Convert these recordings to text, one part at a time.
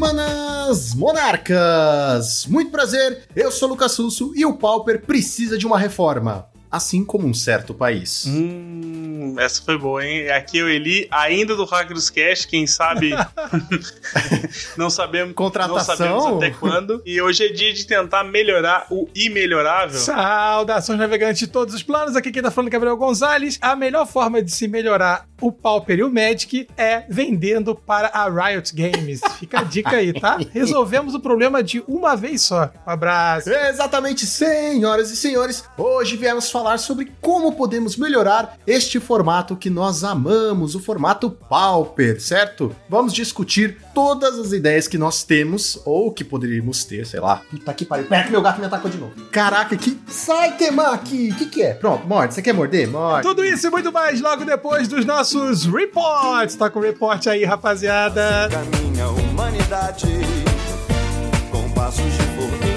Humanas Monarcas! Muito prazer, eu sou Lucas Susso e o Pauper precisa de uma reforma, assim como um certo país. Hum, essa foi boa, hein? Aqui eu Eli, ainda do Hackers Cash, quem sabe não sabemos, Contratação? não sabemos até quando. E hoje é dia de tentar melhorar o imelhorável. Saudações navegantes de todos os planos, aqui quem tá falando é Gabriel Gonzalez. A melhor forma de se melhorar o Pauper e o Magic é vendendo para a Riot Games. Fica a dica aí, tá? Resolvemos o problema de uma vez só. Um abraço. Exatamente, senhoras e senhores, hoje viemos falar sobre como podemos melhorar este formato que nós amamos, o formato Pauper, certo? Vamos discutir todas as ideias que nós temos ou que poderíamos ter, sei lá. Puta que pariu, pera que meu gato me atacou de novo. Caraca, que... Sai, Temaki! O que que é? Pronto, morde. Você quer morder? Morde. Tudo isso e muito mais logo depois dos nossos reports. Tá com o report aí, rapaziada. caminha a humanidade com passos de formiga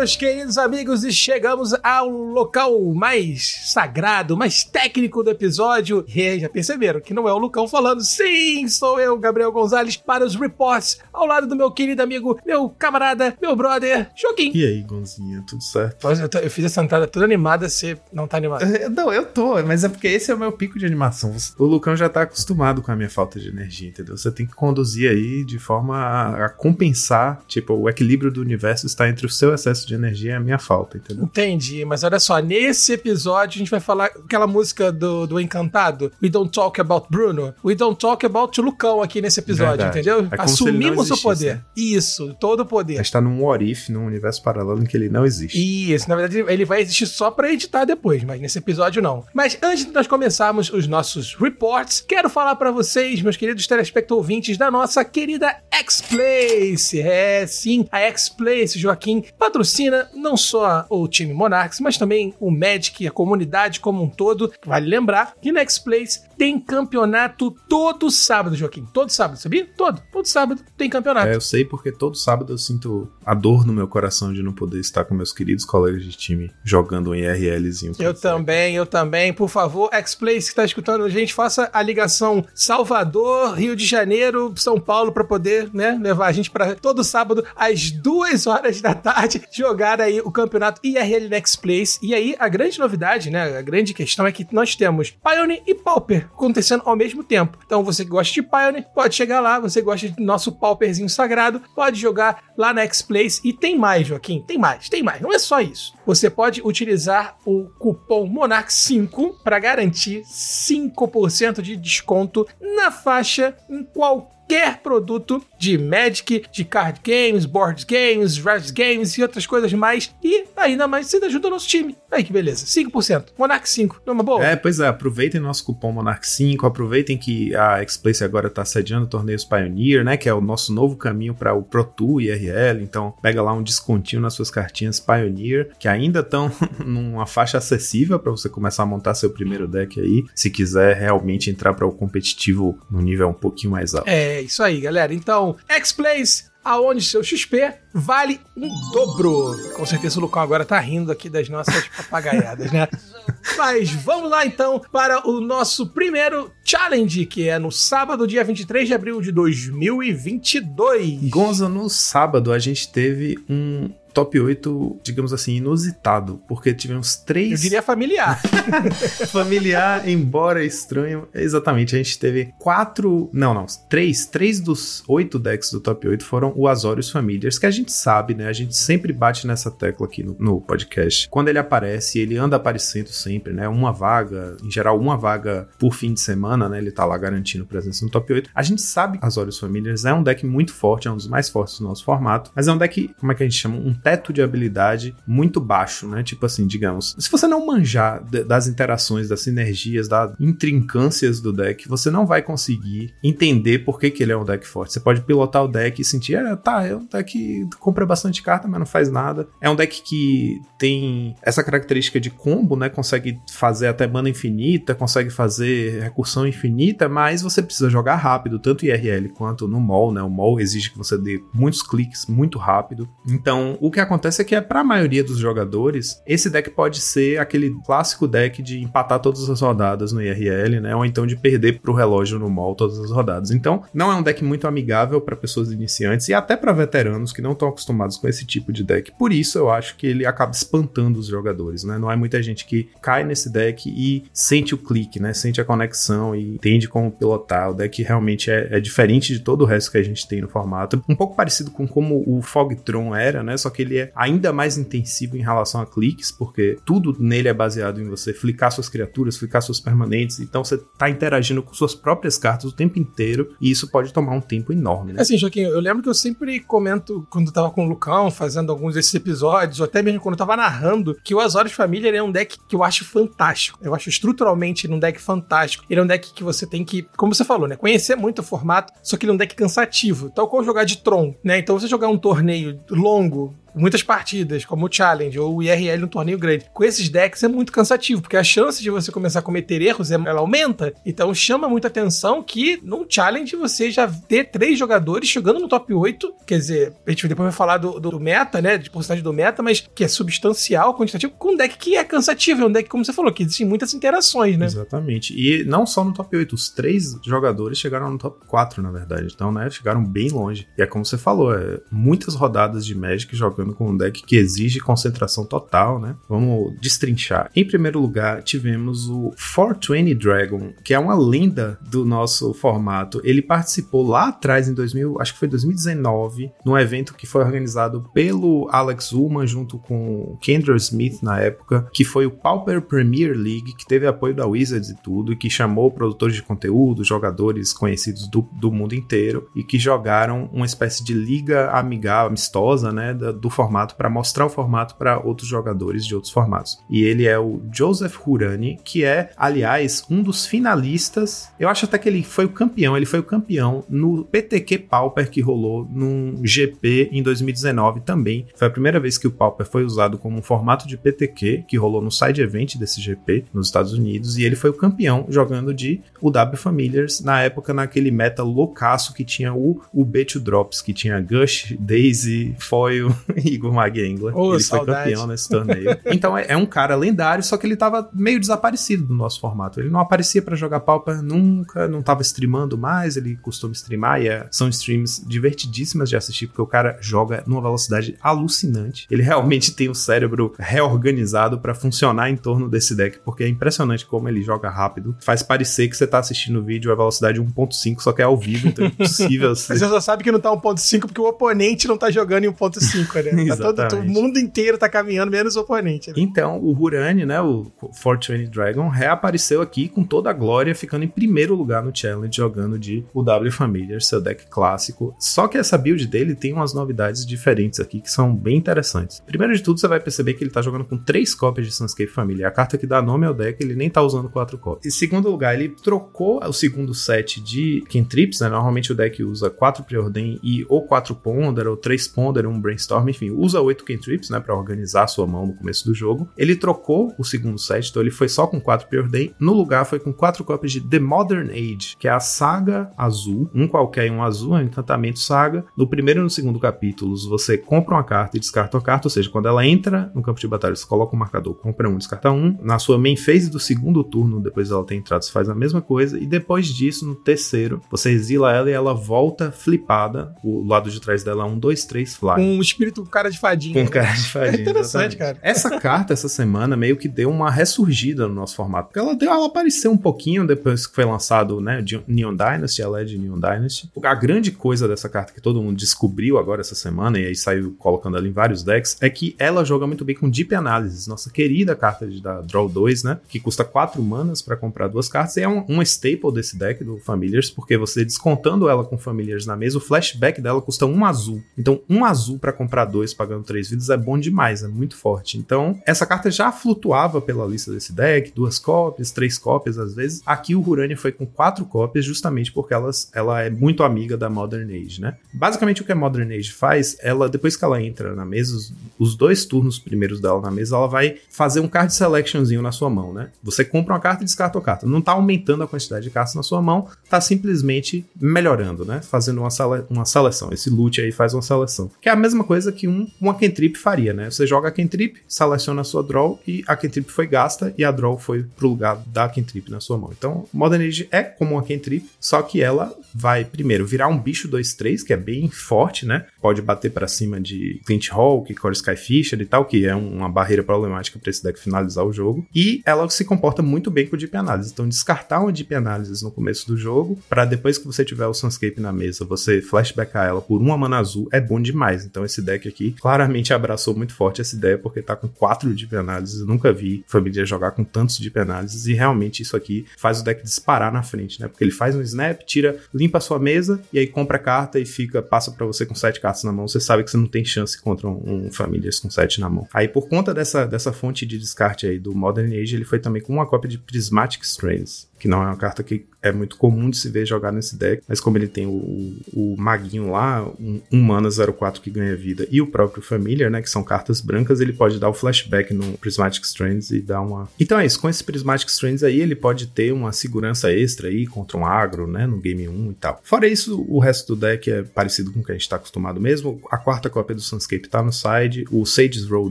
meus queridos amigos, e chegamos ao local mais sagrado, mais técnico do episódio. E já perceberam que não é o Lucão falando. Sim, sou eu, Gabriel Gonzalez, para os reports, ao lado do meu querido amigo, meu camarada, meu brother, Joaquim. E aí, Gonzinha, tudo certo? Eu, tô- eu fiz essa entrada toda animada, você não tá animado. É, Não, eu tô, mas é porque esse é o meu pico de animação. O Lucão já tá acostumado com a minha falta de energia, entendeu? Você tem que conduzir aí de forma a, a compensar, tipo, o equilíbrio do universo está entre o seu excesso de energia e a minha falta, entendeu? Entendi, mas olha só, nesse episódio a gente vai falar aquela música do, do Encantado, We Don't Talk About Bruno, We Don't Talk About Lucão aqui nesse episódio, Verdade. entendeu? É Assumimos o poder. né? Isso, todo o A poder. gente tá num what if, num universo paralelo em que ele não existe. Isso, na verdade ele vai existir só pra editar depois, mas nesse episódio não. Mas antes de nós começarmos os nossos reports, quero falar pra vocês, meus queridos telespectadores ouvintes, da nossa querida X-Place. É, sim, a X-Place, Joaquim, patrocina não só o time Monarchs, mas também o Magic, a comunidade como um todo. Vale lembrar que na X-Place tem campeonato todo sábado, Joaquim. Todo sábado, sabia? Todo. Todo sábado tem campeonato. É, eu sei porque todo sábado eu sinto a dor no meu coração de não poder estar com meus queridos colegas de time jogando um IRLzinho. Eu também, eu também. Por favor, X-Place que tá escutando a gente, faça a ligação Salvador, Rio de Janeiro, São Paulo pra poder, né, levar a gente pra todo sábado às duas horas da tarde jogar aí o campeonato IRL Next Place. E aí a grande novidade, né, a grande questão é que nós temos Pioneer e Pauper acontecendo ao mesmo tempo. Então você que gosta de Pioneer, pode chegar lá, você gosta de nosso Pauperzinho sagrado, pode jogar lá na X-Place. E tem mais, Joaquim, tem mais, tem mais. Não é só isso. Você pode utilizar o cupom MONARCH5 para garantir 5% de desconto na faixa em qualquer produto de Magic, de card games, board games, red games e outras coisas mais. E ainda mais você ajuda o nosso time. Aí que beleza, 5%. Monarch 5, não é uma boa? É, pois é, aproveitem nosso cupom Monarch5, aproveitem que a X-Place agora está sediando torneios Pioneer, né, que é o nosso novo caminho para o Pro Tour IRL, então pega lá um descontinho nas suas cartinhas Pioneer, que ainda estão numa faixa acessível para você começar a montar seu primeiro deck aí, se quiser realmente entrar para o competitivo no nível um pouquinho mais alto. É isso aí, galera. Então, X-Plays, aonde seu XP vale um dobro. Com certeza o Lucão agora tá rindo aqui das nossas papagaiadas, né? Mas vamos lá então para o nosso primeiro challenge, que é no sábado, dia 23 de abril de 2022. Gonza, no sábado a gente teve um top 8, digamos assim, inusitado, porque tivemos três Eu diria familiar. familiar, embora estranho. Exatamente, a gente teve quatro. Não, não, três. Três dos oito decks do top 8 foram o Azorius Familiars, que a gente sabe, né? A gente sempre bate nessa tecla aqui no, no podcast. Quando ele aparece, ele anda aparecendo sempre, né? Uma vaga, em geral, uma vaga por fim de semana, né? Ele tá lá garantindo presença no top 8. A gente sabe que Azorius Familiars é um deck muito forte, é um dos mais fortes do nosso formato, mas é um deck, como é que a gente chama? Um teto de habilidade muito baixo, né? Tipo assim, digamos, se você não manjar das interações, das sinergias, das intrincâncias do deck, você não vai conseguir entender por que, que ele é um deck forte. Você pode pilotar o deck e sentir, é, tá, é um deck compra bastante carta, mas não faz nada. É um deck que tem essa característica de combo, né? Consegue fazer até mana infinita, consegue fazer recursão infinita, mas você precisa jogar rápido, tanto IRL quanto no mall, né? O mall exige que você dê muitos cliques muito rápido. Então, o que acontece é que é para a maioria dos jogadores, esse deck pode ser aquele clássico deck de empatar todas as rodadas no IRL, né? Ou então de perder pro relógio no mall todas as rodadas. Então, não é um deck muito amigável para pessoas iniciantes e até para veteranos que não estão acostumados com esse tipo de deck. Por isso, eu acho que ele acaba espantando os jogadores, né? Não é muita gente que cai nesse deck e sente o clique, né? Sente a conexão e entende como pilotar. O deck realmente é, é diferente de todo o resto que a gente tem no formato. Um pouco parecido com como o Fogtron era, né? Só que ele é ainda mais intensivo em relação a cliques, porque tudo nele é baseado em você flicar suas criaturas, flicar suas permanentes. Então você tá interagindo com suas próprias cartas o tempo inteiro e isso pode tomar um tempo enorme, né? Assim, Joaquim, eu lembro que eu sempre comento quando eu tava com o Lucão fazendo alguns desses episódios, ou até mesmo quando eu tava narrando, que o Azorius Família é um deck que eu acho fantástico. Eu acho estruturalmente um deck fantástico. Ele é um deck que você tem que, como você falou, né, conhecer muito o formato, só que ele é um deck cansativo, tal qual jogar de Tron, né? Então você jogar um torneio longo, muitas partidas, como o Challenge ou o IRL no torneio grande. Com esses decks é muito cansativo, porque a chance de você começar a cometer erros ela aumenta. Então chama muita atenção que num Challenge você já ter três jogadores chegando no top 8. Quer dizer, a gente depois vai falar do, do meta, né? De porcentagem do meta, mas que é substancial, quantitativo, com um deck que é cansativo. É um deck, como você falou, que existem muitas interações, né? Exatamente. E não só no top 8, os três jogadores chegaram no top 4, na verdade. Então, né, chegaram bem longe. E é como você falou, é muitas rodadas de Magic jogando com um deck que exige concentração total, né? Vamos destrinchar. Em primeiro lugar, tivemos o 420 Dragon, que é uma lenda do nosso formato. Ele participou lá atrás, em 2000, acho que foi 2019, num evento que foi organizado pelo Alex Ullman junto com Kendra Smith na época, que foi o Pauper Premier League, que teve apoio da Wizards e tudo, e que chamou produtores de conteúdo, jogadores conhecidos do, do mundo inteiro, e que jogaram uma espécie de liga amigável, amistosa, né, do formato para mostrar o formato para outros jogadores de outros formatos. E ele é o Joseph Hurani, que é, aliás, um dos finalistas. Eu acho até que ele foi o campeão, ele foi o campeão no PTQ Pauper que rolou num GP em 2019 também. Foi a primeira vez que o Pauper foi usado como um formato de PTQ, que rolou no side event desse GP nos Estados Unidos, e ele foi o campeão jogando de o W Familiars na época naquele meta loucaço que tinha o, o B2 Drops, que tinha Gush, Daisy, Foil Igor Magengler. Oh, ele saudade. foi campeão nesse torneio. então é, é, um cara lendário, só que ele tava meio desaparecido do nosso formato. Ele não aparecia para jogar Pauper nunca, não tava streamando mais, ele costuma streamar e é, são streams divertidíssimas de assistir, porque o cara joga numa velocidade alucinante. Ele realmente tem o cérebro reorganizado para funcionar em torno desse deck, porque é impressionante como ele joga rápido. Faz parecer que você tá assistindo o vídeo a velocidade 1.5, só que é ao vivo, então é impossível. Você só sabe que não tá 1.5 porque o oponente não tá jogando em 1.5, né? Tá todo, o mundo inteiro tá caminhando, menos o oponente. Né? Então, o Hurani, né, o Fortune Dragon, reapareceu aqui com toda a glória, ficando em primeiro lugar no Challenge, jogando de o W Familiar, seu deck clássico. Só que essa build dele tem umas novidades diferentes aqui, que são bem interessantes. Primeiro de tudo, você vai perceber que ele tá jogando com três cópias de Sunscape Família. A carta que dá nome ao deck, ele nem tá usando quatro cópias. Em segundo lugar, ele trocou o segundo set de Kentrips, né? Normalmente o deck usa quatro Preordain e ou quatro Ponder, ou três Ponder, um Brainstorm, enfim, usa oito cantrips, né, para organizar a sua mão no começo do jogo. Ele trocou o segundo set, então ele foi só com quatro Preordain. No lugar foi com quatro cópias de The Modern Age, que é a saga azul, um qualquer e um azul, é um encantamento saga. No primeiro e no segundo capítulos, você compra uma carta e descarta uma carta, ou seja, quando ela entra no campo de batalha, você coloca um marcador, compra um, descarta um. Na sua main phase do segundo turno, depois ela tem entrado, você faz a mesma coisa. E depois disso, no terceiro, você exila ela e ela volta flipada. O lado de trás dela é um, dois, três, fly. Um espírito cara de fadinha. Com cara de fadinha. É interessante, exatamente. cara. Essa carta, essa semana, meio que deu uma ressurgida no nosso formato. Porque ela, deu, ela apareceu um pouquinho depois que foi lançado, né, Neon Dynasty, ela é de Neon Dynasty. A grande coisa dessa carta que todo mundo descobriu agora essa semana, e aí saiu colocando ela em vários decks, é que ela joga muito bem com Deep Analysis, nossa querida carta de, da Draw 2, né, que custa 4 manas para comprar duas cartas, e é um, um staple desse deck do Familiars, porque você descontando ela com Familiars na mesa, o flashback dela custa um azul. Então, um azul para comprar dois 2 pagando 3 vidas é bom demais, é muito forte. Então, essa carta já flutuava pela lista desse deck, duas cópias, três cópias às vezes. Aqui o Urania foi com quatro cópias, justamente porque elas, ela é muito amiga da Modern Age, né? Basicamente o que a Modern Age faz, ela depois que ela entra na mesa, os, os dois turnos primeiros dela na mesa, ela vai fazer um card selectionzinho na sua mão, né? Você compra uma carta e descarta a carta. Não tá aumentando a quantidade de cartas na sua mão, tá simplesmente melhorando, né? Fazendo uma, sele uma seleção. Esse loot aí faz uma seleção. Que é a mesma coisa que um, uma Kentrip faria, né? Você joga a Kentrip, seleciona a sua draw e a Kentrip foi gasta e a draw foi pro lugar da Kentrip na sua mão. Então, Modern Age é como uma Kentrip, só que ela vai primeiro virar um bicho 2-3, que é bem forte, né? Pode bater para cima de Clint Hawk, Core Skyfisher e tal, que é uma barreira problemática para esse deck finalizar o jogo. E ela se comporta muito bem com o Deep Analysis. Então, descartar uma Deep Analysis no começo do jogo, para depois que você tiver o Sunscape na mesa, você flashbackar ela por uma mana azul, é bom demais. Então, esse deck aqui claramente abraçou muito forte essa ideia, porque tá com quatro Deep Analysis. Eu nunca vi família jogar com tantos Deep Analysis, e realmente isso aqui faz o deck disparar na frente, né? Porque ele faz um snap, tira, limpa a sua mesa, e aí compra a carta e fica, passa para você com sete cartas na mão. Você sabe que você não tem chance contra um, um famílias com sete na mão. Aí, por conta dessa, dessa fonte de descarte aí do Modern Age, ele foi também com uma cópia de Prismatic Strands, que não é uma carta que é muito comum de se ver jogar nesse deck, mas como ele tem o, o, maguinho lá, um, um mana 04 que ganha vida, e o próprio Familiar, né, que são cartas brancas, ele pode dar o flashback no Prismatic Strands e dar uma... Então é isso, com esse Prismatic Strands aí, ele pode ter uma segurança extra aí contra um agro, né, no Game 1 e tal. Fora isso, o resto do deck é parecido com o que a gente tá acostumado mesmo, a quarta cópia do Sunscape tá no side, o Sage's Roll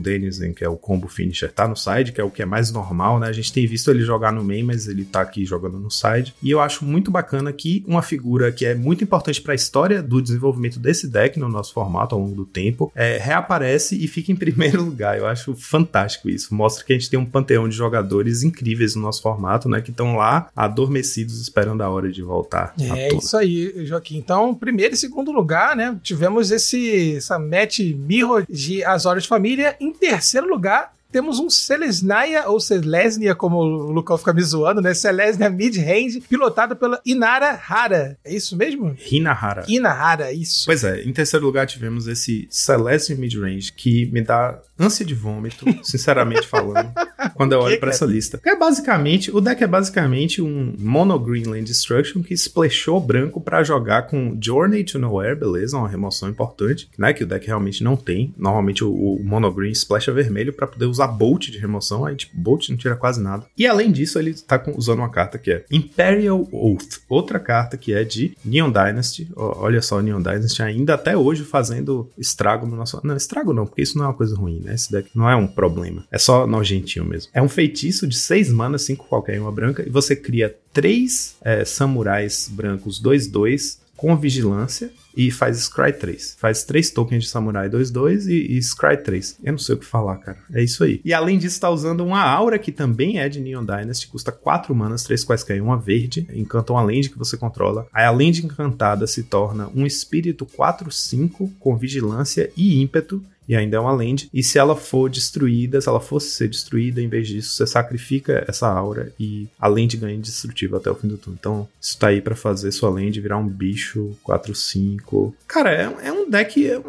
Denizen, que é o combo finisher, tá no side, que é o que é mais normal, né, a gente tem visto ele jogar no main, mas ele tá aqui jogando no side, e eu acho muito bacana que uma figura que é muito importante para a história do desenvolvimento desse deck no nosso formato ao longo do tempo é, reaparece e fica em primeiro lugar. Eu acho fantástico isso. Mostra que a gente tem um panteão de jogadores incríveis no nosso formato, né? Que estão lá adormecidos esperando a hora de voltar. É isso aí, Joaquim. Então, primeiro e segundo lugar, né? Tivemos esse essa match mirror de Azores Família. Em terceiro lugar, temos um Selesnaya, ou Selesnia, como o Lucão fica me zoando, né? Selesnia mid-range, pilotado pela Inara Hara. É isso mesmo? Hinahara. Inahara, isso. Pois é, em terceiro lugar tivemos esse Celestia mid-range, que me dá ânsia de vômito, sinceramente falando, quando eu olho pra cara? essa lista. É basicamente, o deck é basicamente um mono green land destruction que splashou branco pra jogar com Journey to Nowhere, beleza, uma remoção importante, né, que o deck realmente não tem. Normalmente o, o mono green splasha vermelho pra poder usar bolt de remoção, aí tipo, bolt não tira quase nada. E além disso, ele tá com- usando uma carta que é Imperial Oath, outra carta que é de Neon Dynasty. Olha só, Neon Dynasty ainda até hoje fazendo estrago no nosso. Não, estrago não, porque isso não é uma coisa ruim, né? Esse deck não é um problema. É só nojentinho mesmo. É um feitiço de 6 manas, 5 qualquer uma branca, e você cria três é, samurais brancos 2-2 com vigilância e faz Scry 3. Faz três tokens de Samurai 2-2 e, e Scry 3. Eu não sei o que falar, cara. É isso aí. E além disso, tá usando uma aura que também é de Neon Dynasty, custa 4 manas, 3 quaisquer uma verde. Encanta uma land que você controla. Aí a land encantada se torna um espírito 4-5 com vigilância e ímpeto e ainda é uma land. E se ela for destruída, se ela fosse ser destruída, em vez disso, você sacrifica essa aura e a land ganha indestrutível até o fim do turno. Então, isso tá aí pra fazer sua land virar um bicho 4-5. Cara, é, é um deck. É,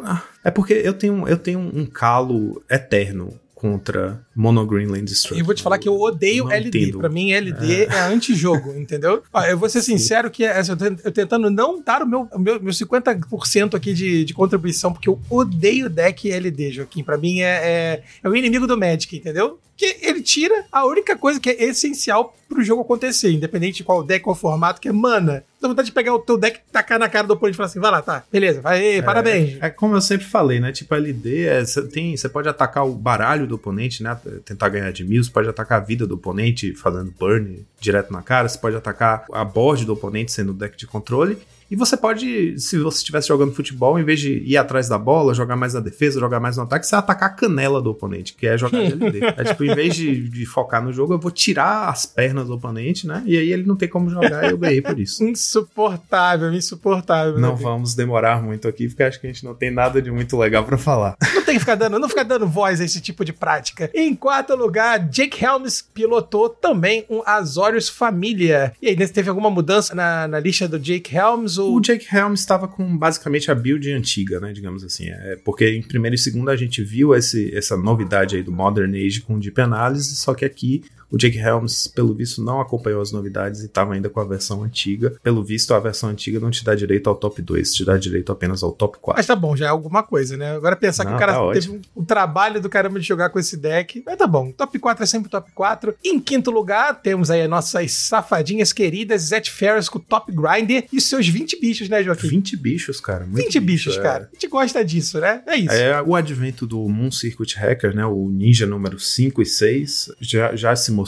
é porque eu tenho, eu tenho um calo eterno contra Mono Green Land Destruction. E eu vou te falar que eu odeio Não LD. entendo. Pra mim, LD é, antijogo, entendeu? Ó, eu vou ser sincero que é, assim, eu tent- eu tentando não dar o meu, o meu, meu 50% aqui de, de contribuição, porque eu odeio deck LD, Joaquim. Pra mim é, é, é o inimigo do Magic, entendeu? Que ele tira a única coisa que é essencial pro jogo acontecer, independente de qual deck ou formato, que é mana. Dá vontade de pegar o teu deck, tacar na cara do oponente e falar assim: vai lá, tá, beleza, vai, parabéns. É como eu sempre falei, né? Tipo, LD, é, cê tem, você pode atacar o baralho do oponente, né? Tentar ganhar de mil, você pode atacar a vida do oponente fazendo burn direto na cara, você pode atacar a board do oponente sendo deck de controle. E você pode, se você estivesse jogando futebol, em vez de ir atrás da bola, jogar mais na defesa, jogar mais no ataque, você atacar a canela do oponente, que é jogar de LD. é tipo, em vez de, de focar no jogo, eu vou tirar as pernas do oponente, né? E aí ele não tem como jogar e eu ganhei por isso. Insuportável, insuportável. Não né? vamos demorar muito aqui, porque acho que a gente não tem nada de muito legal pra falar. Não tem que ficar dando, não ficar dando voz a esse tipo de prática. Em quarto lugar, Jake Helms pilotou também um Azorius Família. E aí, teve alguma mudança na, na lista do Jake Helms? O Jake Helms estava com basicamente a build antiga, né? Digamos assim. É, porque em primeiro e segundo a gente viu esse, essa novidade aí do Modern Age com Deep Analysis, só que aqui o Jake Helms, pelo visto, não acompanhou as novidades e estava ainda com a versão antiga. Pelo visto, a versão antiga não te dá direito ao top 2, te dá direito apenas ao top 4. Mas tá bom, já é alguma coisa, né? Agora pensar Não, que o cara tá teve um, um trabalho do caramba de jogar com esse deck. Mas tá bom, top 4 é sempre top 4. Em quinto lugar, temos aí as nossas safadinhas queridas, Zet Ferris com o Top Grinder e seus 20 bichos, né, Joaquim? 20 bichos, cara. Muito 20 bichos, bicho, é. cara. A gente gosta disso, né? É isso. É, o advento do Moon Circuit Hacker, né, o Ninja número 5 e 6, já, já se mostrou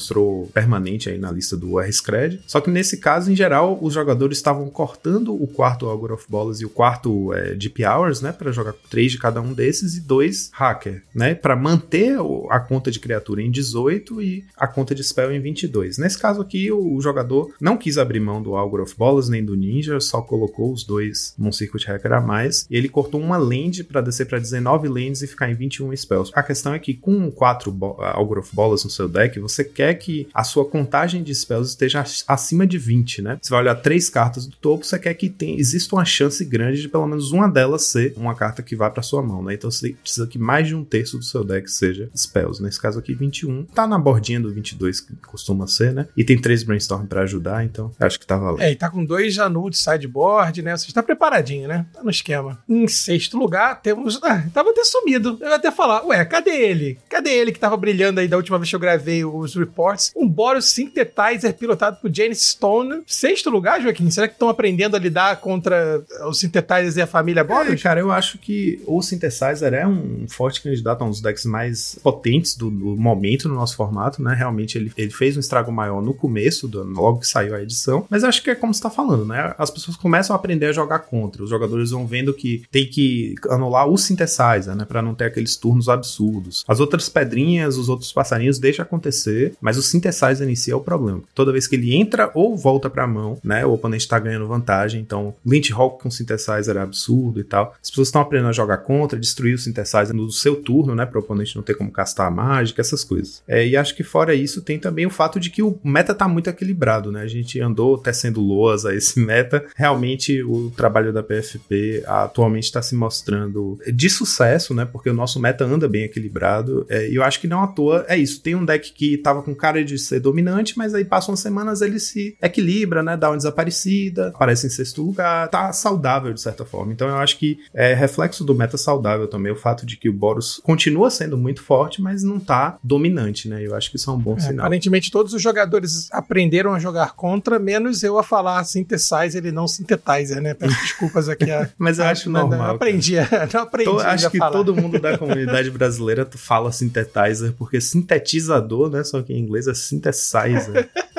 permanente aí na lista do RSCred. Só que nesse caso, em geral, os jogadores estavam cortando o quarto Augur of Bolas e o quarto é, Deep Hours, né, para jogar três de cada um desses e dois Hacker, né, para manter a conta de criatura em 18 e a conta de spell em 22. Nesse caso aqui, o, jogador não quis abrir mão do Augur of Bolas nem do Ninja, só colocou os dois Moon Circuit Hacker a mais e ele cortou uma land para descer para 19 lands e ficar em 21 spells. A questão é que com 4 bo- Augur of Bolas no seu deck, você quer que a sua contagem de spells esteja ac- acima de 20, né? Você vai olhar três cartas do topo, você quer que exista uma chance grande de pelo menos uma delas ser uma carta que vai para sua mão, né? Então você precisa que mais de um terço do seu deck seja spells. Nesse caso aqui, 21. Tá na bordinha do 22, que costuma ser, né? E tem três brainstorm para ajudar, então acho que tá valendo. É, e tá com dois Janu de sideboard, né? Você está preparadinho, né? Tá no esquema. Em sexto lugar, temos. Ah, tava até sumido. Eu ia até falar, ué, cadê ele? Cadê ele que tava brilhando aí da última vez que eu gravei os reports? Um Boros Synthetizer pilotado por Janice Stone. Sexto lugar, Joaquim? Será que estão aprendendo a lidar contra os Synthesizers e a família É, Boros? cara, eu acho que o Synthesizer é um forte candidato a um dos decks mais potentes do, do momento no nosso formato, né? Realmente ele, ele fez um estrago maior no começo, do, logo que saiu a edição. Mas acho que é como você tá falando, né? As pessoas começam a aprender a jogar contra. Os jogadores vão vendo que tem que anular o Synthesizer, né? Pra não ter aqueles turnos absurdos. As outras pedrinhas, os outros passarinhos, deixa acontecer, mas o Synthesizer em si é o problema. Toda vez que ele entra ou volta pra mão, né? O oponente tá ganhando vantagem. Então, Lynch Hawk com Synthesizer é absurdo e tal. As pessoas estão aprendendo a jogar contra, destruir o Synthesizer no seu turno, né? Para o oponente não ter como castar a mágica, essas coisas. É, e acho que fora isso, tem também o fato de que o meta tá muito equilibrado, né? A gente andou tecendo loas a esse meta. Realmente, o trabalho da PFP atualmente está se mostrando de sucesso, né? Porque o nosso meta anda bem equilibrado. É, e eu acho que não à toa é isso. Tem um deck que tava com cara de ser dominante, mas aí passam semanas ele se equilibra, né? Dá uma desaparecida, aparece em sexto lugar, tá saudável de certa forma. Então eu acho que é reflexo do meta saudável também o fato de que o Boros continua sendo muito forte, mas não tá dominante, né? Eu acho que isso é um bom É, sinal. aparentemente todos os jogadores aprenderam a jogar contra, menos eu a falar synthesizer e não synthetizer, né? Peço desculpas aqui. A, Mas eu a- acho não, não normal, aprendi, não aprendi a acho que falar. todo mundo da comunidade brasileira fala synthetizer, porque sintetizador, né? Só que em inglês é synthesizer.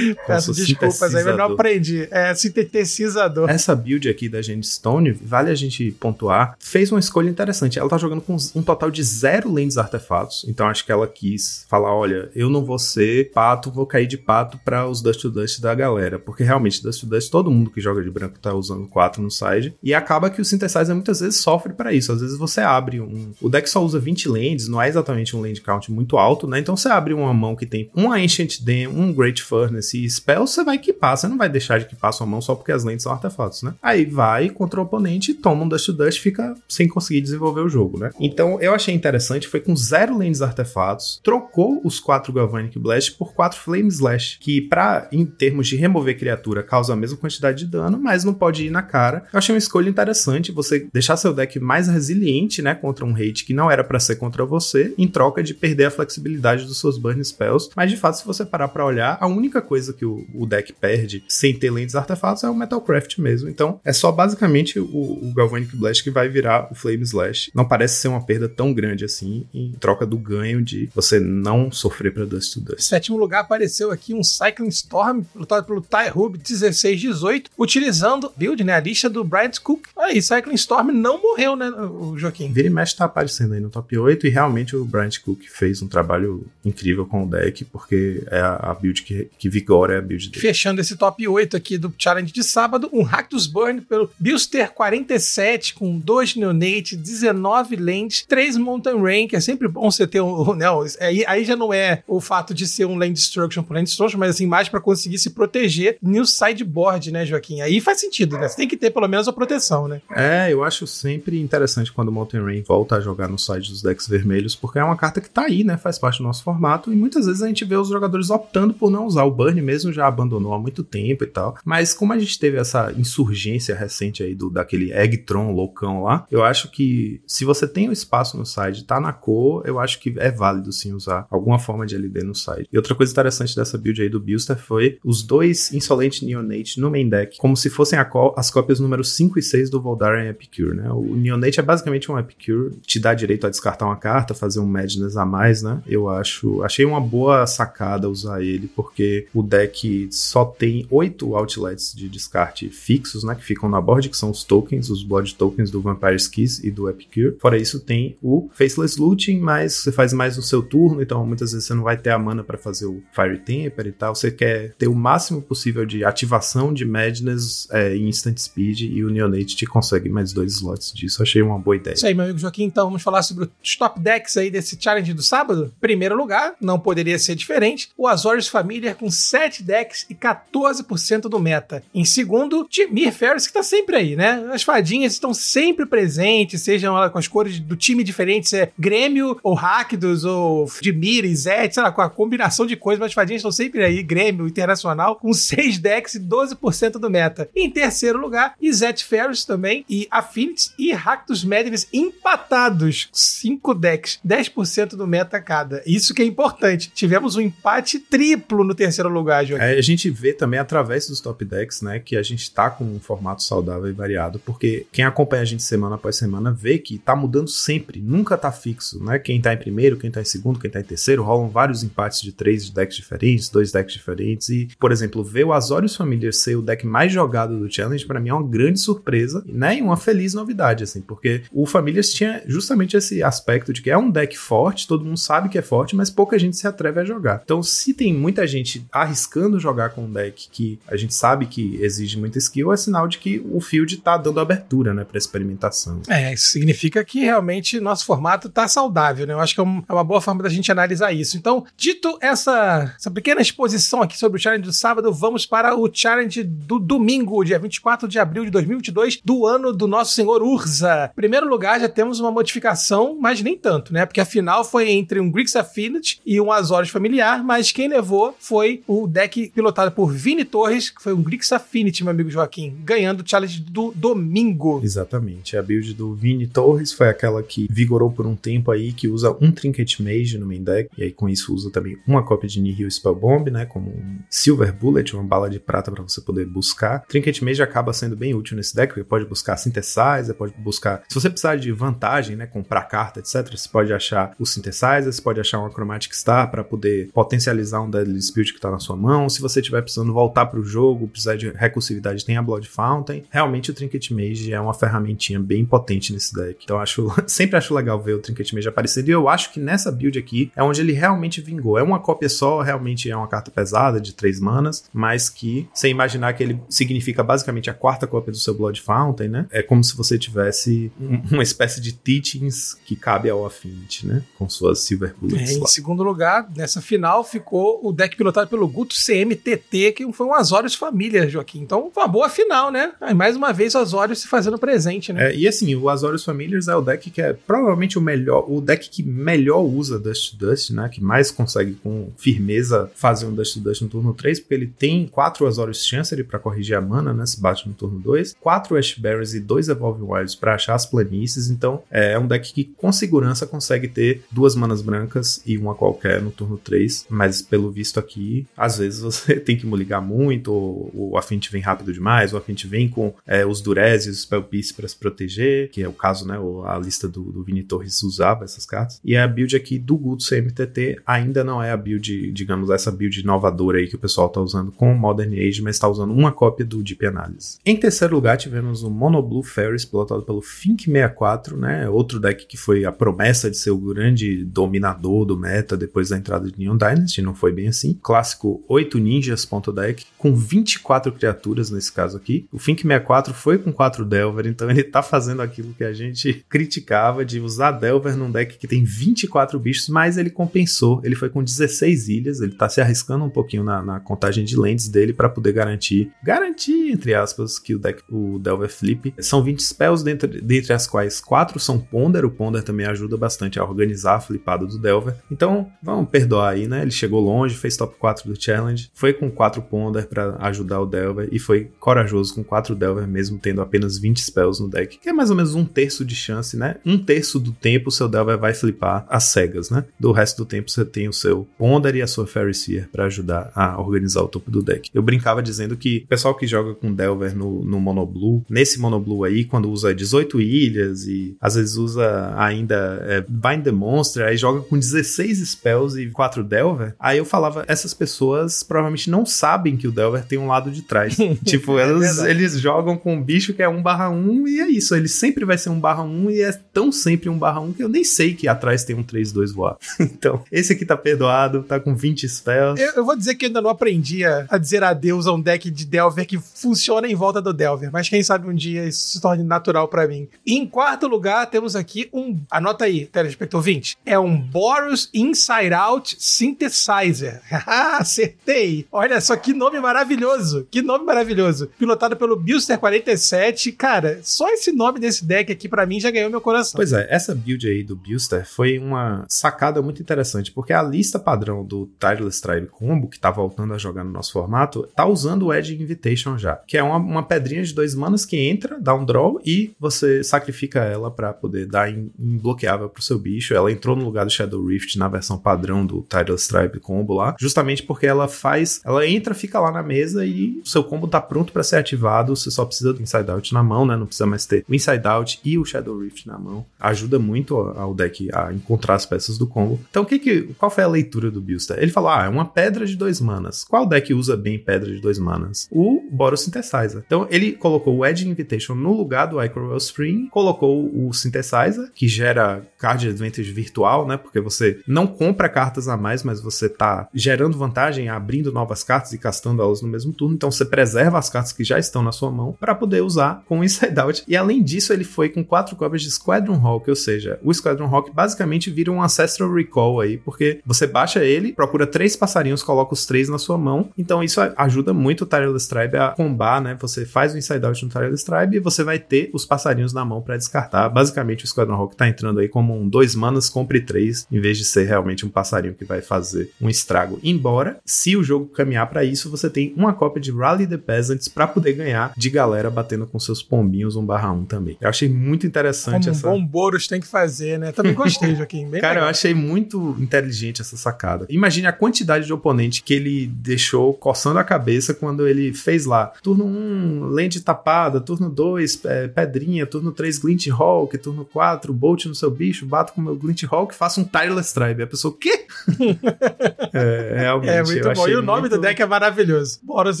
Peço desculpas aí, mas não aprendi. É sintetizador. Essa build aqui da Gente Stone, vale a gente pontuar, fez uma escolha interessante. Ela tá jogando com um total de zero lentes artefatos, então acho que ela quis falar: olha, eu não vou ser pato, vou cair de pato para os Dust to Dust da galera, porque realmente Dust to Dust, todo mundo que joga de branco tá usando quatro no side, e acaba que o Synthesizer muitas vezes sofre para isso. Às vezes você abre um. O deck só usa 20 lands, não é exatamente um land count muito alto, né? Então você abre uma mão que tem uma Ancient Dem, um Great Furnace e Spell, você vai equipar, você não vai deixar de equipar sua mão só porque as lentes são artefatos, né? Aí vai contra o oponente, toma um Dust to Dust, fica sem conseguir desenvolver o jogo, né? Então eu achei interessante, foi com zero lentes artefatos, trocou os quatro Galvanic Blast por quatro Flame Slash, que pra, em termos de remover criatura, causa a mesma quantidade de dano, mas não pode ir na cara. Eu achei uma escolha interessante, você deixar seu deck mais resiliente, né, contra um hate que não era pra ser contra você, em troca de perder a flexibilidade dos seus burn spells. Mas de fato, se você parar pra olhar, a única coisa que o, o deck perde sem ter lentes artefatos é o Metalcraft mesmo. Então, é só basicamente o, o Galvanic Blast que vai virar o Flame Slash. Não parece ser uma perda tão grande assim, em troca do ganho de você não sofrer pra Dust to Dust. sétimo lugar apareceu aqui um Cycling Storm, lutado pelo Ty Hub 1618, utilizando build, né? A lista do Bryant Cook. Aí, Cycling Storm não morreu, né, o Joaquim? Vira e mexe tá aparecendo aí no top 8 e realmente o Bryant Cook fez um trabalho incrível com o deck, porque é a, a build que, que Vigor é a build dele. Fechando esse top 8 aqui do challenge de sábado, um Ractus Burn pelo Bilster 47 com 2 Neonate, 19 Land, 3 Mountain Rain, que é sempre bom você ter um. Não, aí, aí já não é o fato de ser um Land Destruction por Land Destruction, mas assim, mais para conseguir se proteger no sideboard, né, Joaquim? Aí faz sentido, né? Você tem que ter pelo menos a proteção, né? É, eu acho sempre interessante quando o Mountain Rain volta a jogar no side dos decks vermelhos, porque é uma carta que tá aí, né? Faz parte do nosso formato, e muitas vezes a gente vê os jogadores optando por não usar. O Burn mesmo já abandonou há muito tempo e tal. Mas como a gente teve essa insurgência recente aí do daquele Eggtron loucão lá, eu acho que se você tem o espaço no side, tá na cor, eu acho que é válido sim usar alguma forma de LD no side. E outra coisa interessante dessa build aí do Bilster foi os dois Insolent Neonate no main deck, como se fossem as cópias número 5 e 6 do Voldaren Epicure, né? O Neonate é basicamente um Epicure, te dá direito a descartar uma carta, fazer um Madness a mais, né? Eu acho, achei uma boa sacada usar ele, porque o deck só tem oito outlets de descarte fixos, né? Que ficam na board, que são os tokens, os Blood Tokens do Vampire Skis e do Epicure. Fora isso, tem o Faceless Looting, mas você faz mais no seu turno, então muitas vezes você não vai ter a mana para fazer o Fire Temper e tal. Você quer ter o máximo possível de ativação de Madness é, em Instant Speed e o Neonate te consegue mais dois slots disso. Achei uma boa ideia. Isso aí, meu amigo Joaquim. Então vamos falar sobre os top decks aí desse challenge do sábado. Primeiro lugar, não poderia ser diferente, o Azorius Familiar com 7 decks e 14% do meta. Em segundo, Timir Ferris, que tá sempre aí, né? As fadinhas estão sempre presentes, sejam ela com as cores do time diferentes, é Grêmio ou Rakdos ou Dimir e Zet, sei lá, com a combinação de coisas, mas as fadinhas estão sempre aí, Grêmio, Internacional, com 6 decks e 12% do meta. Em terceiro lugar, Izet Ferris também, e Affinities e Rakdos Madness empatados, 5 decks, 10% do meta cada. Isso que é importante. Tivemos um empate triplo no terceiro lugar, Joaquim. É, a gente vê também através dos top decks, né, que a gente tá com um formato saudável e variado, porque quem acompanha a gente semana após semana vê que tá mudando sempre, nunca tá fixo, né? Quem tá em primeiro, quem tá em segundo, quem tá em terceiro, rolam vários empates de três decks diferentes, dois decks diferentes e, por exemplo, ver o Azorius Familiar ser o deck mais jogado do Challenge para mim é uma grande surpresa, né? E uma feliz novidade assim, porque o Familiars tinha justamente esse aspecto de que é um deck forte, todo mundo sabe que é forte, mas pouca gente se atreve a jogar. Então, se tem muita gente arriscando jogar com um deck que a gente sabe que exige muita skill, é sinal de que o field tá dando abertura, né, para experimentação. É, isso significa que realmente nosso formato tá saudável, né? Eu acho que é, um, é uma boa forma da gente analisar isso. Então, dito essa, essa pequena exposição aqui sobre o challenge do sábado, vamos para o challenge do domingo, dia 24 de abril de 2022, do ano do nosso senhor Urza. Em primeiro lugar, já temos uma modificação, mas nem tanto, né? Porque a final foi entre um Grix Affinity e um Azorius familiar, mas quem levou foi o deck pilotado por Vini Torres, que foi um Grix Affinity, meu amigo Joaquim, ganhando o challenge do domingo. Exatamente. A build do Vini Torres foi aquela que vigorou por um tempo aí, que usa um Trinket Mage no main deck, e aí com isso usa também uma cópia de Nihil Spell Bomb, né? Como um Silver Bullet, uma bala de prata para você poder buscar. Trinket Mage acaba sendo bem útil nesse deck, porque pode buscar Synthesizer, pode buscar. Se você precisar de vantagem, né? Comprar carta, etc., você pode achar o Synthesizer, você pode achar uma Chromatic Star para poder potencializar um Deadly Dispute que tá na sua mão. Se você estiver precisando voltar pro jogo, precisar de recursividade, tem a Blood Fountain. Realmente o Trinket Mage é uma ferramentinha bem potente nesse deck. Então acho, sempre acho legal ver o Trinket Mage aparecendo. E eu acho que nessa build aqui é onde ele realmente vingou. É uma cópia só, realmente é uma carta pesada de três manas, mas que, sem imaginar que ele significa basicamente a quarta cópia do seu Blood Fountain, né? É como se você tivesse um, uma espécie de teachings que cabe ao Affinity, né? Com suas Silver Bullets. É, em segundo lugar, nessa final ficou o deck pilotado pelo Guto CMTT, que foi um Azorius Família, Joaquim. Então, uma boa final, né? Aí, mais uma vez o Azorius se fazendo presente, né? É, e assim, o Azorius Familiars é o deck que é provavelmente o melhor, o deck que melhor usa Dust Dust, né? Que mais consegue com firmeza fazer um Dust Dust no turno 3, porque ele tem quatro Azorius Chancery para corrigir a mana, né? Se bate no turno 2, quatro Ashberries e dois Evolving Wilds para achar as planícies. Então, é um deck que com segurança consegue ter duas manas brancas e uma qualquer no turno 3, mas pelo visto aqui, às vezes você tem que ligar muito, ou o Affinity vem rápido demais, o Affinity vem com é, os Durez e os Spell Piece para se proteger, que é o caso, né? A lista do, do Vini Torres usava essas cartas. E a build aqui do Guto CMTT ainda não é a build, digamos, essa build inovadora aí que o pessoal tá usando com o Modern Age, mas tá usando uma cópia do Deep Analysis. Em terceiro lugar, tivemos o Mono Blue Ferris, pilotado pelo Fink64, né? Outro deck que foi a promessa de ser o grande dominador do meta depois da entrada de Neon Dynasty, não foi bem assim. Clássico conosco 8 ninjas.deck, com 24 criaturas nesse caso aqui. O Fink 64 foi com 4 Delver, então ele tá fazendo aquilo que a gente criticava de usar Delver num deck que tem 24 bichos, mas ele compensou. Ele foi com 16 ilhas, ele tá se arriscando um pouquinho na, na contagem de lands dele para poder garantir, garantir, entre aspas, que o deck, o Delver flip. São 20 spells, dentre, dentre as quais 4 são Ponder. O Ponder também ajuda bastante a organizar a flipada do Delver. Então, vamos perdoar aí, né? Ele chegou longe, fez top 4 do Challenge, foi com 4 Ponder para ajudar o Delver e foi corajoso com 4 Delver, mesmo tendo apenas 20 spells no deck, que é mais ou menos um terço de chance, né? Um terço do tempo o seu Delver vai flipar as cegas, né? Do resto do tempo você tem o seu Ponder e a sua Fairy Seer para ajudar a organizar o topo do deck. Eu brincava dizendo que o pessoal que joga com Delver no, no Monoblue, nesse Monoblue aí, quando usa 18 ilhas e às vezes usa ainda é, Bind the Monster, aí joga com 16 spells e 4 Delver, aí eu falava, essas pessoas provavelmente não sabem que o Delver tem um lado de trás. tipo, elas, é eles jogam com um bicho que é 1 barra 1 e é isso, ele sempre vai ser 1 barra 1 e é tão sempre 1 barra 1 que eu nem sei que atrás tem um 3-2 voar. então, esse aqui tá perdoado, tá com 20 spells. Eu, eu, vou dizer que ainda não aprendi a, a, dizer adeus a um deck de Delver que funciona em volta do Delver, mas quem sabe um dia isso se torne natural para mim. E em quarto lugar, temos aqui um. Anota aí, telespector 20. É um Boros Inside Out Synthesizer. Acertei! Olha só que nome maravilhoso! Que nome maravilhoso! Pilotado pelo Buster 47. Cara, só esse nome desse deck aqui para mim já ganhou meu coração. Pois é, essa build aí do Buster foi uma sacada muito interessante, porque a lista padrão do Tireless Tribe Combo, que tá voltando a jogar no nosso formato, tá usando o Edge Invitation já, que é uma, uma pedrinha de dois manas que entra, dá um draw e você sacrifica ela para poder dar imbloqueável pro seu bicho. Ela entrou no lugar do Shadow Rift na versão padrão do Tireless Tribe Combo lá, justamente porque ela faz, ela entra, fica lá na mesa e o seu combo tá pronto para ser ativado, você só precisa do Inside Out na mão, né? Não precisa mais ter o Inside Out e o Shadow Rift na mão. Ajuda muito ao deck a encontrar as peças do combo. Então, o que que, qual foi a leitura do Buster? Ele falou: ah, é uma pedra de dois manas. Qual deck usa bem pedra de dois manas? O Boros Synthesizer. Então, ele colocou o Edge Invitation no lugar do Icrowell Spring, colocou o Synthesizer, que gera card advantage virtual, né? Porque você não compra cartas a mais, mas você tá gerando vantagem, abrindo novas cartas e castando elas no mesmo turno. Então, você preserva as cartas que já estão na sua mão para poder usar com o Inside Out. E além disso, ele foi com quatro cópias de Squadron Hawk, ou seja, o Squadron Hawk basicamente vira um Ancestral Recall aí, porque você baixa ele, procura três passarinhos, coloca os três na sua mão. Então isso ajuda muito o Tireless Tribe a combar, né? Você faz o Inside Out no Tireless Tribe e você vai ter os passarinhos na mão para descartar. Basicamente o Squadron Hawk tá entrando aí como um dois manas, compre três, em vez de ser realmente um passarinho que vai fazer um estrago. Embora, se o jogo caminhar para isso, você tem uma cópia de Rally the Peasants para poder ganhar de galera batendo com seus pombinhos 1 barra 1 também. Eu achei muito interessante Como essa. Um bom Boros tem que fazer, né? Também gostei, Joaquim. Bem Cara, legal. eu achei muito inteligente essa sacada. Imagine a quantidade de oponente que ele deixou coçando a cabeça quando ele fez lá. Turno 1, lente tapada. Turno 2, é, pedrinha. Turno 3, Glint Hawk. Turno 4, Bolt no seu bicho. Bato com o meu Glint Hawk faço um Tireless Tribe. A pessoa, o quê? é, realmente. É muito bom. E o nome muito... do deck é maravilhoso. Boros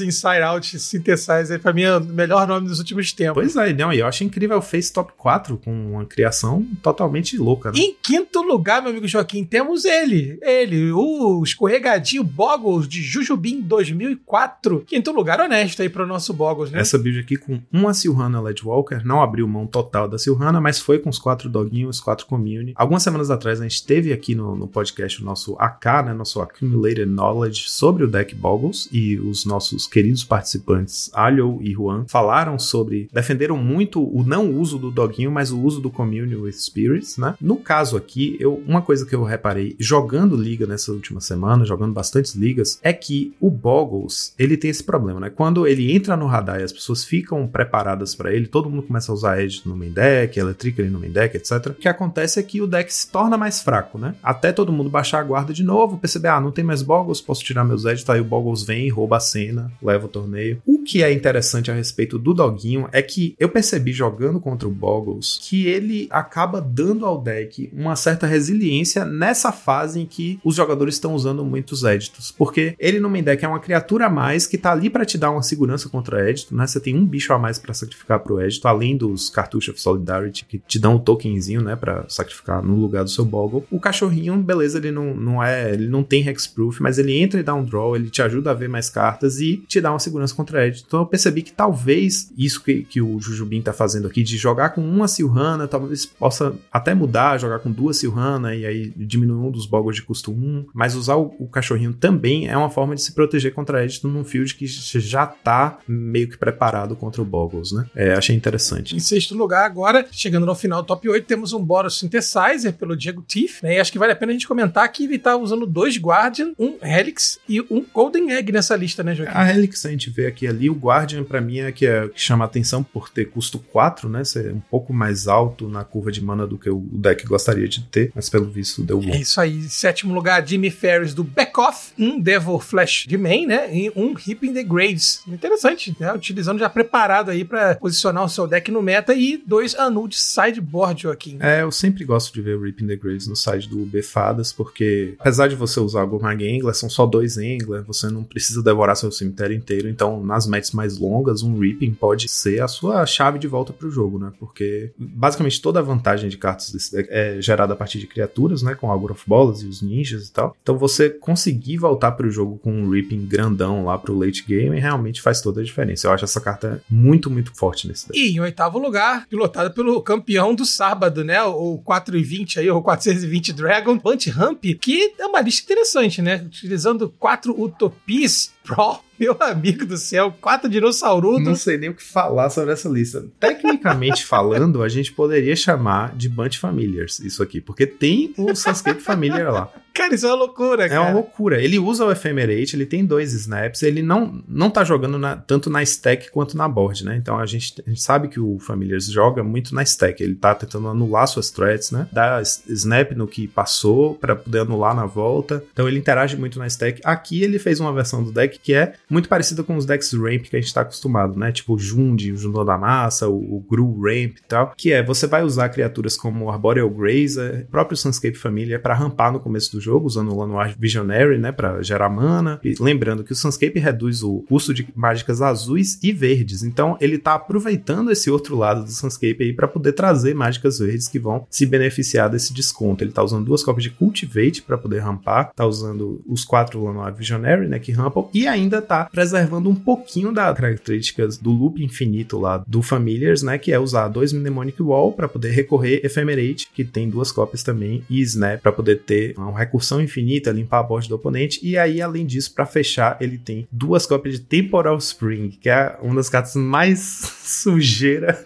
Inside Out Synthesizer. Pra mim é o melhor nome dos últimos tempos. Pois é, não. E eu acho incrível o Face Top 4 com uma criação totalmente louca. Né? Em quinto lugar, meu amigo Joaquim, temos ele. Ele, o escorregadio Boggles de Jujubim 2004. Quinto lugar honesto aí pro nosso Boggles, né? Essa build aqui com uma Silhana Ledwalker, não abriu mão total da Silhana, mas foi com os quatro doguinhos, os quatro community. Algumas semanas atrás a gente teve aqui no, no podcast o nosso AK, né, nosso Accumulated Knowledge sobre o deck Boggles e os nossos queridos participantes Alio e Juan falaram sobre, defenderam muito o não uso do doguinho, mas o uso do Community with Spirits, né? No caso aqui, eu, uma coisa que eu reparei jogando liga nessa última semana, jogando bastantes ligas, é que o Boggles, ele tem esse problema, né? Quando ele entra no radar e as pessoas ficam preparadas para ele, todo mundo começa a usar Edge no main deck, Electric no main deck, etc. O que acontece é que o deck se torna mais fraco, né? Até todo mundo baixar a guarda de novo, perceber, ah, não tem mais Boggles, posso tirar meus Edge, tá aí o Boggles vem, rouba a cena, leva o torneio. O que é interessante a respeito do doguinho é que eu percebi jogando contra o Boggles que ele acaba dando ao deck uma certa resiliência nessa fase em que os jogadores estão usando muitos éditos. Porque ele no main deck é uma criatura a mais que tá ali para te dar uma segurança contra édito, né? Você tem um bicho a mais para sacrificar pro édito, além dos cartuchos of Solidarity que te dão um tokenzinho, né, para sacrificar no lugar do seu Boggle. O cachorrinho, beleza, ele não, não é, ele não tem hexproof, mas ele entra e dá um draw, ele te ajuda a ver mais cartas e te dá uma segurança contra Edge. Então eu percebi que talvez isso que, que o Jujubin tá fazendo aqui, de jogar com uma Silhana, talvez possa até mudar, jogar com duas Silhana e aí diminuir um dos boggles de custo 1, mas usar o, o cachorrinho também é uma forma de se proteger contra Edge num field que já tá meio que preparado contra o boggles, né? É, achei interessante. Em sexto lugar, agora, chegando no final do top 8, temos um Boros Synthesizer pelo Diego Tiff, né? E acho que vale a pena a gente comentar que ele tá usando dois Guardian, um Helix e um Golden Egg nessa lista, né, Joaquim? A Helix a gente vê aqui ali, o Guardian para mim é que, é que chama atenção por ter custo 4, né? Ser um pouco mais alto na curva de mana do que o deck gostaria de ter, mas pelo visto deu bom. É isso aí. Sétimo lugar, Jimmy Ferris do Backoff, um Devil Flash de main, né? E um Ripping the Graves. Interessante, né? Utilizando já preparado aí para posicionar o seu deck no meta e dois Anu de sideboard, Joaquim. É, eu sempre gosto de ver o Ripping the Graves no side do Befadas, porque apesar de você usar o Gomag Angler, são só dois Angler, você não precisa devorar seu cemitério inteiro, então nas matches mais longas, um Ripping pode ser a sua chave de volta pro jogo, né? Porque basicamente toda a vantagem de cartas desse deck é gerada a partir de criaturas, né? Com Augur of Bolas e os ninjas e tal. Então você conseguir voltar pro jogo com um Ripping grandão lá pro late game realmente faz toda a diferença. Eu acho essa carta muito, muito forte nesse deck. E em oitavo lugar, pilotado pelo campeão do sábado, né? O 420 aí, o 420 Dragon, Bunch Ramp, que é uma lista interessante, né? Utilizando quatro Utopias Pro. Meu amigo do céu, quatro dinossaurudos. Não sei nem o que falar sobre essa lista. Tecnicamente falando, a gente poderia chamar de Bunch Familiars isso aqui, porque tem o Sanscape Familiar lá. Cara, isso é uma loucura, É cara. uma loucura. Ele usa o Ephemerate, ele tem dois snaps, ele não, não tá jogando na- tanto na stack quanto na board, né? Então a gente, a gente sabe que o Familiars joga muito na stack. Ele tá tentando anular suas threats, né? S- snap no que passou pra poder anular na volta. Então ele interage muito na stack. Aqui ele fez uma versão do deck que é muito parecida com os decks Ramp que a gente tá acostumado, né? Tipo o Jund, o Jundor da Massa, o, o Gru Ramp e tal. Que é, você vai usar criaturas como Arboreal Grazer, próprio Sunscape Familiar pra rampar no começo do jogo, usando o Lanoir Visionary, né, para gerar mana. E lembrando que o Sunscape reduz o custo de mágicas azuis e verdes. Então, ele tá aproveitando esse outro lado do Sunscape aí para poder trazer mágicas verdes que vão se beneficiar desse desconto. Ele tá usando duas cópias de Cultivate para poder rampar, tá usando os quatro Lanoir Visionary, né, que rampam e ainda tá preservando um pouquinho das características do loop infinito lá do Familiars, né, que é usar dois Mnemonic Wall para poder recorrer Ephemerate, que tem duas cópias também, e Snap para poder ter uma recursão infinita, limpar a board do oponente. E aí, além disso, para fechar, ele tem duas cópias de Temporal Spring, que é uma das cartas mais sujeira.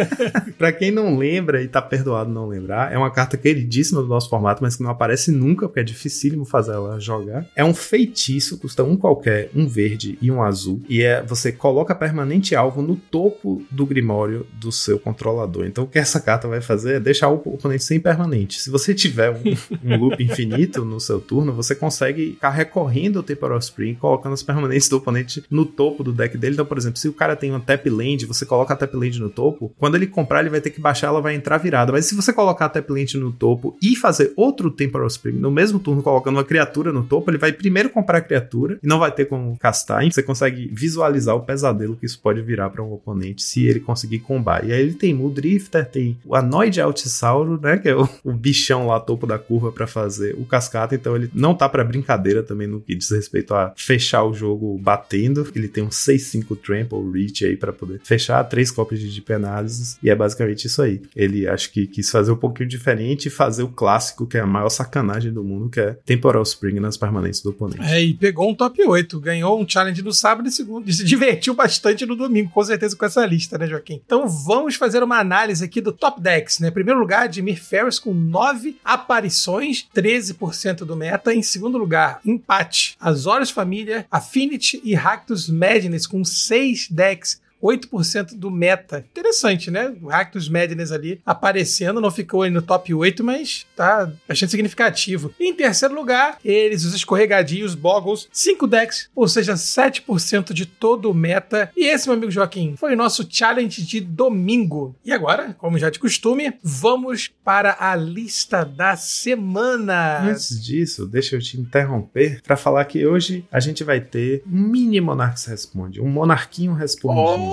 para quem não lembra e tá perdoado não lembrar, é uma carta queridíssima do nosso formato, mas que não aparece nunca, porque é dificílimo fazer ela jogar. É um feitiço, custa um qualquer, um verde e um azul. E é você coloca permanente alvo no topo do Grimório do seu controlador. Então o que essa carta vai fazer é deixar o oponente sem permanente. Se você tiver um, um loop infinito no seu turno, você consegue ficar recorrendo ao Temporal Spring, colocando as permanentes do oponente no topo do deck dele. Então, por exemplo, se o cara tem uma tap land, você coloca a tap land no topo, quando ele comprar, ele vai ter que baixar, ela vai entrar virada. Mas se você colocar a tap land no topo e fazer outro Temporal Spring no mesmo turno, colocando uma criatura no topo, ele vai primeiro comprar a criatura e não vai ter como castar. Você consegue visualizar o pesadelo que isso pode virar para um oponente se ele conseguir combar. E aí ele tem Muldrifter, tem o Anoid Altisauro, né, que é o, o bichão lá topo da curva para fazer o cascata, então ele não tá para brincadeira também no que diz respeito a fechar o jogo batendo. Ele tem um 6-5 Trample Reach aí para poder fechar três cópias de deep análises e é basicamente isso aí. Ele acho que quis fazer um pouquinho diferente e fazer o clássico que é a maior sacanagem do mundo, que é Temporal Spring nas permanentes do oponente. É, e pegou um top 8, ganhou um challenge no sábado e segundo, se divertiu bastante no domingo, com certeza com essa lista, né, Joaquim? Então vamos fazer uma análise aqui do top decks, né? Em primeiro lugar, Jimmy Ferris com 9 aparições, 13% do meta. Em segundo lugar, empate, Azorius Família, Affinity e Ractus Madness com 6 decks 8% do meta. Interessante, né? O Ractus Madness ali aparecendo, não ficou aí no top 8, mas tá bastante significativo. Em terceiro lugar, eles, os escorregadios, Boggles, 5 decks, ou seja, 7% de todo o meta. E esse, meu amigo Joaquim, foi o nosso challenge de domingo. E agora, como já de costume, vamos para a lista da semana. Antes disso, deixa eu te interromper para falar que hoje a gente vai ter um mini Monarchs Responde, um monarquinho respondinho. Oh,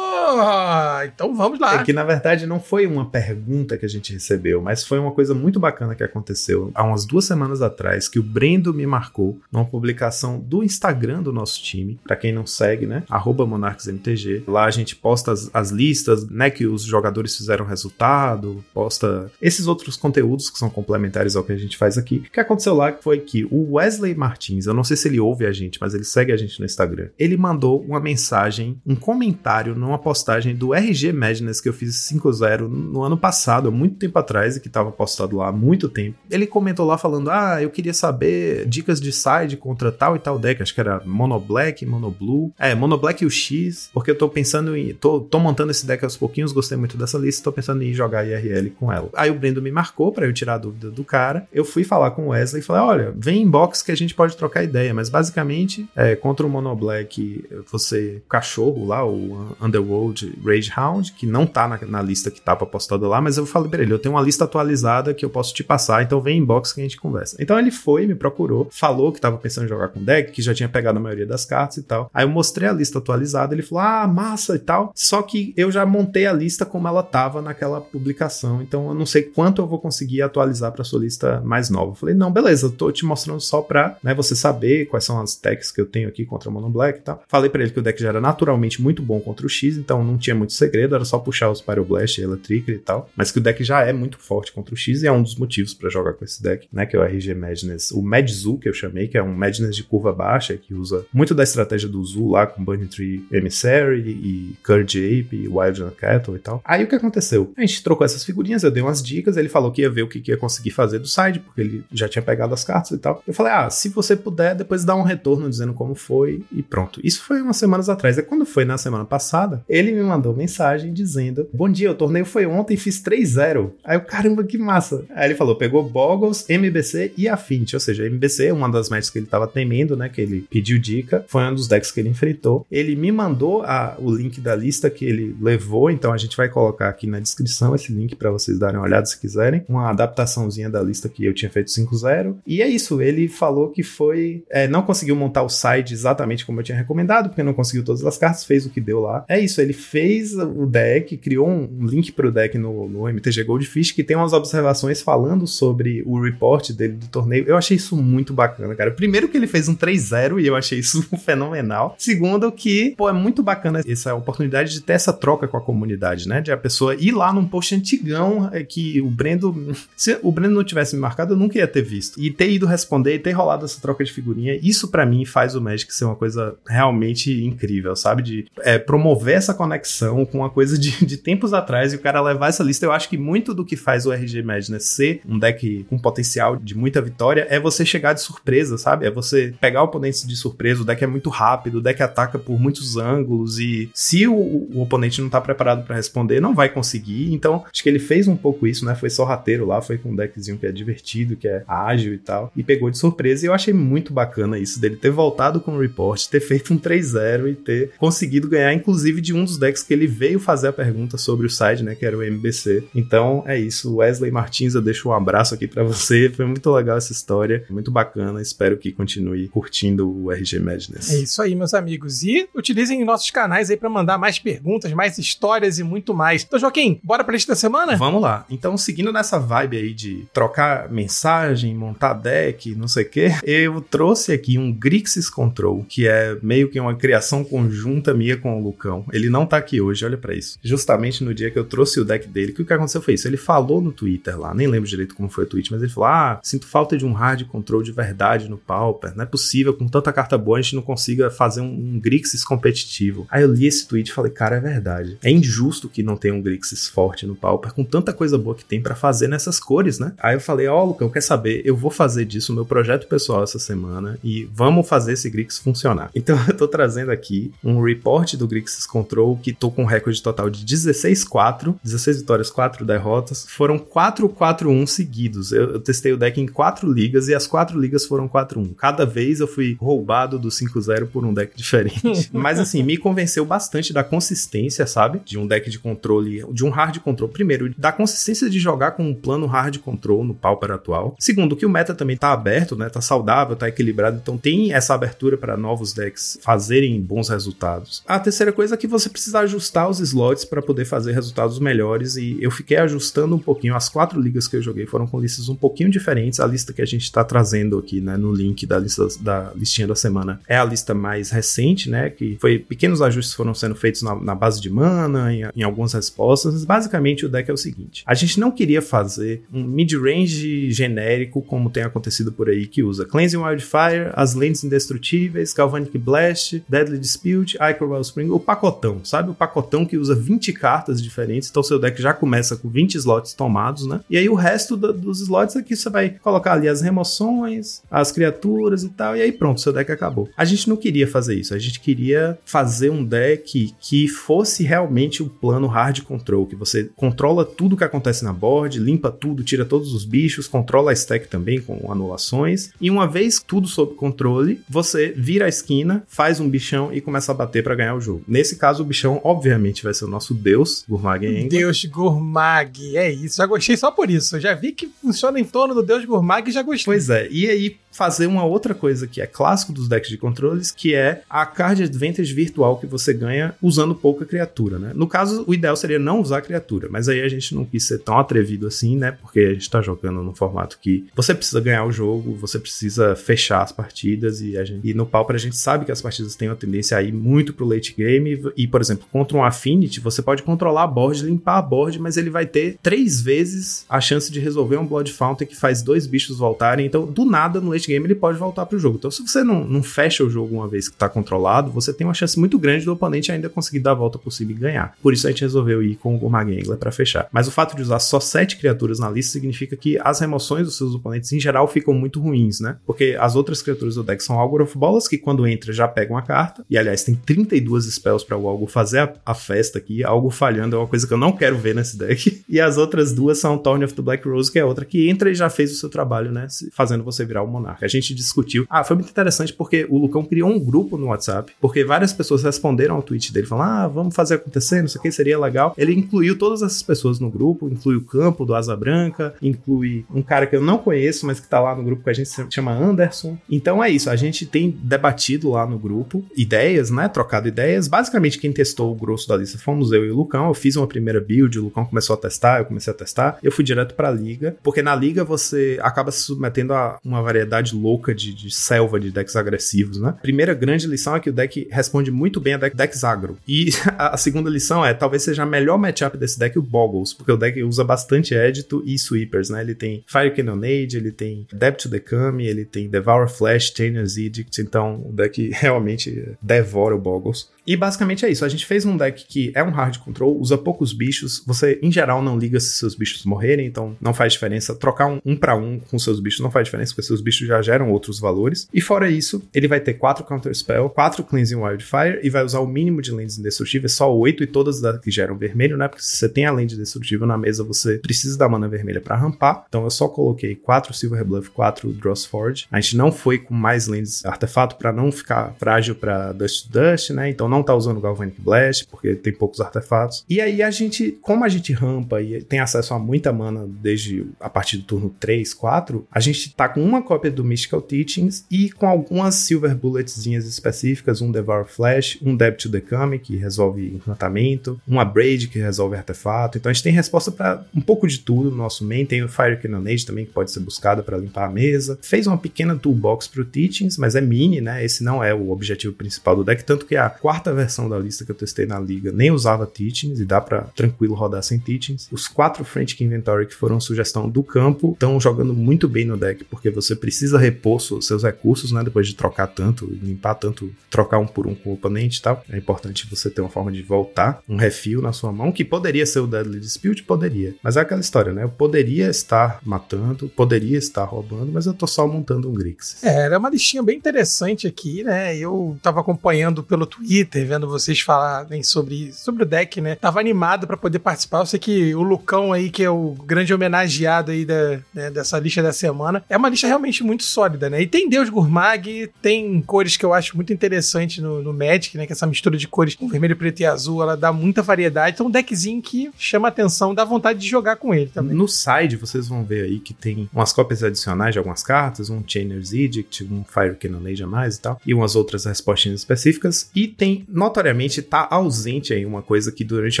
Oh, então vamos lá. É que na verdade não foi uma pergunta que a gente recebeu, mas foi uma coisa muito bacana que aconteceu há umas duas semanas atrás, que o Brendo me marcou numa publicação do Instagram do nosso time. Pra quem não segue, né? MonarchsMTG. Lá a gente posta as, as listas, né? Que os jogadores fizeram resultado, posta esses outros conteúdos que são complementares ao que a gente faz aqui. O que aconteceu lá foi que o Wesley Martins, eu não sei se ele ouve a gente, mas ele segue a gente no Instagram. Ele mandou uma mensagem, um comentário numa postagem do RG Madness que eu fiz 5.0 no ano passado, muito tempo atrás, e que estava postado lá há muito tempo. Ele comentou lá falando: Ah, eu queria saber dicas de side contra tal e tal deck. Acho que era Mono Black, Mono Blue. É, Mono Black e o X, porque eu tô pensando em. Tô, tô montando esse deck aos pouquinhos, gostei muito dessa lista, tô pensando em jogar IRL com ela. Aí o Brendo me marcou para eu tirar a dúvida do cara. Eu fui falar com o Wesley e falei: Olha, vem inbox que a gente pode trocar ideia, mas basicamente, é, contra o Mono Black, você, cachorro lá, o Underworld Rage Hound, que não tá na, na lista que tava postada lá, mas eu falei pra ele: eu tenho uma lista atualizada que eu posso te passar, então vem inbox que a gente conversa. Então ele foi, me procurou, falou que tava pensando em jogar com deck, que já tinha pegado a maioria das cartas e tal. Aí eu mostrei a lista atualizada, ele falou: ah, massa e tal. Só que eu já montei a lista como ela tava naquela publicação, então eu não sei quanto eu vou conseguir atualizar pra sua lista mais nova. Eu falei: não, beleza, eu tô te mostrando só pra né, você saber quais são as decks que eu tenho aqui contra o Mono Black e tal. Falei pra ele que o deck já era naturalmente muito bom contra o X, então não tinha muito segredo, era só puxar os Pyroblast, Electric e tal. Mas que o deck já é muito forte contra o X e é um dos motivos para jogar com esse deck, né? Que é o RG Madness. O Madzu, que eu chamei, que é um Madness de curva baixa, que usa muito da estratégia do Zu lá com Bunny Tree Emissary e Courage Ape e Wild Cattle e tal. Aí o que aconteceu? A gente trocou essas figurinhas, eu dei umas dicas, ele falou que ia ver o que, que ia conseguir fazer do side, porque ele já tinha pegado as cartas e tal. Eu falei, ah, se você puder, depois dá um retorno dizendo como foi e pronto. Isso foi umas semanas atrás. É quando foi na semana passada, ele me mandou mensagem dizendo: Bom dia, o torneio foi ontem e fiz 3-0. Aí eu, caramba, que massa. Aí ele falou: pegou Boggles, MBC e Affinity. Ou seja, MBC uma das matches que ele tava temendo, né? Que ele pediu dica. Foi um dos decks que ele enfrentou. Ele me mandou a, o link da lista que ele levou, então a gente vai colocar aqui na descrição esse link para vocês darem uma olhada se quiserem. Uma adaptaçãozinha da lista que eu tinha feito 5-0. E é isso, ele falou que foi. É, não conseguiu montar o site exatamente como eu tinha recomendado, porque não conseguiu todas as cartas, fez o que deu lá. É isso, ele fez o deck, criou um link pro deck no, no MTG Goldfish que tem umas observações falando sobre o report dele do torneio. Eu achei isso muito bacana, cara. Primeiro que ele fez um 3-0 e eu achei isso fenomenal. Segundo que, pô, é muito bacana essa oportunidade de ter essa troca com a comunidade, né? De a pessoa ir lá num post antigão é, que o Brendo, se o Brendo não tivesse me marcado, eu nunca ia ter visto. E ter ido responder e ter rolado essa troca de figurinha, isso para mim faz o Magic ser uma coisa realmente incrível, sabe? De é, promover essa conexão com uma coisa de, de tempos atrás e o cara levar essa lista. Eu acho que muito do que faz o RG Madness ser um deck com potencial de muita vitória é você chegar de surpresa, sabe? É você pegar o oponente de surpresa. O deck é muito rápido, o deck ataca por muitos ângulos e se o, o oponente não tá preparado para responder, não vai conseguir. Então, acho que ele fez um pouco isso, né? Foi sorrateiro lá, foi com um deckzinho que é divertido, que é ágil e tal, e pegou de surpresa. E eu achei muito bacana isso dele ter voltado com o report, ter feito um 3-0 e ter conseguido ganhar, inclusive, de um dos decks que ele veio fazer a pergunta sobre o side, né? Que era o MBC. Então é isso. Wesley Martins, eu deixo um abraço aqui para você. Foi muito legal essa história, muito bacana. Espero que continue curtindo o RG Madness. É isso aí, meus amigos. E utilizem nossos canais aí para mandar mais perguntas, mais histórias e muito mais. Então, Joaquim, bora pra lista da semana? Vamos lá. Então, seguindo nessa vibe aí de trocar mensagem, montar deck, não sei o quê, eu trouxe aqui um Grixis Control, que é meio que uma criação conjunta minha com o Lucão. Ele não tá aqui hoje, olha para isso. Justamente no dia que eu trouxe o deck dele, que o que aconteceu foi isso. Ele falou no Twitter lá, nem lembro direito como foi o tweet, mas ele falou: Ah, sinto falta de um hard control de verdade no Pauper. Não é possível, com tanta carta boa, a gente não consiga fazer um, um Grixis competitivo. Aí eu li esse tweet e falei, cara, é verdade. É injusto que não tenha um Grixis forte no Pauper, com tanta coisa boa que tem para fazer nessas cores, né? Aí eu falei, ó, oh, Lucão, quer saber? Eu vou fazer disso o meu projeto pessoal essa semana e vamos fazer esse Grixis funcionar. Então eu tô trazendo aqui um report do Grixis Control que tô com um recorde total de 16-4, 16 vitórias, 4 derrotas. Foram 4-4-1 seguidos. Eu, eu, testei o deck em 4 ligas e as 4 ligas foram 4-1. Cada vez eu fui roubado do 5-0 por um deck diferente. Mas assim, me convenceu bastante da consistência, sabe? De um deck de controle, de um hard control. Primeiro, da consistência de jogar com um plano hard control no Pauper atual. Segundo, que o meta também tá aberto, né? Tá saudável, tá equilibrado. Então tem essa abertura para novos decks fazerem bons resultados. A terceira coisa é que você precisa precisa ajustar os slots para poder fazer resultados melhores e eu fiquei ajustando um pouquinho. As quatro ligas que eu joguei foram com listas um pouquinho diferentes. A lista que a gente está trazendo aqui, né, no link da lista da listinha da semana é a lista mais recente, né, que foi pequenos ajustes foram sendo feitos na, na base de mana, em, em algumas respostas. Basicamente o deck é o seguinte: a gente não queria fazer um mid-range genérico como tem acontecido por aí que usa Cleansing Wildfire, as lentes indestrutíveis, Galvanic Blast, Deadly Dispute, Ichor Wellspring, o pacotão, sabe? O pacotão que usa 20 cartas diferentes, então seu deck já começa com 20 slots tomados, né? E aí o resto do, dos slots aqui você vai colocar ali as remoções, as criaturas e tal, e aí pronto, seu deck acabou. A gente não queria fazer isso, a gente queria fazer um deck que fosse realmente o plano hard control, que você controla tudo que acontece na board, limpa tudo, tira todos os bichos, controla a stack também com anulações, e uma vez tudo sob controle, você vira a esquina, faz um bichão e começa a bater para ganhar o jogo. Nesse caso, o bichão, obviamente, vai ser o nosso deus, Gurmag Engel. Deus Gurmag, é isso. Já gostei só por isso. Eu já vi que funciona em torno do Deus Gurmag e já gostei. Pois é, e aí fazer uma outra coisa que é clássico dos decks de controles, que é a card advantage virtual que você ganha usando pouca criatura, né? No caso, o ideal seria não usar criatura, mas aí a gente não quis ser tão atrevido assim, né? Porque a gente tá jogando num formato que você precisa ganhar o jogo, você precisa fechar as partidas e, a gente, e no Pauper a gente sabe que as partidas têm uma tendência a ir muito pro late game e, por exemplo, contra um Affinity, você pode controlar a board, limpar a board, mas ele vai ter três vezes a chance de resolver um Blood Fountain que faz dois bichos voltarem, então do nada no late game ele pode voltar pro jogo. Então se você não, não fecha o jogo uma vez que tá controlado, você tem uma chance muito grande do oponente ainda conseguir dar a volta por cima e ganhar. Por isso a gente resolveu ir com o Gourmag Angler pra fechar. Mas o fato de usar só sete criaturas na lista significa que as remoções dos seus oponentes em geral ficam muito ruins, né? Porque as outras criaturas do deck são Algor of Bolas, que quando entra já pega uma carta, e aliás tem 32 spells para o Algo fazer a, a, festa aqui, algo falhando é uma coisa que eu não quero ver nesse deck. E as outras duas são Thorn of the Black Rose, que é outra que entra e já fez o seu trabalho, né? Fazendo você virar o monarca. A gente discutiu. Ah, foi muito interessante porque o Lucão criou um grupo no WhatsApp, porque várias pessoas responderam ao tweet dele, falando: ah, vamos fazer acontecer, não sei o que, seria legal. Ele incluiu todas essas pessoas no grupo, inclui o campo do Asa Branca, inclui um cara que eu não conheço, mas que tá lá no grupo que a gente chama Anderson. Então é isso, a gente tem debatido lá no grupo ideias, né? Trocado ideias. Basicamente, quem testou o grosso da lista fomos eu e o Lucão. Eu fiz uma primeira build, o Lucão começou a testar, eu comecei a testar. Eu fui direto pra liga, porque na liga você acaba se submetendo a uma variedade louca de, de selva de decks agressivos, né? Primeira grande lição é que o deck responde muito bem a deck, decks agro. E a, segunda lição é, talvez seja a melhor matchup desse deck o Boggles, porque o deck usa bastante Edito e Sweepers, né? Ele tem Fire Cannonade, ele tem Depth to the Kami, ele tem Devour Flash, Chainer's Edict, então o deck realmente devora o Boggles. E basicamente é isso. A gente fez um deck que é um hard control, usa poucos bichos. Você, em geral, não liga se seus bichos morrerem, então não faz diferença. Trocar um, um para um com seus bichos não faz diferença, porque seus bichos já geram outros valores. E fora isso, ele vai ter 4 Counter Spell, 4 Cleansing Wildfire e vai usar o mínimo de lentes indestrutíveis, só 8 e todas das que geram vermelho, né? Porque se você tem a lente indestrutível na mesa, você precisa da mana vermelha para rampar. Então eu só coloquei 4 Silver Bluff, 4 Drossforge. A gente não foi com mais lentes artefato para não ficar frágil para Dust Dust, né? Então não tá usando Galvanic Blast, porque tem poucos artefatos. E aí a gente, como a gente rampa e tem acesso a muita mana desde a partir do turno 3, 4, a gente tá com uma cópia do Mystical Teachings e com algumas Silver Bulletzinhas específicas, um Devour Flash, um Deb to the Kami, que resolve encantamento, uma Braid, que resolve artefato. Então a gente tem resposta para um pouco de tudo no nosso main. Tem o Fire Cannonade também, que pode ser buscado para limpar a mesa. Fez uma pequena toolbox pro Teachings, mas é mini, né? Esse não é o objetivo principal do deck, tanto que a quarta versão da lista que eu testei na liga nem usava Teachings e dá para tranquilo rodar sem Teachings. Os quatro Frantic Inventory que foram sugestão do campo estão jogando muito bem no deck, porque você precisa repor seus recursos, né? Depois de trocar tanto, limpar tanto, trocar um por um com o oponente tal. É importante você ter uma forma de voltar um refil na sua mão, que poderia ser o Deadly Dispute, poderia. Mas é aquela história, né? Eu poderia estar matando, poderia estar roubando, mas eu tô só montando um Grix. É, era uma listinha bem interessante aqui, né? Eu tava acompanhando pelo Twitter, vendo vocês falarem sobre, sobre o deck, né? Tava animado para poder participar. Eu sei que o Lucão aí, que é o grande homenageado aí da, né, dessa lista da semana, é uma lista realmente muito sólida, né? E tem Deus Gurmag, tem cores que eu acho muito interessante no, no Magic, né? Que essa mistura de cores com vermelho, preto e azul, ela dá muita variedade. Então, um deckzinho que chama atenção, dá vontade de jogar com ele também. No side, vocês vão ver aí que tem umas cópias adicionais de algumas cartas, um Chainer's Edict, um Fire Cannonade a mais e tal, e umas outras respostas específicas. E tem Porém, notoriamente tá ausente aí uma coisa que durante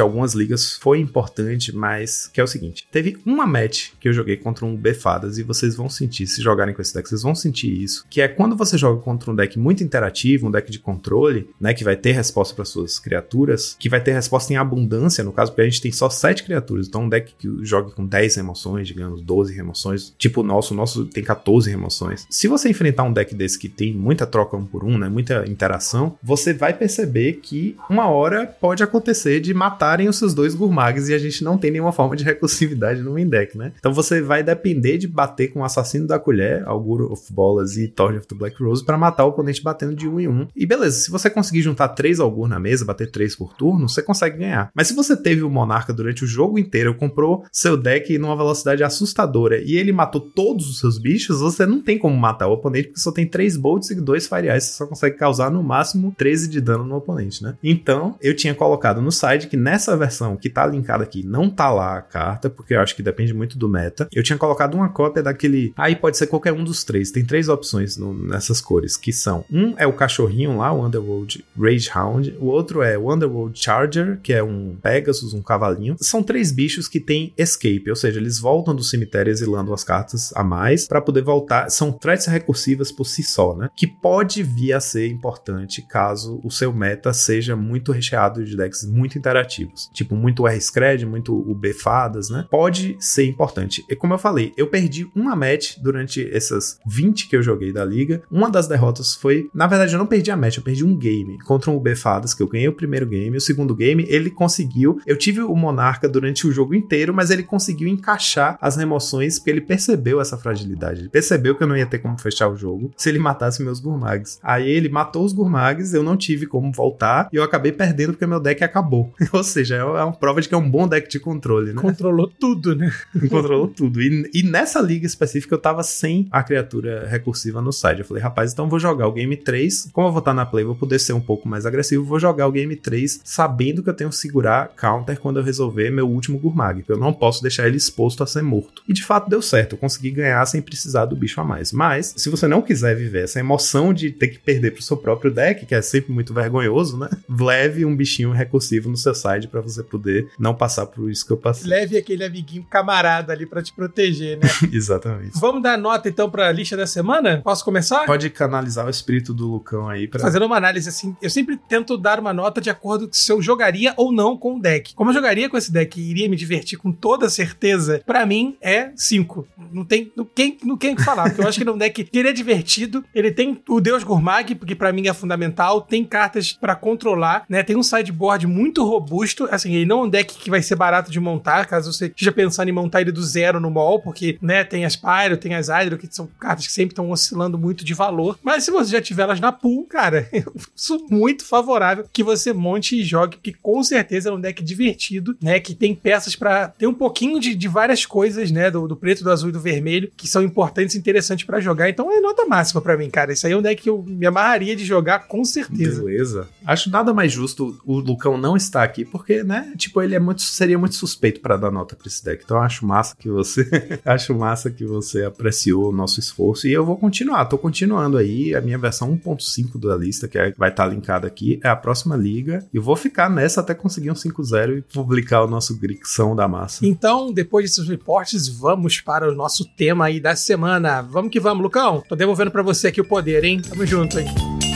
algumas ligas foi importante, mas que é o seguinte: teve uma match que eu joguei contra um Befadas e vocês vão sentir, se jogarem com esse deck, vocês vão sentir isso, que é quando você joga contra um deck muito interativo, um deck de controle, né, que vai ter resposta para suas criaturas, que vai ter resposta em abundância, no caso, porque a gente tem só 7 criaturas, então um deck que joga com 10 remoções, digamos, 12 remoções, tipo o nosso, o nosso tem 14 remoções. Se você enfrentar um deck desse que tem muita troca um por um, né, muita interação, você vai perceber que uma hora pode acontecer de matarem os seus dois Gurmags e a gente não tem nenhuma forma de recursividade no main deck, né? Então você vai depender de bater com o Assassino da Colher, Auguro of Bolas e Torch of the Black Rose para matar o oponente batendo de um em um. E beleza, se você conseguir juntar três Augur na mesa, bater três por turno, você consegue ganhar. Mas se você teve o Monarca durante o jogo inteiro, comprou seu deck numa velocidade assustadora e ele matou todos os seus bichos, você não tem como matar o oponente porque só tem três bolts e dois Fire Ice, você só consegue causar no máximo 13 de dano no oponente, né? Então, eu tinha colocado no site que nessa versão que tá linkada aqui não tá lá a carta, porque eu acho que depende muito do meta. Eu tinha colocado uma cópia daquele. Aí pode ser qualquer um dos três. Tem três opções no, nessas cores, que são: um é o cachorrinho lá, o Underworld Rage Hound, o outro é o Underworld Charger, que é um Pegasus, um cavalinho. São três bichos que têm escape, ou seja, eles voltam do cemitério exilando as cartas a mais para poder voltar. São threats recursivas por si só, né? Que pode vir a ser importante caso o seu meta seja muito recheado de decks muito interativos, tipo muito R-Scred, muito o B-Fadas, né? Pode ser importante. E como eu falei, eu perdi uma match durante essas 20 que eu joguei da liga. Uma das derrotas foi, na verdade, eu não perdi a match, eu perdi um game contra um B-Fadas, que eu ganhei o primeiro game. O segundo game, ele conseguiu. Eu tive o Monarca durante o jogo inteiro, mas ele conseguiu encaixar as remoções porque ele percebeu essa fragilidade. Ele percebeu que eu não ia ter como fechar o jogo se ele matasse meus Gurmags. Aí ele matou os Gurmags, eu não tive como voltar e eu acabei perdendo porque meu deck acabou. Ou seja, é uma prova de que é um bom deck de controle, né? Controlou tudo, né? Controlou tudo. E, e, nessa liga específica eu tava sem a criatura recursiva no side. Eu falei, rapaz, então vou jogar o game 3. Como eu vou estar na play, vou poder ser um pouco mais agressivo. Vou jogar o game 3 sabendo que eu tenho que segurar counter quando eu resolver meu último Gurmag. Eu não posso deixar ele exposto a ser morto. E de fato deu certo. Eu consegui ganhar sem precisar do bicho a mais. Mas, se você não quiser viver essa emoção de ter que perder pro seu próprio deck, que é sempre muito vergonhoso, né? Leve um bichinho recursivo no seu side para você poder não passar por isso que eu passei. Leve aquele amiguinho camarada ali para te proteger, né? Exatamente. Vamos dar nota então para a lista da semana? Posso começar? Pode canalizar o espírito do Lucão aí para fazendo uma análise assim. Eu sempre tento dar uma nota de acordo com se eu jogaria ou não com o deck. Como eu jogaria com esse deck e iria me divertir com toda certeza, para mim é 5. Não tem no quem no quem falar, porque eu acho que ele é um deck que ele é divertido, ele tem o Deus Gurmag, porque para mim é fundamental, tem cartas para controlar, né? Tem um sideboard muito robusto, assim, ele não é um deck que vai ser barato de montar, caso você esteja pensando em montar ele do zero no mall, porque, né, tem as Pyro, tem as Hydro, que são cartas que sempre estão oscilando muito de valor. Mas se você já tiver elas na pool, cara, eu sou muito favorável que você monte e jogue, porque com certeza é um deck divertido, né, que tem peças para ter um pouquinho de, de várias coisas, né, do, do, preto, do azul e do vermelho, que são importantes e interessantes para jogar. Então é nota máxima para mim, cara. Isso aí é um deck que eu me amarraria de jogar com certeza. Beleza. Acho nada mais justo o Lucão não estar aqui, porque, né, tipo, ele é muito, seria muito suspeito para dar nota pra esse deck. Então acho massa que você, acho massa que você apreciou o nosso esforço e eu vou continuar, tô continuando aí, a minha versão 1.5 da lista, que é, vai estar tá linkada aqui, é a próxima liga, e vou ficar nessa até conseguir um 5.0 e publicar o nosso Grixão da massa. Então, depois desses reportes, vamos para o nosso tema aí da semana. Vamos que vamos, Lucão. Tô devolvendo para você aqui o poder, hein? Tamo junto, hein?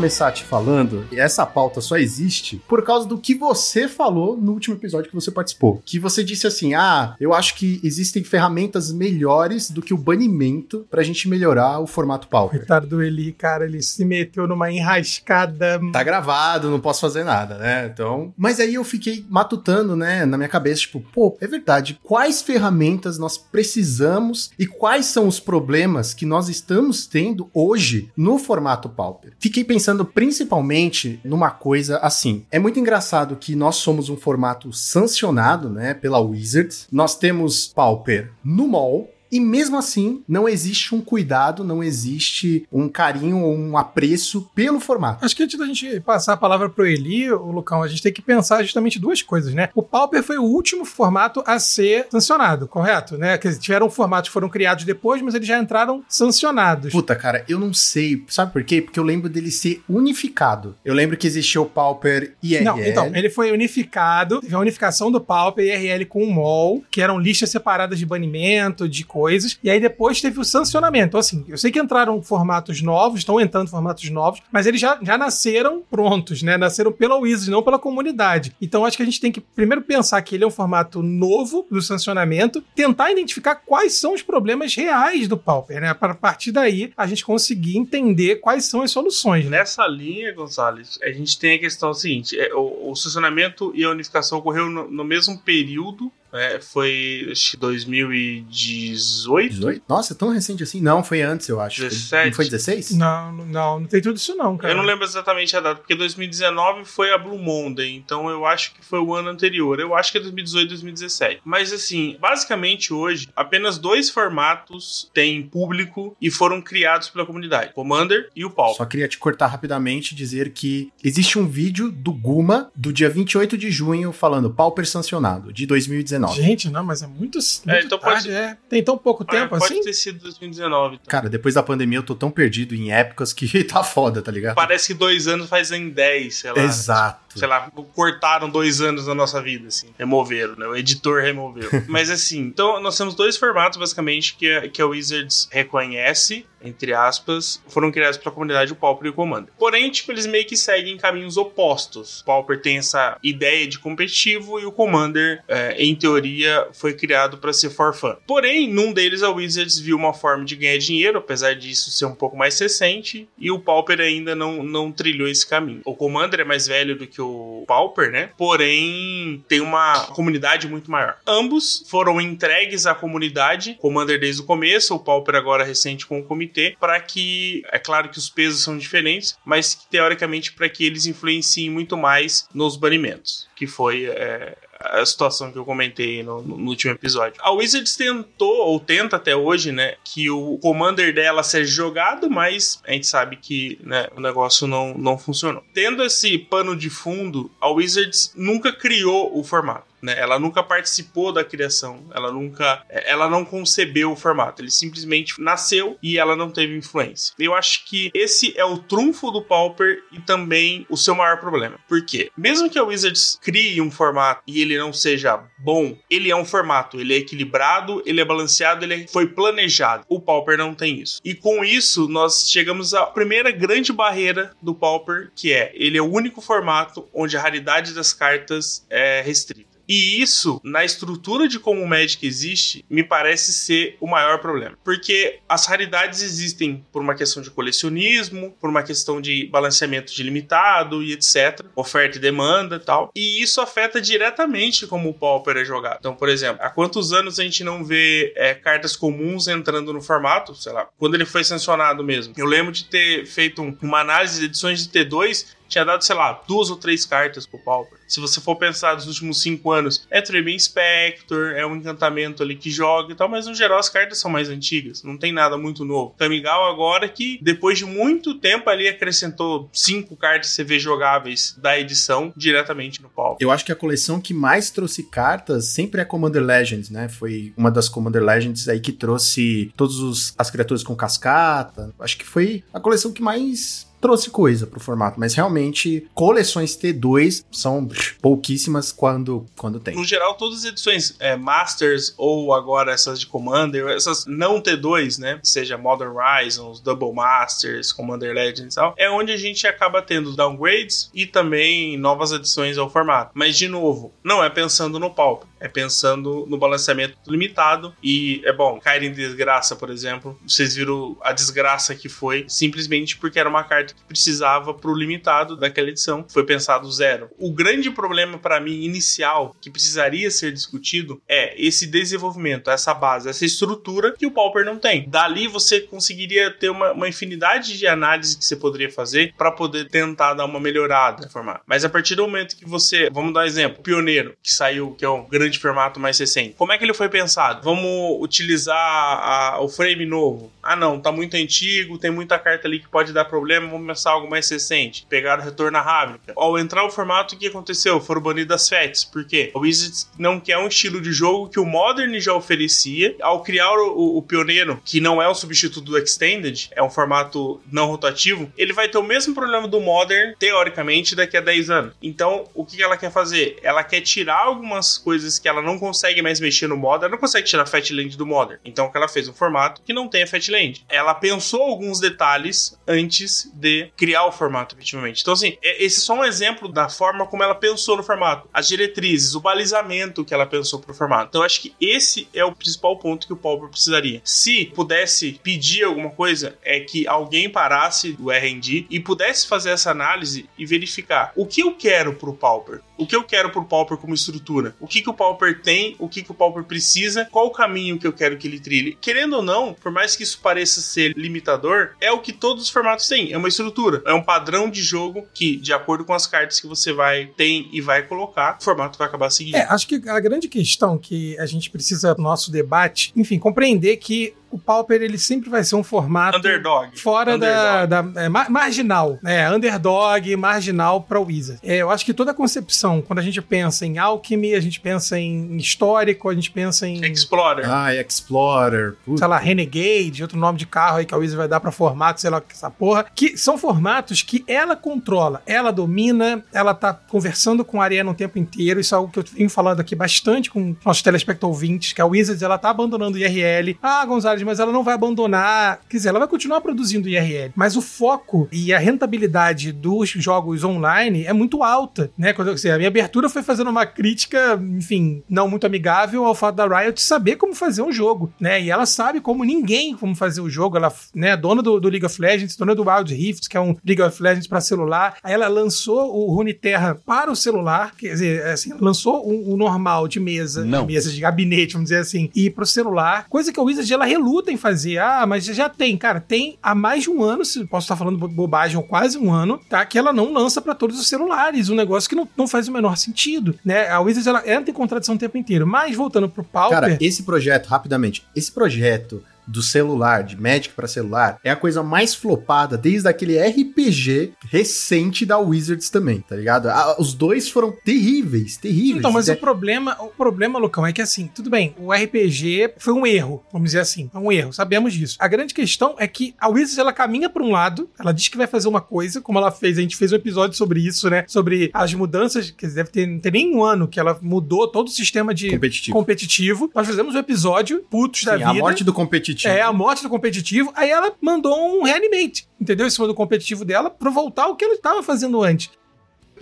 Começar te falando, e essa pauta só existe por causa do que você falou no último episódio que você participou. Que você disse assim: ah, eu acho que existem ferramentas melhores do que o banimento pra gente melhorar o formato Pauper. Coitado do Eli, cara, ele se meteu numa enrascada. Tá gravado, não posso fazer nada, né? Então. Mas aí eu fiquei matutando, né, na minha cabeça, tipo, pô, é verdade. Quais ferramentas nós precisamos e quais são os problemas que nós estamos tendo hoje no formato Pauper? Fiquei pensando principalmente numa coisa assim. É muito engraçado que nós somos um formato sancionado, né, pela Wizards. Nós temos Pauper no mall, e mesmo assim, não existe um cuidado, não existe um carinho ou um apreço pelo formato. Acho que antes da gente passar a palavra pro Eli, o Lucão, a gente tem que pensar justamente duas coisas, né? O Pauper foi o último formato a ser sancionado, correto? Né? Dizer, tiveram formatos que foram criados depois, mas eles já entraram sancionados. Puta, cara, eu não sei. Sabe por quê? Porque eu lembro dele ser unificado. Eu lembro que existia o Pauper IRL. Não, então, ele foi unificado, teve a unificação do Pauper IRL com o MOL, que eram listas separadas de banimento, de coisas, e aí depois teve o sancionamento. Então, assim, eu sei que entraram formatos novos, estão entrando formatos novos, mas eles já, já nasceram prontos, né? Nasceram pela Wizards, não pela comunidade. Então, acho que a gente tem que primeiro pensar que ele é um formato novo do sancionamento, tentar identificar quais são os problemas reais do Pauper, né? Para partir daí a gente conseguir entender quais são as soluções, né? Nessa linha, Gonzalez, a gente tem a questão seguinte: é, o, o sancionamento e a unificação ocorreu no, no mesmo período. Né? foi acho que 2018. 18? Nossa, é tão recente assim? Não, foi antes, eu acho. 17. Não foi 16? Não, não, não tem tudo isso não, cara. Eu não lembro exatamente a data, porque 2019 foi a Blue Monday, então eu acho que foi o ano anterior. Eu acho que é 2018, 2017. Mas assim, basicamente hoje, apenas dois formatos têm público e foram criados pela comunidade: Commander e o Pauper. Só queria te cortar rapidamente e dizer que existe um vídeo do Guma do dia 28 de junho falando Pauper sancionado, de 2019. Gente, não, mas é muito, muito É, então pode- tarde, é. Tem tão pouco Ah, tempo pode assim? ter sido 2019. então. Cara, depois da pandemia eu tô tão perdido em épocas que tá foda, tá ligado? Parece que dois anos fazem 10, sei lá. Exato. Sei lá, cortaram dois anos da nossa vida, assim. Removeram, né? O editor removeu. Mas assim, então nós temos dois formatos, basicamente, que a, que a Wizards reconhece, entre aspas, foram criados pela comunidade o Pauper e o Commander. Porém, tipo, eles meio que seguem caminhos opostos. O Pauper tem essa ideia de competitivo e o Commander, é, em teoria, foi criado para ser for fun. Porém, num deles a Wizards viu uma forma de ganhar dinheiro, apesar disso ser um pouco mais recente, e o Pauper ainda não, não trilhou esse caminho. O Commander é mais velho do que o Pauper, né? Porém, tem uma comunidade muito maior. Ambos foram entregues à comunidade, Commander desde o começo, o Pauper agora recente com o comitê, para que, é claro que os pesos são diferentes, mas que, teoricamente para que eles influenciem muito mais nos banimentos, que foi é, a situação que eu comentei no, no último episódio. A Wizards tentou, ou tenta até hoje, né, que o commander dela seja jogado, mas a gente sabe que né, o negócio não, não funcionou. Tendo esse pano de fundo, a Wizards nunca criou o formato. Né? Ela nunca participou da criação, ela nunca, ela não concebeu o formato, ele simplesmente nasceu e ela não teve influência. Eu acho que esse é o trunfo do Pauper e também o seu maior problema. Por quê? Mesmo que a Wizards crie um formato e ele não seja bom, ele é um formato, ele é equilibrado, ele é balanceado, ele foi planejado. O Pauper não tem isso. E com isso, nós chegamos à primeira grande barreira do Pauper, que é ele é o único formato onde a raridade das cartas é restrita. E isso, na estrutura de como o Magic existe, me parece ser o maior problema. Porque as raridades existem por uma questão de colecionismo, por uma questão de balanceamento de limitado e etc. Oferta e demanda e tal. E isso afeta diretamente como o Pauper é jogado. Então, por exemplo, há quantos anos a gente não vê é, cartas comuns entrando no formato? Sei lá, quando ele foi sancionado mesmo. Eu lembro de ter feito um- uma análise de edições de T2 tinha dado, sei lá, duas ou três cartas pro Pauper. Se você for pensar nos últimos cinco anos, é Tremem Spectre, é um encantamento ali que joga e tal, mas no geral as cartas são mais antigas, não tem nada muito novo. Kamigawa agora que, depois de muito tempo ali, acrescentou cinco cartas CV jogáveis da edição diretamente no Pauper. Eu acho que a coleção que mais trouxe cartas sempre é Commander Legends, né? Foi uma das Commander Legends aí que trouxe todas as criaturas com cascata. Acho que foi a coleção que mais trouxe coisa pro formato, mas realmente coleções T2 são pouquíssimas quando, quando tem. No geral, todas as edições é, Masters ou agora essas de Commander, essas não T2, né? Seja Modern Horizons, Double Masters, Commander Legends e tal, é onde a gente acaba tendo downgrades e também novas adições ao formato. Mas, de novo, não é pensando no Pauper, é pensando no balanceamento limitado e é bom, cair em desgraça, por exemplo. Vocês viram a desgraça que foi simplesmente porque era uma carta que precisava pro limitado daquela edição. Foi pensado zero. O grande problema para mim inicial que precisaria ser discutido é esse desenvolvimento, essa base, essa estrutura que o Pauper não tem. Dali você conseguiria ter uma, uma infinidade de análises que você poderia fazer para poder tentar dar uma melhorada. Mas a partir do momento que você, vamos dar um exemplo, Pioneiro, que saiu, que é um grande formato mais recente. Como é que ele foi pensado? Vamos utilizar a, o frame novo. Ah, não, tá muito antigo, tem muita carta ali que pode dar problema, vamos começar algo mais recente. Pegaram o retorno à Ravnica. Ao entrar o formato, o que aconteceu? Foram banidas as FETs. Por quê? O Wizards não quer um estilo de jogo que o Modern já oferecia. Ao criar o, o, o Pioneiro, que não é um substituto do Extended, é um formato não rotativo, ele vai ter o mesmo problema do Modern, teoricamente, daqui a 10 anos. Então, o que ela quer fazer? Ela quer tirar algumas coisas que ela não consegue mais mexer no Modern, ela não consegue tirar a Fatland do Modern. Então, ela fez? Um formato que não tem a Fatland. Ela pensou alguns detalhes antes de criar o formato, efetivamente. Então, assim, é, esse é só um exemplo da forma como ela pensou no formato. As diretrizes, o balizamento que ela pensou pro formato. Então, acho que esse é o principal ponto que o Pauper precisaria. Se pudesse pedir alguma coisa, é que alguém parasse o R&D e pudesse fazer essa análise e verificar o que eu quero pro Pauper. O que eu quero pro Pauper como estrutura? O que, que o Pauper tem? O que, que o Pauper precisa? Qual o caminho que eu quero que ele trilhe? Querendo ou não, por mais que isso pareça ser limitador, é o que todos os formatos têm. É uma estrutura. É um padrão de jogo que, de acordo com as cartas que você vai tem e vai colocar, o formato vai acabar seguindo. É, acho que a grande questão que a gente precisa no nosso debate, enfim, compreender que o Pauper ele sempre vai ser um formato Underdog. fora Underdog. da, da é, ma- marginal, né? Underdog, marginal para o Wizard. É, eu acho que toda a concepção, quando a gente pensa em Alchemy, a gente pensa em histórico, a gente pensa em Explorer. Ah, Explorer. Putz. sei lá, Renegade, outro nome de carro aí que a Wizard vai dar pra formato, sei lá, que essa porra, que são formatos que ela controla, ela domina, ela tá conversando com a Ariana o tempo inteiro, isso é algo que eu venho falando aqui bastante com nossos telespectadores ouvintes, que a Wizards, ela tá abandonando o IRL. Ah, Gonzalez, mas ela não vai abandonar, quer dizer, ela vai continuar produzindo IRL, mas o foco e a rentabilidade dos jogos online é muito alta, né? Quando eu dizer, a minha abertura foi fazendo uma crítica, enfim, não muito amigável ao fato da Riot saber como fazer um jogo, né? E ela sabe como ninguém como fazer o jogo, ela, né, dona do, do League of Legends, dona do Wild Rift, que é um League of Legends para celular. Aí ela lançou o Runeterra para o celular, quer dizer, assim, lançou o, o normal de mesa, Não. mesa de gabinete, vamos dizer assim, e pro celular, coisa que a Wizard ela reluta em fazer. Ah, mas já tem, cara, tem há mais de um ano, se posso estar falando bo- bobagem, ou quase um ano, tá? Que ela não lança para todos os celulares, um negócio que não, não faz o menor sentido, né? A Wizard ela entra em contradição o tempo inteiro. Mas voltando pro Pauper, Cara, esse projeto, rapidamente, esse projeto do celular, de Magic pra celular, é a coisa mais flopada desde aquele RPG recente da Wizards também, tá ligado? Ah, os dois foram terríveis, terríveis. Então, mas É- o problema, o problema, Lucão, é que assim, tudo bem, o RPG foi um erro, vamos dizer assim, é um erro, sabemos disso. A grande questão é que a Wizards, ela caminha para um lado, ela diz que vai fazer uma coisa, como ela fez, a gente fez um episódio sobre isso, né, sobre as mudanças, que deve ter, não ter nem um ano que ela mudou todo o sistema de Competitivo. competitivo. Nós fizemos um episódio, putos da Sim, vida. a morte do competitivo. É, a morte do competitivo. Aí ela mandou um reanimate, entendeu? Em cima do competitivo dela, pra voltar ao que ela estava fazendo antes.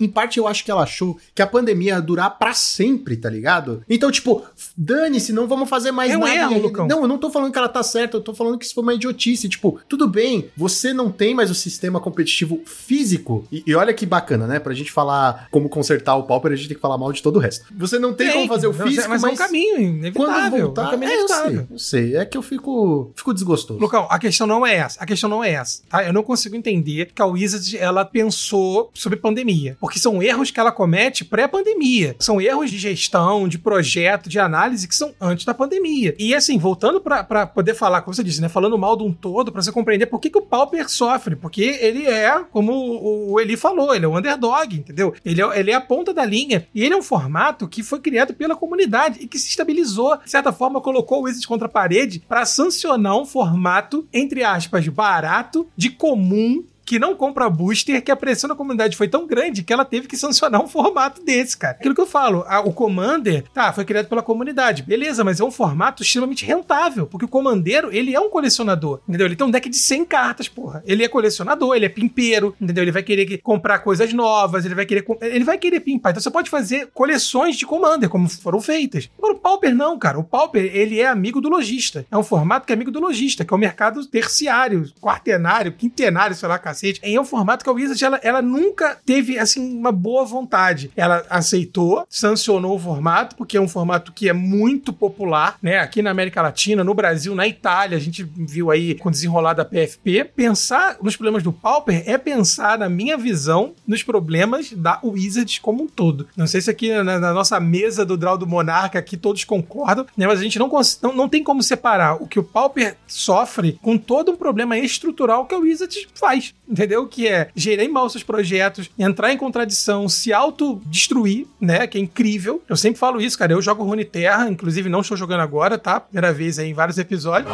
Em parte, eu acho que ela achou que a pandemia ia durar pra sempre, tá ligado? Então, tipo, dane-se, não vamos fazer mais É nada. erro, Lucão. Não, eu não tô falando que ela tá certa, eu tô falando que isso foi uma idiotice. Tipo, tudo bem, você não tem mais o sistema competitivo físico. E, e olha que bacana, né? Pra gente falar como consertar o Pauper, a gente tem que falar mal de todo o resto. Você não tem, como fazer o Não, físico, mas, mas, é um caminho quando inevitável. voltar... é um caminho é, inevitável. eu sei. É que eu fico, fico desgostoso. Lucão, a questão não é essa. A questão não é essa, tá? Eu não consigo entender que a Wizards, ela pensou sobre pandemia. Porque são erros que ela comete pré-pandemia. São erros de gestão, de projeto, de análise que são antes da pandemia. E assim, voltando pra poder falar, como você disse, né? Falando mal de um todo, pra você compreender por que, que o Pauper sofre. Porque ele é, como o, o Eli falou, ele é um underdog, entendeu? Ele é, ele é a ponta da linha. E ele é um formato que foi criado pela comunidade e que se estabilizou. De certa forma, colocou o Wizards contra a parede pra sancionar um formato, entre aspas, barato, de comum, que não compra booster, que a pressão da comunidade foi tão grande que ela teve que sancionar um formato desse, cara. Aquilo que eu falo, a- o Commander, tá, foi criado pela comunidade, beleza, mas é um formato extremamente rentável, porque o Comandeiro, ele é um colecionador, entendeu? Ele tem um deck de 100 cartas, porra. Ele é colecionador, ele é pimpeiro, entendeu? Ele vai querer que- comprar coisas novas, ele vai querer ele vai querer pimpar. Então você pode fazer coleções de Commander, como foram feitas. Agora o Pauper não, cara. O Pauper, ele é amigo do lojista. É um formato que é amigo do lojista, que é o mercado terciário, quartenário, quintenário, sei lá, cacete. E é um formato que a Wizard, ela, ela nunca teve, assim, uma boa vontade. Ela aceitou, sancionou o formato, porque é um formato que é muito popular, né? Aqui na América Latina, no Brasil, na Itália, a gente viu aí com o desenrolar da PFP. Pensar nos problemas do Pauper é pensar, na minha visão, nos problemas da Wizards como um todo. Não sei se aqui na, na nossa mesa do Draw do Monarca aqui todos concordam, né? Mas a gente não, não, não tem como separar o que o Pauper sofre com todo um problema estrutural que a Wizards faz, entendeu? Que é gerir mal seus projetos, entrar em contradição, se autodestruir, né? Que é incrível. Eu sempre falo isso, cara. Eu jogo Rune Terra, inclusive não estou jogando agora, tá? Primeira vez aí em vários episódios.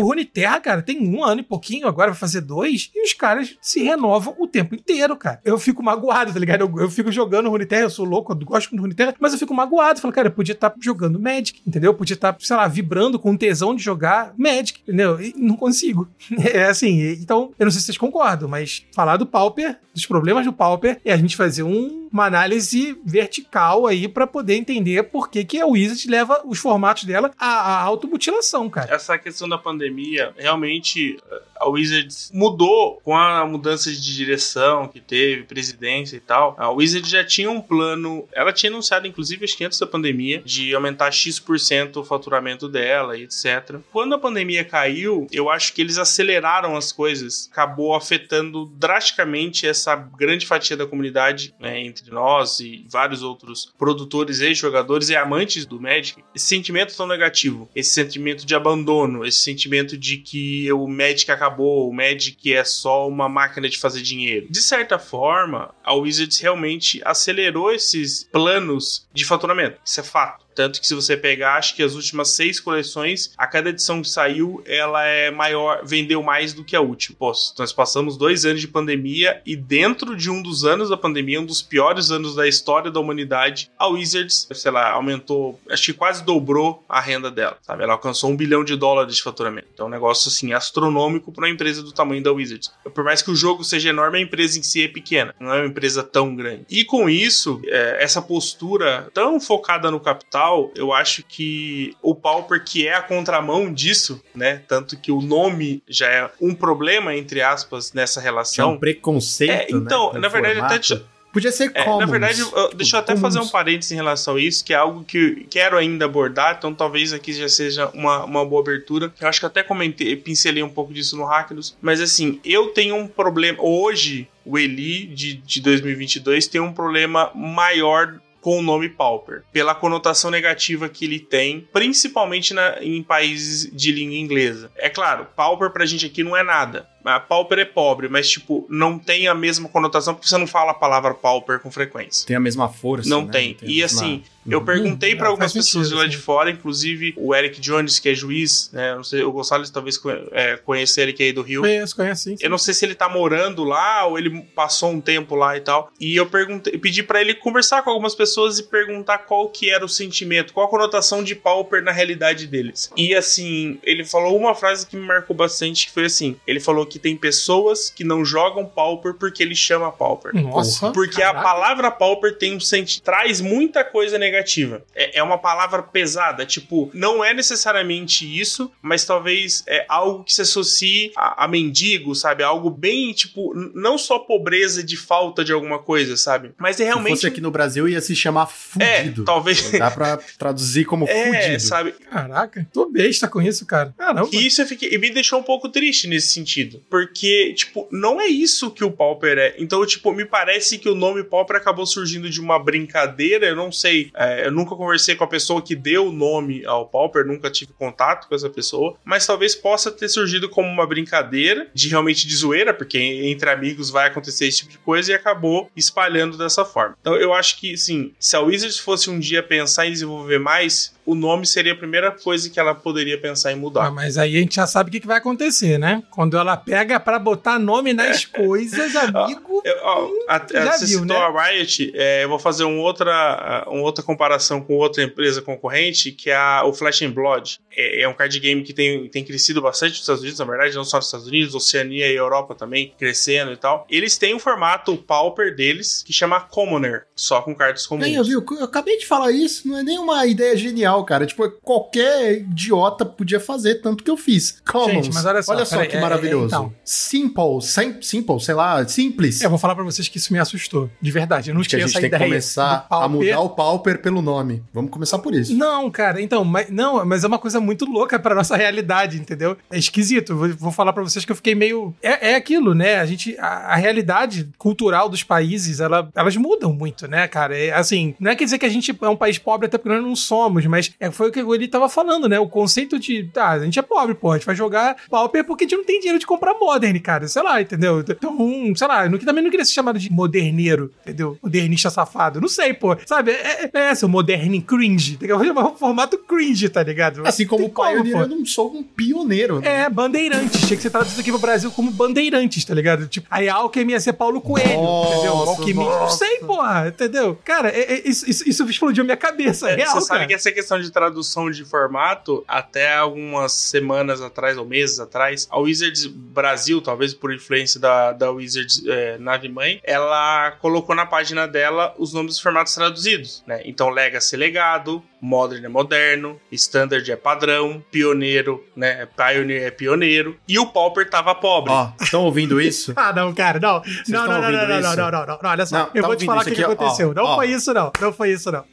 O Runeterra, cara, tem um ano e pouquinho, agora vai fazer dois, e os caras se renovam o tempo inteiro, cara. Eu fico magoado, tá ligado? Eu, eu fico jogando Runeterra, eu sou louco, eu gosto do Runeterra, mas eu fico magoado. Falo, cara, eu podia estar jogando Magic, entendeu? Eu podia estar, sei lá, vibrando com tesão de jogar Magic, entendeu? E não consigo. É assim, então, eu não sei se vocês concordam, mas falar do Pauper, dos problemas do Pauper, é a gente fazer um- uma análise vertical aí pra poder entender por que, que a Wizard leva os formatos dela à, à automutilação, cara. Essa questão da pandemia, realmente a Wizards mudou com a mudança de direção que teve, presidência e tal. A Wizards já tinha um plano, ela tinha anunciado, inclusive, acho que antes da pandemia, de aumentar X% o faturamento dela e etc. Quando a pandemia caiu, eu acho que eles aceleraram as coisas, acabou afetando drasticamente essa grande fatia da comunidade, né, entre nós e vários outros produtores e jogadores e amantes do Magic. Esse sentimento tão negativo, esse sentimento de abandono, esse sentimento de que o Magic acabou, o Magic é só uma máquina de fazer dinheiro. De certa forma, a Wizards realmente acelerou esses planos de faturamento. Isso é fato. Tanto que se você pegar, acho que as últimas seis coleções, a cada edição que saiu, ela é maior, vendeu mais do que a última. Pô, nós passamos dois anos de pandemia e dentro de um dos anos da pandemia, um dos piores anos da história da humanidade, a Wizards, sei lá, aumentou, acho que quase dobrou a renda dela, sabe? Ela alcançou um bilhão de dólares de faturamento. Então é um negócio, assim, astronômico para uma empresa do tamanho da Wizards. Por mais que o jogo seja enorme, a empresa em si é pequena, não é uma empresa tão grande. E com isso, é, essa postura tão focada no capital, eu acho que o Pauper, que é a contramão disso, né? Tanto que o nome já é um problema, entre aspas, nessa Que é relação. um preconceito. É, então, né, na verdade, até formato. te- Podia ser É, commons. na verdade, eu- deixa eu até Commons. fazer um parênteses em relação a isso, que é algo que quero ainda abordar, então talvez aqui já seja uma, uma boa abertura. Eu acho que até comentei, pincelei um pouco disso no Hackers, mas assim, eu tenho um problema. Hoje, o Eli de, de 2022 tem um problema maior com o nome Pauper, pela conotação negativa que ele tem, principalmente na- em países de língua inglesa. É claro, Pauper pra gente aqui não é nada. A pauper é pobre, mas, tipo, não tem a mesma conotação porque você não fala a palavra pauper com frequência. Tem a mesma força. Não né? tem. a E assim, eu perguntei Hum, pra algumas pessoas sentido, de lá de sim. fora, inclusive o Eric Jones, que é juiz, né? Não sei, o Gonçalves talvez é, conheça ele que é aí do Rio. Conheço, conheço sim. Eu não sei se ele tá morando lá ou ele passou um tempo lá e tal. E eu perguntei, eu pedi pra ele conversar com algumas pessoas e perguntar qual que era o sentimento, qual a conotação de pauper na realidade deles. E assim, ele falou uma frase que me marcou bastante, que foi assim: ele falou que tem pessoas que não jogam pauper porque ele chama pauper. Nossa. Porque caraca. a palavra pauper tem um senti traz muita coisa negativa. É, é uma palavra pesada, tipo, não é necessariamente isso, mas talvez é algo que se associe a, a mendigo, sabe? Algo bem, tipo, não só pobreza de falta de alguma coisa, sabe? Mas é Se realmente. fosse aqui no Brasil, ia se chamar é, fudido. talvez. Dá pra traduzir como É, fudido. sabe? Caraca, tô besta com isso, cara. Caramba. E isso eu fiquei, e me deixou um pouco triste nesse sentido. Porque, tipo, não é isso que o Pauper é. Então, tipo, me parece que o nome Pauper acabou surgindo de uma brincadeira. Eu não sei. É, eu nunca conversei com a pessoa que deu o nome ao Pauper, nunca tive contato com essa pessoa. Mas talvez possa ter surgido como uma brincadeira, de realmente de zoeira, porque entre amigos vai acontecer esse tipo de coisa e acabou espalhando dessa forma. Então, eu acho que, sim, se a Wizards fosse um dia pensar em desenvolver mais, o nome seria a primeira coisa que ela poderia pensar em mudar. Ah, mas aí a gente já sabe o que, que vai acontecer, né? Quando ela pega pra botar nome nas coisas, amigo. Eu, ó, a, já você viu, citou né? a Riot, é, eu vou fazer um outra, uma outra comparação com outra empresa concorrente, que é a, o Flash and Blood. É, é um card game que tem, tem crescido bastante nos Estados Unidos, na verdade, não só nos Estados Unidos, Oceania e Europa também crescendo e tal. Eles têm um formato Pauper deles que chama Commoner, só com cartas comuns. Aí, eu, viu, eu acabei de falar isso, não é nenhuma ideia genial, cara. Tipo, qualquer idiota podia fazer, tanto que eu fiz. Commons. Gente, mas olha só, peraí, que é, maravilhoso. é, então. Simple, sim, simple, sei lá, simples. Eu vou falar pra vocês que isso me assustou. De verdade, eu não Acho que a tinha gente tem que começar a mudar o Pauper pelo nome. Vamos começar por isso. Não, cara, então, mas, não, mas é uma coisa muito louca pra nossa realidade, entendeu? É esquisito. Vou, vou falar pra vocês que eu fiquei meio. É, é aquilo, né? A gente. A, a realidade cultural dos países, ela, elas mudam muito, né, cara? É, assim, não é quer dizer que a gente é um país pobre, até porque nós não somos, mas é, foi o que ele tava falando, né? O conceito de. Tá, a gente é pobre, pô, a gente vai jogar pauper porque a gente não tem dinheiro de comprar modern, cara. Sei lá, entendeu? Então, um, sei lá, eu também não queria ser chamado de moderneiro, entendeu? Modernista safado. Não sei, pô. Sabe? É, é, é seu moderno cringe. Tem que chamar o formato cringe, tá ligado? Assim como o Pioneer, pô. eu não sou um pioneiro. né? É, bandeirantes. Tinha que ser traduzido aqui pro Brasil como bandeirantes, tá ligado? Tipo, aí a Alckmin ia ser Paulo Coelho, Nossa, entendeu? Alckmin, não sei, porra, entendeu? Cara, é- é- isso, isso, isso explodiu minha cabeça, é, É, real, Você sabe cara. que essa questão de tradução de formato, até algumas semanas atrás, ou meses atrás, a Wizards Brasil, talvez por influência da, da Wizards é, Nave Mãe, ela colocou na página dela os nomes dos formatos traduzidos, né? Então, Legacy é legado, Modern é moderno, Standard é padrão, Pioneiro, né? Pioneer é pioneiro, e o Pauper tava pobre. Ó, estão ouvindo isso? Ah, não, cara, não. Não, não, não, não, não, não, não, não, não, não, olha só. Não, eu tá vou te falar o que, que aconteceu. ó, não ó. foi isso, não. Não foi isso, não.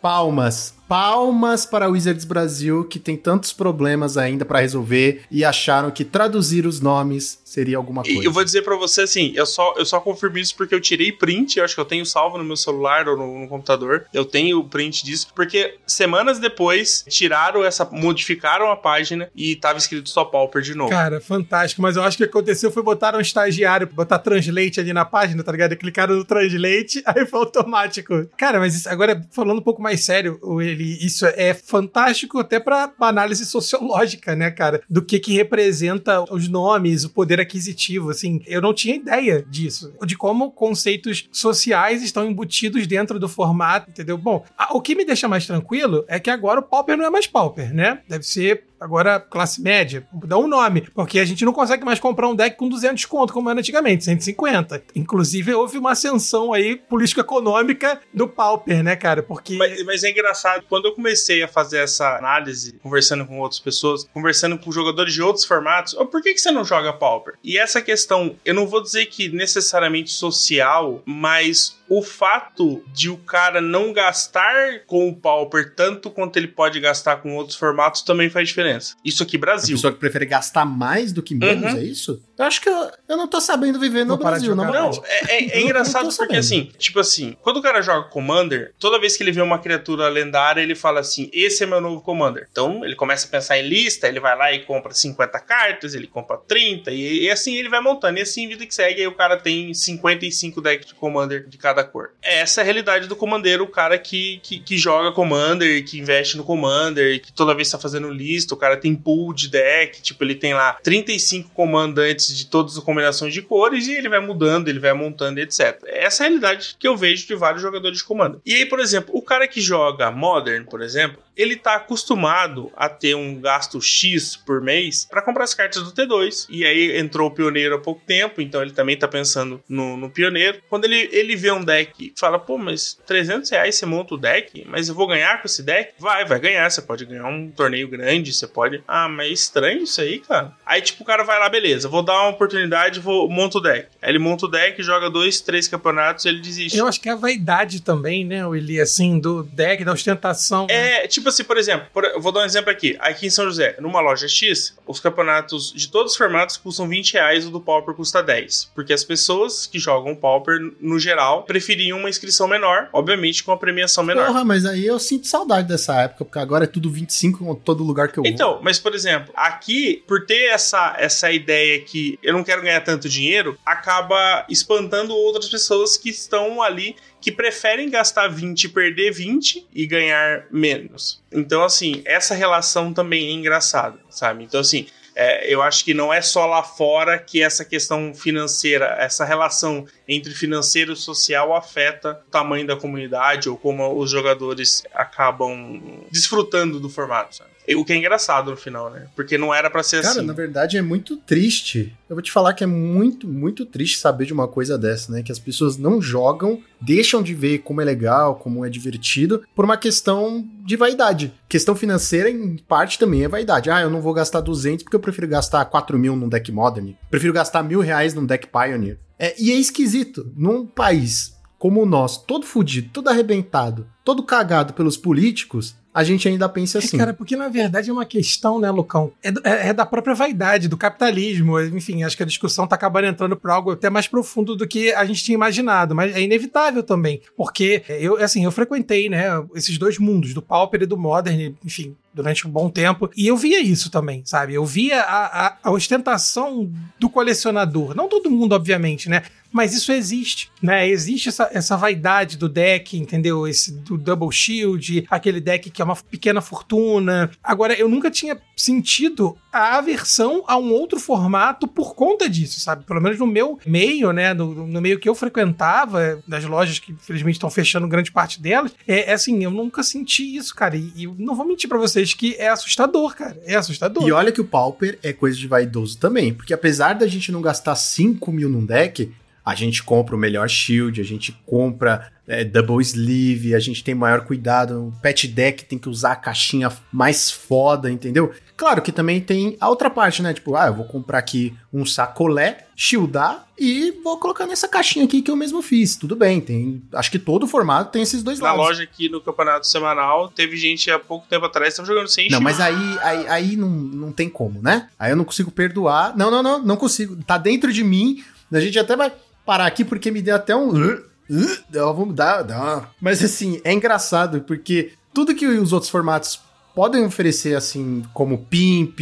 Palmas. Palmas para Wizards Brasil, que tem tantos problemas ainda pra resolver e acharam que traduzir os nomes seria alguma E coisa. eu vou dizer pra você assim, eu só, eu só confirmo isso porque eu tirei print, eu acho que eu tenho salvo no meu celular ou no, no computador. Eu tenho o print disso, porque semanas depois tiraram essa, modificaram a página e tava escrito só Pauper de novo. Cara, fantástico. Mas eu acho que o que aconteceu foi botar um estagiário, botar translate ali na página, tá ligado? Clicaram no translate, aí foi automático. Cara, mas isso- agora, falando um pouco mais sério, o- ele, isso é fantástico até pra análise sociológica, né, cara? Do que que representa os nomes, o poder aquisitivo, assim. Eu não tinha ideia disso. De como conceitos sociais estão embutidos dentro do formato, entendeu? Bom, a- o que me deixa mais tranquilo é que agora o Pauper não é mais Pauper, né? Deve ser agora classe média, vamos dar um nome, porque a gente não consegue mais comprar um deck com 200 conto, como era antigamente, 150. Inclusive, houve uma ascensão aí político-econômica do Pauper, né, cara? Porque... Mas, mas é engraçado, quando eu comecei a fazer essa análise, conversando com outras pessoas, conversando com jogadores de outros formatos, "Oh, por que, que você não joga Pauper? E essa questão, eu não vou dizer que necessariamente social, mas o fato de o cara não gastar com o Pauper tanto quanto ele pode gastar com outros formatos também faz diferença. Isso aqui, A Brasil. pessoa que prefere gastar mais do que menos, Uhum. é isso? Eu acho que eu, eu não tô sabendo viver no Brasil, moral. Não, é, é- é Não- engraçado não porque sabendo. assim, tipo assim, quando o cara joga Commander, toda vez que ele vê uma criatura lendária, ele fala assim: esse é meu novo Commander. Então ele começa a pensar em lista, ele vai lá e compra 50 cartas, ele compra 30, e, e assim ele vai montando. E assim, vida que segue, aí o cara tem 55 decks de Commander de cada cor. Essa é a realidade do Commander, o cara que, que, que joga Commander, que investe no Commander, que toda vez tá fazendo lista, o cara tem pool de deck, tipo, ele tem lá 35 comandantes de todas as combinações de cores e ele vai mudando, ele vai montando, etc. Essa é a realidade que eu vejo de vários jogadores de Commander. E aí, por exemplo, o cara que joga Modern, por exemplo, ele tá acostumado a ter um gasto X por mês para comprar as cartas do T2. E aí entrou o Pioneiro há pouco tempo, então ele também tá pensando no, no Pioneiro. Quando ele, ele vê um deck fala, pô, mas 300 reais você monta o deck, mas eu vou ganhar com esse deck? Vai, vai ganhar. Você pode ganhar um torneio grande, você pode. Ah, mas é estranho isso aí, cara. Aí, tipo, o cara vai lá, beleza, vou dar uma oportunidade, vou monta o deck. Aí ele monta o deck, joga dois, três campeonatos, ele desiste. Eu acho que é a vaidade também, né, Willi, assim, do deck, da ostentação. né? É, tipo assim, por exemplo, por- eu vou dar um exemplo aqui. Aqui em São José, numa loja X, os campeonatos de todos os formatos custam 20 reais, o do Pauper custa 10. Porque as pessoas que jogam Pauper, no geral, preferiam uma inscrição menor, obviamente com a premiação menor. Porra, mas aí eu sinto saudade dessa época, porque agora é tudo 25 em todo lugar que eu vou. Então, mas por exemplo, aqui, por ter essa, essa ideia que eu não quero ganhar tanto dinheiro, acaba espantando outras pessoas que estão ali que preferem gastar 20 e perder 20 e ganhar menos. Então, assim, essa relação também é engraçada, sabe? Então, assim, é, eu acho que não é só lá fora que essa questão financeira, essa relação entre financeiro e social afeta o tamanho da comunidade ou como os jogadores acabam desfrutando do formato, sabe? O que é engraçado no final, né? Porque não era pra ser Cara, assim. na verdade é muito triste. Eu vou te falar que é muito, muito triste saber de uma coisa dessa, né? Que as pessoas não jogam, deixam de ver como é legal, como é divertido, por uma questão de vaidade. Questão financeira, em parte, também é vaidade. Ah, eu não vou gastar 200 porque eu prefiro gastar 4 mil num deck Modern. Prefiro gastar mil reais num deck Pioneer. É, e é esquisito. Num país como o nosso, todo fudido, todo arrebentado, todo cagado pelos políticos, a gente ainda pensa assim. É, cara, porque na verdade é uma questão, né, Lucão? É, é- é da própria vaidade, do capitalismo. Enfim, acho que a discussão tá acabando entrando por algo até mais profundo do que a gente tinha imaginado, mas é inevitável também. Porque eu, assim, eu frequentei, né, esses dois mundos, do Pauper e do Modern, enfim, durante um bom tempo. E eu via isso também, sabe? Eu via a, a- a ostentação do colecionador. Não todo mundo, obviamente, né? Mas isso existe, né? Existe essa, essa vaidade do deck, entendeu? Esse do Double Shield, aquele deck que é uma pequena fortuna. Agora, eu nunca tinha sentido a aversão a um outro formato por conta disso, sabe? Pelo menos no meu meio, né? No, no meio que eu frequentava, das lojas que infelizmente estão fechando grande parte delas, é, é assim, eu nunca senti isso, cara. E, e não vou mentir pra vocês que é assustador, cara. É assustador. E olha que o Pauper é coisa de vaidoso também, porque apesar da gente não gastar 5 mil num deck, a gente compra o melhor shield, a gente compra é, double sleeve, a gente tem maior cuidado. O pet deck tem que usar a caixinha mais foda, entendeu? Claro que também tem a outra parte, né? Tipo, ah, eu vou comprar aqui um sacolé, shieldar e vou colocar nessa caixinha aqui que eu mesmo fiz. Tudo bem, tem. Acho que todo formato tem esses dois Na lados. loja aqui no campeonato semanal, teve gente há pouco tempo atrás que jogando sem Não, shield. mas aí, aí, aí não, não tem como, né? Aí eu não consigo perdoar. Não, não, não, não consigo. Tá dentro de mim. A gente até vai parar aqui porque me deu até um. vamos dar, uma- Mas assim, é engraçado porque tudo que os outros formatos podem oferecer, assim, como pimp,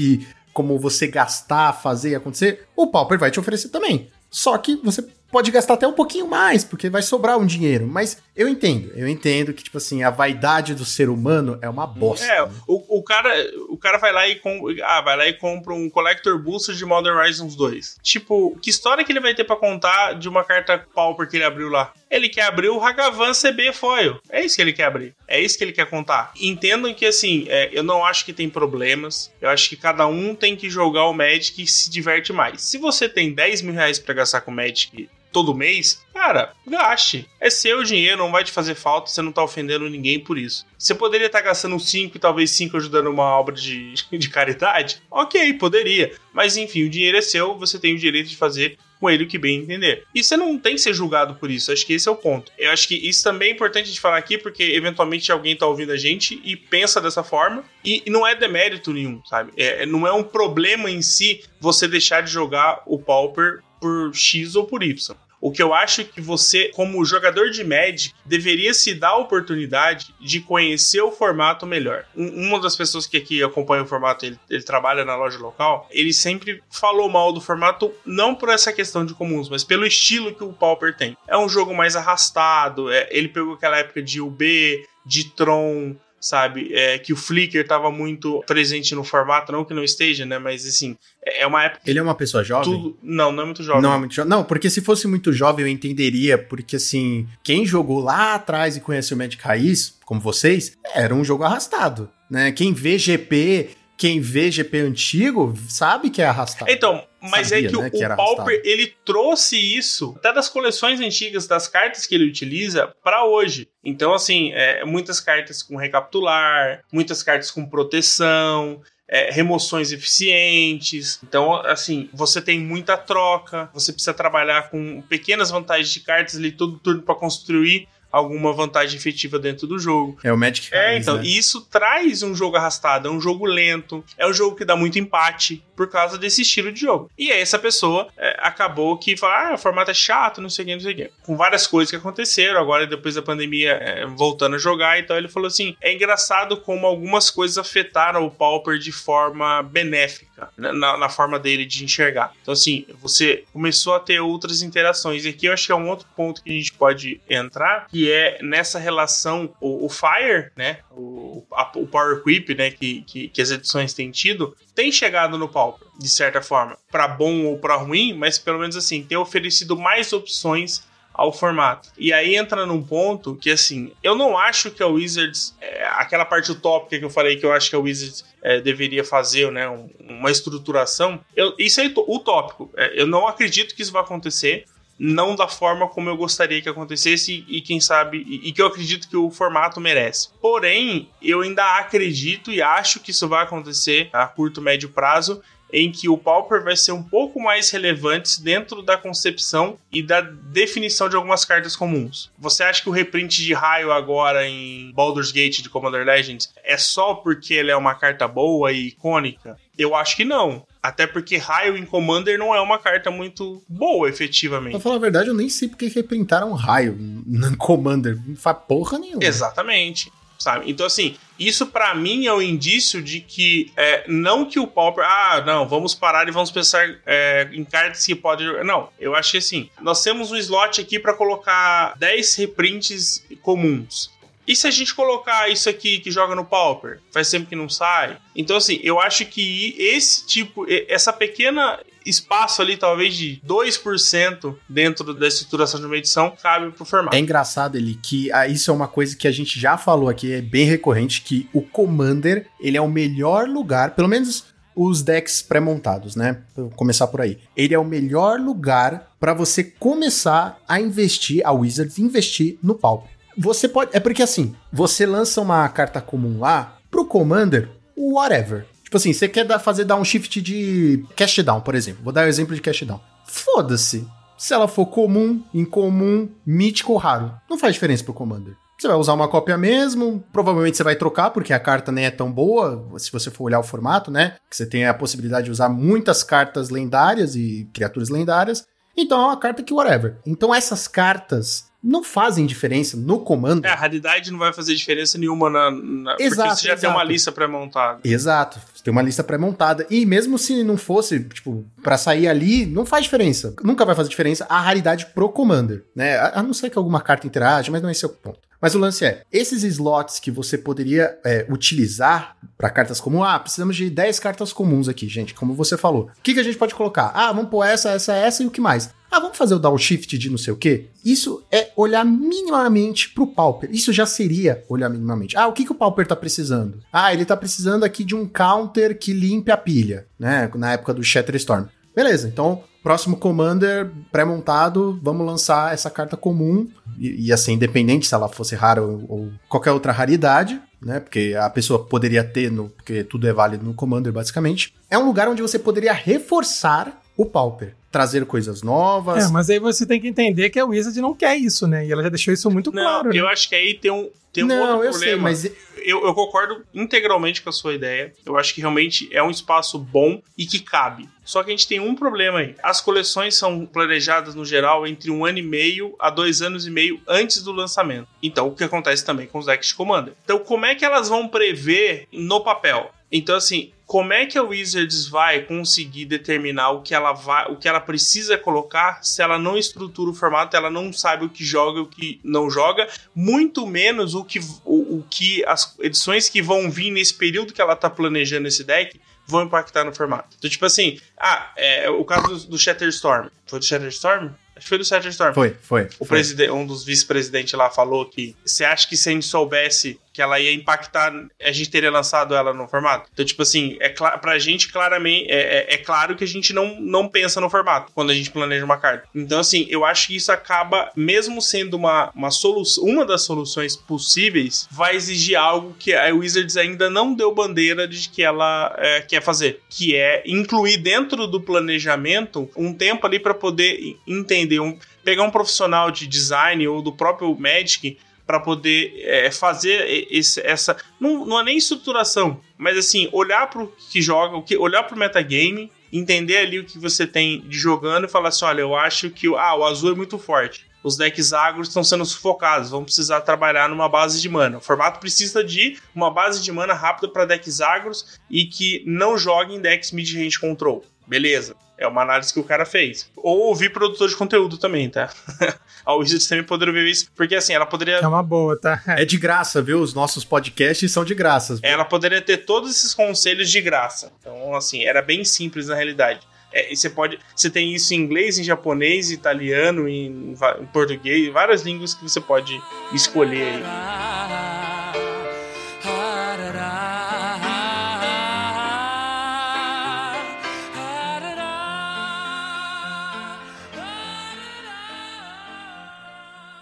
como você gastar, fazer acontecer, o Pauper vai te oferecer também. Só que você pode gastar até um pouquinho mais, porque vai sobrar um dinheiro. Mas eu entendo, eu entendo que, tipo assim, a vaidade do ser humano é uma bosta. É, né? o, o, cara, o cara vai lá e com, ah, vai lá e compra um Collector Booster de Modern Horizons 2. Tipo, que história que ele vai ter pra contar de uma carta Pauper que ele abriu lá? Ele quer abrir o Hagavan CB Foil. É isso que ele quer abrir. É isso que ele quer contar. Entendam que, assim, é, eu não acho que tem problemas. Eu acho que cada um tem que jogar o Magic e se diverte mais. Se você tem 10 mil reais pra gastar com Magic todo mês, cara, gaste. É seu dinheiro, não vai te fazer falta, você não tá ofendendo ninguém por isso. Você poderia estar gastando 5 e talvez 5 ajudando uma obra de, de caridade? Ok, poderia. Mas enfim, o dinheiro é seu, você tem o direito de fazer com ele o que bem entender. E você não tem que ser julgado por isso, acho que esse é o ponto. Eu acho que isso também é importante de falar aqui, porque eventualmente alguém tá ouvindo a gente e pensa dessa forma, e, não é demérito nenhum, sabe? É, não é um problema em si você deixar de jogar o Pauper por X ou por Y. O que eu acho que você, como jogador de Magic, deveria se dar a oportunidade de conhecer o formato melhor. Um- uma das pessoas que aqui acompanha o formato, ele, ele trabalha na loja local, ele sempre falou mal do formato, não por essa questão de comuns, mas pelo estilo que o Pauper tem. É um jogo mais arrastado, é- ele pegou aquela época de UB, de Tron, sabe? É, que o Flickr tava muito presente no formato, não que não esteja, né? Mas assim, é é uma época Ele é uma pessoa jovem? tudo. Não, não é muito jovem. Não é muito jovem. Não, porque se fosse muito jovem eu entenderia, porque assim, quem jogou lá atrás e conheceu o Magic Raiz, como vocês, era um jogo arrastado, né? Quem vê GP, quem vê GP antigo, sabe que é arrastado. Então, mas Sabia, é que né, o, que o Pauper, arrastado. ele trouxe isso até das coleções antigas, das cartas que ele utiliza pra hoje. Então, assim, é, muitas cartas com recapitular, muitas cartas com proteção, é, remoções eficientes. Então, assim, você tem muita troca, você precisa trabalhar com pequenas vantagens de cartas ali todo turno pra construir alguma vantagem efetiva dentro do jogo. É o Magic É, Raiz, então, né? e isso traz um jogo arrastado, é um jogo lento, é um jogo que dá muito empate por causa desse estilo de jogo. E aí essa pessoa é, acabou que fala, ah, o formato é chato, não sei o que, não sei o que. Com várias coisas que aconteceram, agora depois da pandemia é, voltando a jogar, então ele falou assim, é engraçado como algumas coisas afetaram o Pauper de forma benéfica, né, na, na forma dele de enxergar. Então assim, você começou a ter outras interações, e aqui eu acho que é um outro ponto que a gente pode entrar, que é nessa relação, o, o Fire, né, o, a- o Power Creep, né, que, que, que as edições têm tido, tem chegado no Pauper, de certa forma, para bom ou para ruim, mas pelo menos assim, tem oferecido mais opções ao formato. E aí entra num ponto que, assim, eu não acho que a Wizards, é, aquela parte utópica que eu falei que eu acho que a Wizards é, deveria fazer, né, um- uma estruturação, eu- isso é utópico. É, eu não acredito que isso vai acontecer, não da forma como eu gostaria que acontecesse e, e quem sabe, e, e que eu acredito que o formato merece. Porém, eu ainda acredito e acho que isso vai acontecer a curto, médio prazo, em que o Pauper vai ser um pouco mais relevante dentro da concepção e da definição de algumas cartas comuns. Você acha que o reprint de raio agora em Baldur's Gate de Commander Legends é só porque ele é uma carta boa e icônica? Eu acho que não. Até porque raio em Commander não é uma carta muito boa, efetivamente. Pra falar a verdade, eu nem sei porque reprintaram raio no Commander. Não faz porra nenhuma. Exatamente. Sabe? Então, assim, isso pra mim é um indício de que é, não que o Pauper, ah, não, vamos parar e vamos pensar é, em cartas que podem jogar. Não, eu que assim, nós temos um slot aqui pra colocar 10 reprints comuns. E se a gente colocar isso aqui que joga no Pauper? Faz tempo que não sai. Então, assim, eu acho que esse tipo, essa pequena espaço ali, talvez de 2% dentro da estruturação de uma edição, cabe pro formato. É engraçado ele que ah, isso é uma coisa que a gente já falou aqui, é bem recorrente, que o Commander, ele é o melhor lugar, pelo menos os decks pré-montados, né? Vou começar por aí. Ele é o melhor lugar para você começar a investir, a Wizards investir no Pauper. Você pode, é porque assim, você lança uma carta comum lá pro Commander, whatever. Tipo assim, você quer dar, fazer downshift de cast down, por exemplo. Vou dar o exemplo de cast down. Foda-se. Se ela for comum, incomum, mítico ou raro, não faz diferença pro Commander. Você vai usar uma cópia mesmo, provavelmente você vai trocar, porque a carta nem é tão boa, se você for olhar o formato, né? Que você tem a possibilidade de usar muitas cartas lendárias e criaturas lendárias. Então é uma carta que whatever. Então essas cartas não fazem diferença no Commander. É, a raridade não vai fazer diferença nenhuma na. na Exato, porque você já tem uma exato. lista pré-montada. Exato, você tem uma lista pré-montada. E mesmo se não fosse, tipo, pra sair ali, não faz diferença. Nunca vai fazer diferença a raridade pro Commander, né? A, a não ser que alguma carta interage, mas não é esse o ponto. Mas o lance é, esses slots que você poderia é, utilizar para cartas comuns, ah, precisamos de 10 cartas comuns aqui, gente, como você falou. O que, que a gente pode colocar? Ah, vamos pôr essa, essa, essa e o que mais? Ah, vamos fazer o downshift de não sei o quê? Isso é olhar minimamente pro Pauper. Isso já seria olhar minimamente. Ah, o que, que o Pauper tá precisando? Ah, ele tá precisando aqui de um counter que limpe a pilha, né? Na época do Shatterstorm. Beleza, então, próximo Commander pré-montado, vamos lançar essa carta comum. E, e assim, independente se ela fosse rara ou, ou qualquer outra raridade, né? Porque a pessoa poderia ter, no, porque tudo é válido no Commander, basicamente. É um lugar onde você poderia reforçar o Pauper. Trazer coisas novas. É, mas aí você tem que entender que a Wizard não quer isso, né? E ela já deixou isso muito Não, claro. eu né? acho que aí tem um, tem um não, outro eu problema. sei, mas eu, eu concordo integralmente com a sua ideia. Eu acho que realmente é um espaço bom e que cabe. Só que a gente tem um problema aí. As coleções são planejadas, no geral, entre um ano e meio a dois anos e meio antes do lançamento. Então, o que acontece também com os decks de Commander. Então, como é que elas vão prever no papel? Então, assim, como é que a Wizards vai conseguir determinar o que ela vai, o que ela precisa colocar se ela não estrutura o formato, ela não sabe o que joga e o que não joga, muito menos o que, o, o que as edições que vão vir nesse período que ela tá planejando esse deck vão impactar no formato. Então, tipo assim, ah, é, o caso do, do Shatterstorm. Foi do Shatterstorm? Acho que foi do Shatterstorm. foi, foi. O foi. um dos vice-presidentes lá falou que você acha que se a gente soubesse que ela ia impactar, a gente teria lançado ela no formato. Então, tipo assim, é pra gente claramente, é, é, é, claro que a gente não, não pensa no formato quando a gente planeja uma carta. Então, assim, eu acho que isso acaba, mesmo sendo uma, uma solução, uma das soluções possíveis, vai exigir algo que a Wizards ainda não deu bandeira de que ela é, quer fazer, que é incluir dentro do planejamento um tempo ali para poder entender, um, pegar um profissional de design ou do próprio Magic para poder é, fazer esse, essa. Não, não é nem estruturação, mas assim, olhar para o que joga, o que, olhar para o metagame, entender ali o que você tem de jogando e falar assim: olha, eu acho que ah, o azul é muito forte. Os decks agros estão sendo sufocados, vão precisar trabalhar numa base de mana. O formato precisa de uma base de mana rápida para decks agros e que não joguem decks mid-range control. Beleza. É uma análise que o cara fez. Ou ouvir produtor de conteúdo também, tá? a Wizards também poderia ver isso, porque assim, ela poderia. É uma boa, tá? É de graça, viu? Os nossos podcasts são de graça. Viu? Ela poderia ter todos esses conselhos de graça. Então, assim, era bem simples na realidade. É, você pode. Você tem isso em inglês, em japonês, italiano, em, em português, várias línguas que você pode escolher aí.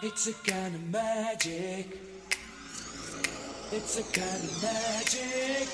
It's a kind of magic. It's a kind of magic.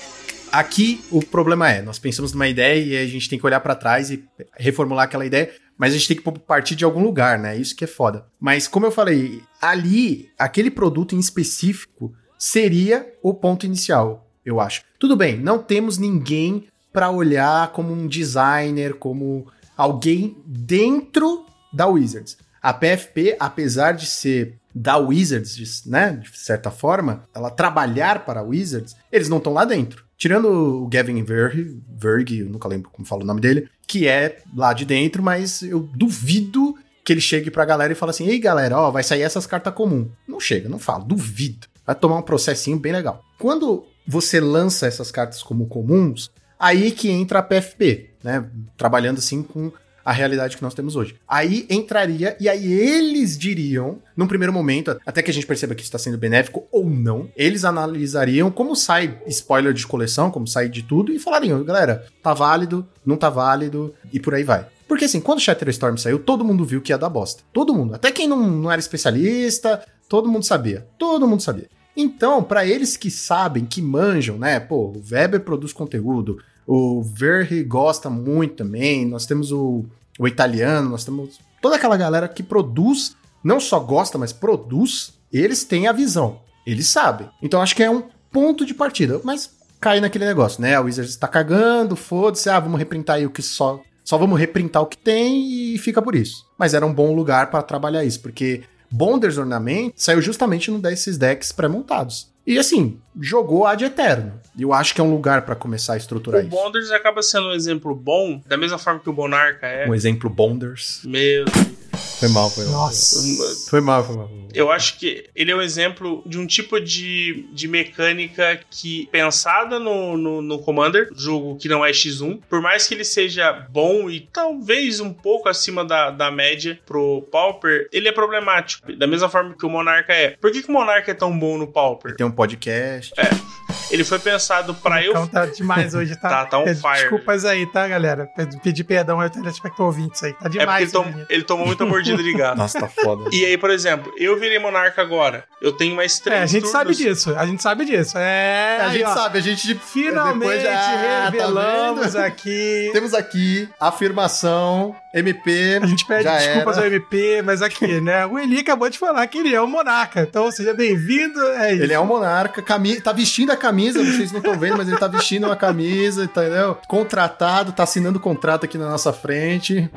Aqui o problema é, nós pensamos numa ideia e a gente tem que olhar para trás e reformular aquela ideia, mas a gente tem que partir de algum lugar, né? Isso que é foda. Mas como eu falei, ali, aquele produto em específico seria o ponto inicial, eu acho. Tudo bem, não temos ninguém para olhar como um designer, como alguém dentro da Wizards. A PFP, apesar de ser da Wizards, né, de certa forma, ela trabalhar para a Wizards, eles não estão lá dentro. Tirando o Gavin Verg, Verg, eu nunca lembro como fala o nome dele, que é lá de dentro, mas eu duvido que ele chegue pra galera e fale assim: "Ei, galera, ó, vai sair essas cartas comum". Não chega, não fala, duvido. Vai tomar um processinho bem legal. Quando você lança essas cartas como comuns, aí que entra a PFP, né? Trabalhando assim com a realidade que nós temos hoje. Aí entraria, e aí eles diriam, num primeiro momento, até que a gente perceba que isso está sendo benéfico ou não, eles analisariam como sai spoiler de coleção, como sai de tudo, e falariam, galera, tá válido, não tá válido, e por aí vai. Porque assim, quando Shatterstorm saiu, todo mundo viu que ia dar bosta. Todo mundo. Até quem não, não era especialista, todo mundo sabia. Todo mundo sabia. Então, para eles que sabem, que manjam, né? Pô, o Weber produz conteúdo, o Verri gosta muito também. Nós temos o, o italiano, nós temos toda aquela galera que produz, não só gosta, mas produz. Eles têm a visão, eles sabem. Então acho que é um ponto de partida. Mas cai naquele negócio, né? A Wizards está cagando, foda-se, ah, vamos reprintar aí o que só. Só vamos reprintar o que tem e fica por isso. Mas era um bom lugar para trabalhar isso, porque Bonders Ornament saiu justamente num desses decks pré-montados. E assim, jogou ad eterno. E eu acho que é um lugar para começar a estruturar o isso. O Bonders acaba sendo um exemplo bom, da mesma forma que o Monarca é. Um exemplo Bonders. Meu Foi mal, foi mal. Nossa. Foi mal, foi mal. Eu acho que ele é um exemplo de um tipo de, de mecânica que, pensada no, no, no Commander, jogo que não é X1, por mais que ele seja bom e talvez um pouco acima da, da média pro Pauper, ele é problemático. Da mesma forma que o Monarca é. Por que, que o Monarca é tão bom no Pauper? Ele tem um podcast. É. Ele foi pensado pra eu. Tá demais hoje, tá? tá, tá um fire. Desculpas aí, tá, galera? Pedir perdão ao telespectador ouvintes aí. Tá demais. É porque ele, tom... ele tomou muita mordida de gato. Nossa, tá foda. E aí, por exemplo, eu virei monarca agora. Eu tenho mais três. É, a gente turnos. sabe disso. A gente sabe disso. É. A aí, gente ó, sabe, a gente. Finalmente já- revelamos tá aqui. Temos aqui afirmação, MP. A gente pede já desculpas era. ao MP, mas aqui, né? O Eli acabou de falar que ele é um monarca. Então, seja bem-vindo. É isso. Ele é um monarca, cami tá vestindo a camisa, vocês não estão vendo, mas ele tá vestindo uma camisa, entendeu? Contratado, tá assinando contrato aqui na nossa frente.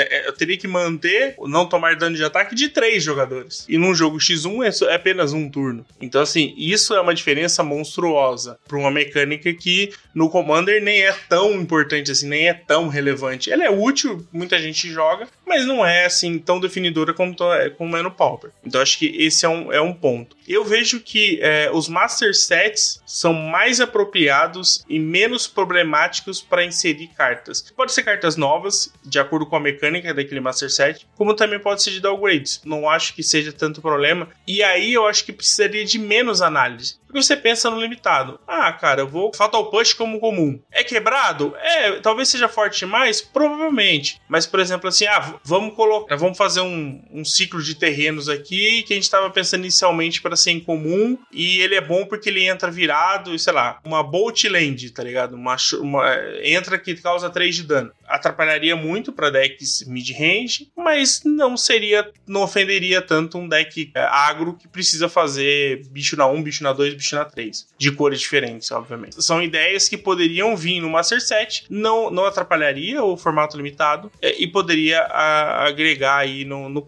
É, é, eu teria que manter não tomar dano de ataque de três jogadores. E num jogo X1 é, é apenas um turno. Então, assim, isso é uma diferença monstruosa para uma mecânica que no Commander nem é tão importante assim, nem é tão relevante. Ela é útil, muita gente joga, mas não é assim tão definidora como, é- como é no Pauper. Então, acho que esse é um, é um ponto. Eu vejo que é, os Master Sets são mais apropriados e menos problemáticos para inserir cartas. Pode ser cartas novas, de acordo com a a mecânica daquele Master Set, como também pode ser de downgrades. Não acho que seja tanto problema. E aí eu acho que precisaria de menos análise. Porque você pensa no limitado. Ah, cara, eu vou Fatal Push como comum. É quebrado? É, talvez seja forte demais? Provavelmente. Mas, por exemplo, assim, ah, vamos colocar, vamos fazer um, um ciclo de terrenos aqui que a gente estava pensando inicialmente para ser incomum e ele é bom porque ele entra virado, sei lá, uma Bolt Land, tá ligado? Uma, uma entra que causa 3 de dano. Atrapalharia muito para decks mid-range, mas não seria, não ofenderia tanto um deck é, agro que precisa fazer bicho na 1, bicho na 2, bicho na 3. De cores diferentes, obviamente. São ideias que poderiam vir no Master Set, não, não atrapalharia o formato limitado é, e poderia a, agregar aí no, no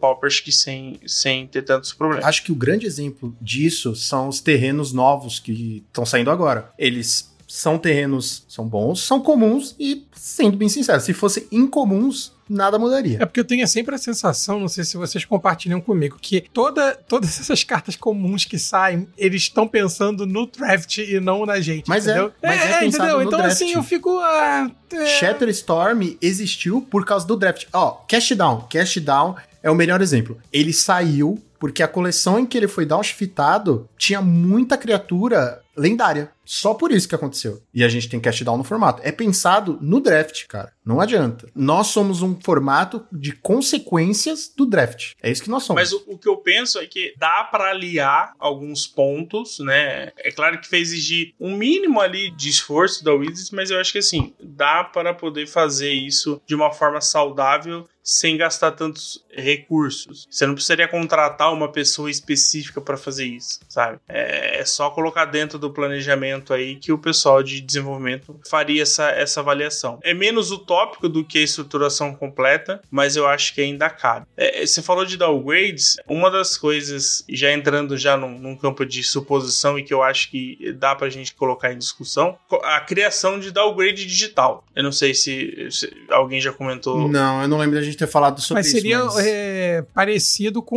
que sem, sem ter tantos problemas. Acho que o grande exemplo disso são os terrenos novos que estão saindo agora. Eles são terrenos, são bons, são comuns e, sendo bem sincero, se fossem incomuns, nada mudaria. É porque eu tenho sempre a sensação, não sei se vocês compartilham comigo, que toda, todas essas cartas comuns que saem, eles estão pensando no draft e não na gente. Mas entendeu? é, mas é, é entendeu? no Então draft. assim, eu fico. Ah, é... Shatter Storm existiu por causa do draft. Ó, Cash Down. Cash Down é o melhor exemplo. Ele saiu porque a coleção em que ele foi downshiftado tinha muita criatura lendária. Só por isso que aconteceu. E a gente tem cash down no formato. É pensado no draft, cara. Não adianta. Nós somos um formato de consequências do draft. É isso que nós somos. Mas o, o que eu penso é que dá para aliar alguns pontos, né? É claro que vai exigir um mínimo ali de esforço da Wizards, mas eu acho que assim, dá para poder fazer isso de uma forma saudável sem gastar tantos recursos. Você não precisaria contratar uma pessoa específica para fazer isso, sabe? É, é só colocar dentro do planejamento aí que o pessoal de desenvolvimento faria essa, essa avaliação. É menos utópico do que a estruturação completa, mas eu acho que ainda cabe. É, você falou de downgrades, uma das coisas, já entrando já num, num, campo de suposição e que eu acho que dá pra gente colocar em discussão, a criação de downgrade digital. Eu não sei se, se alguém já comentou. Não, eu não lembro da gente ter falado sobre mas seria, isso. Mas seria é, parecido com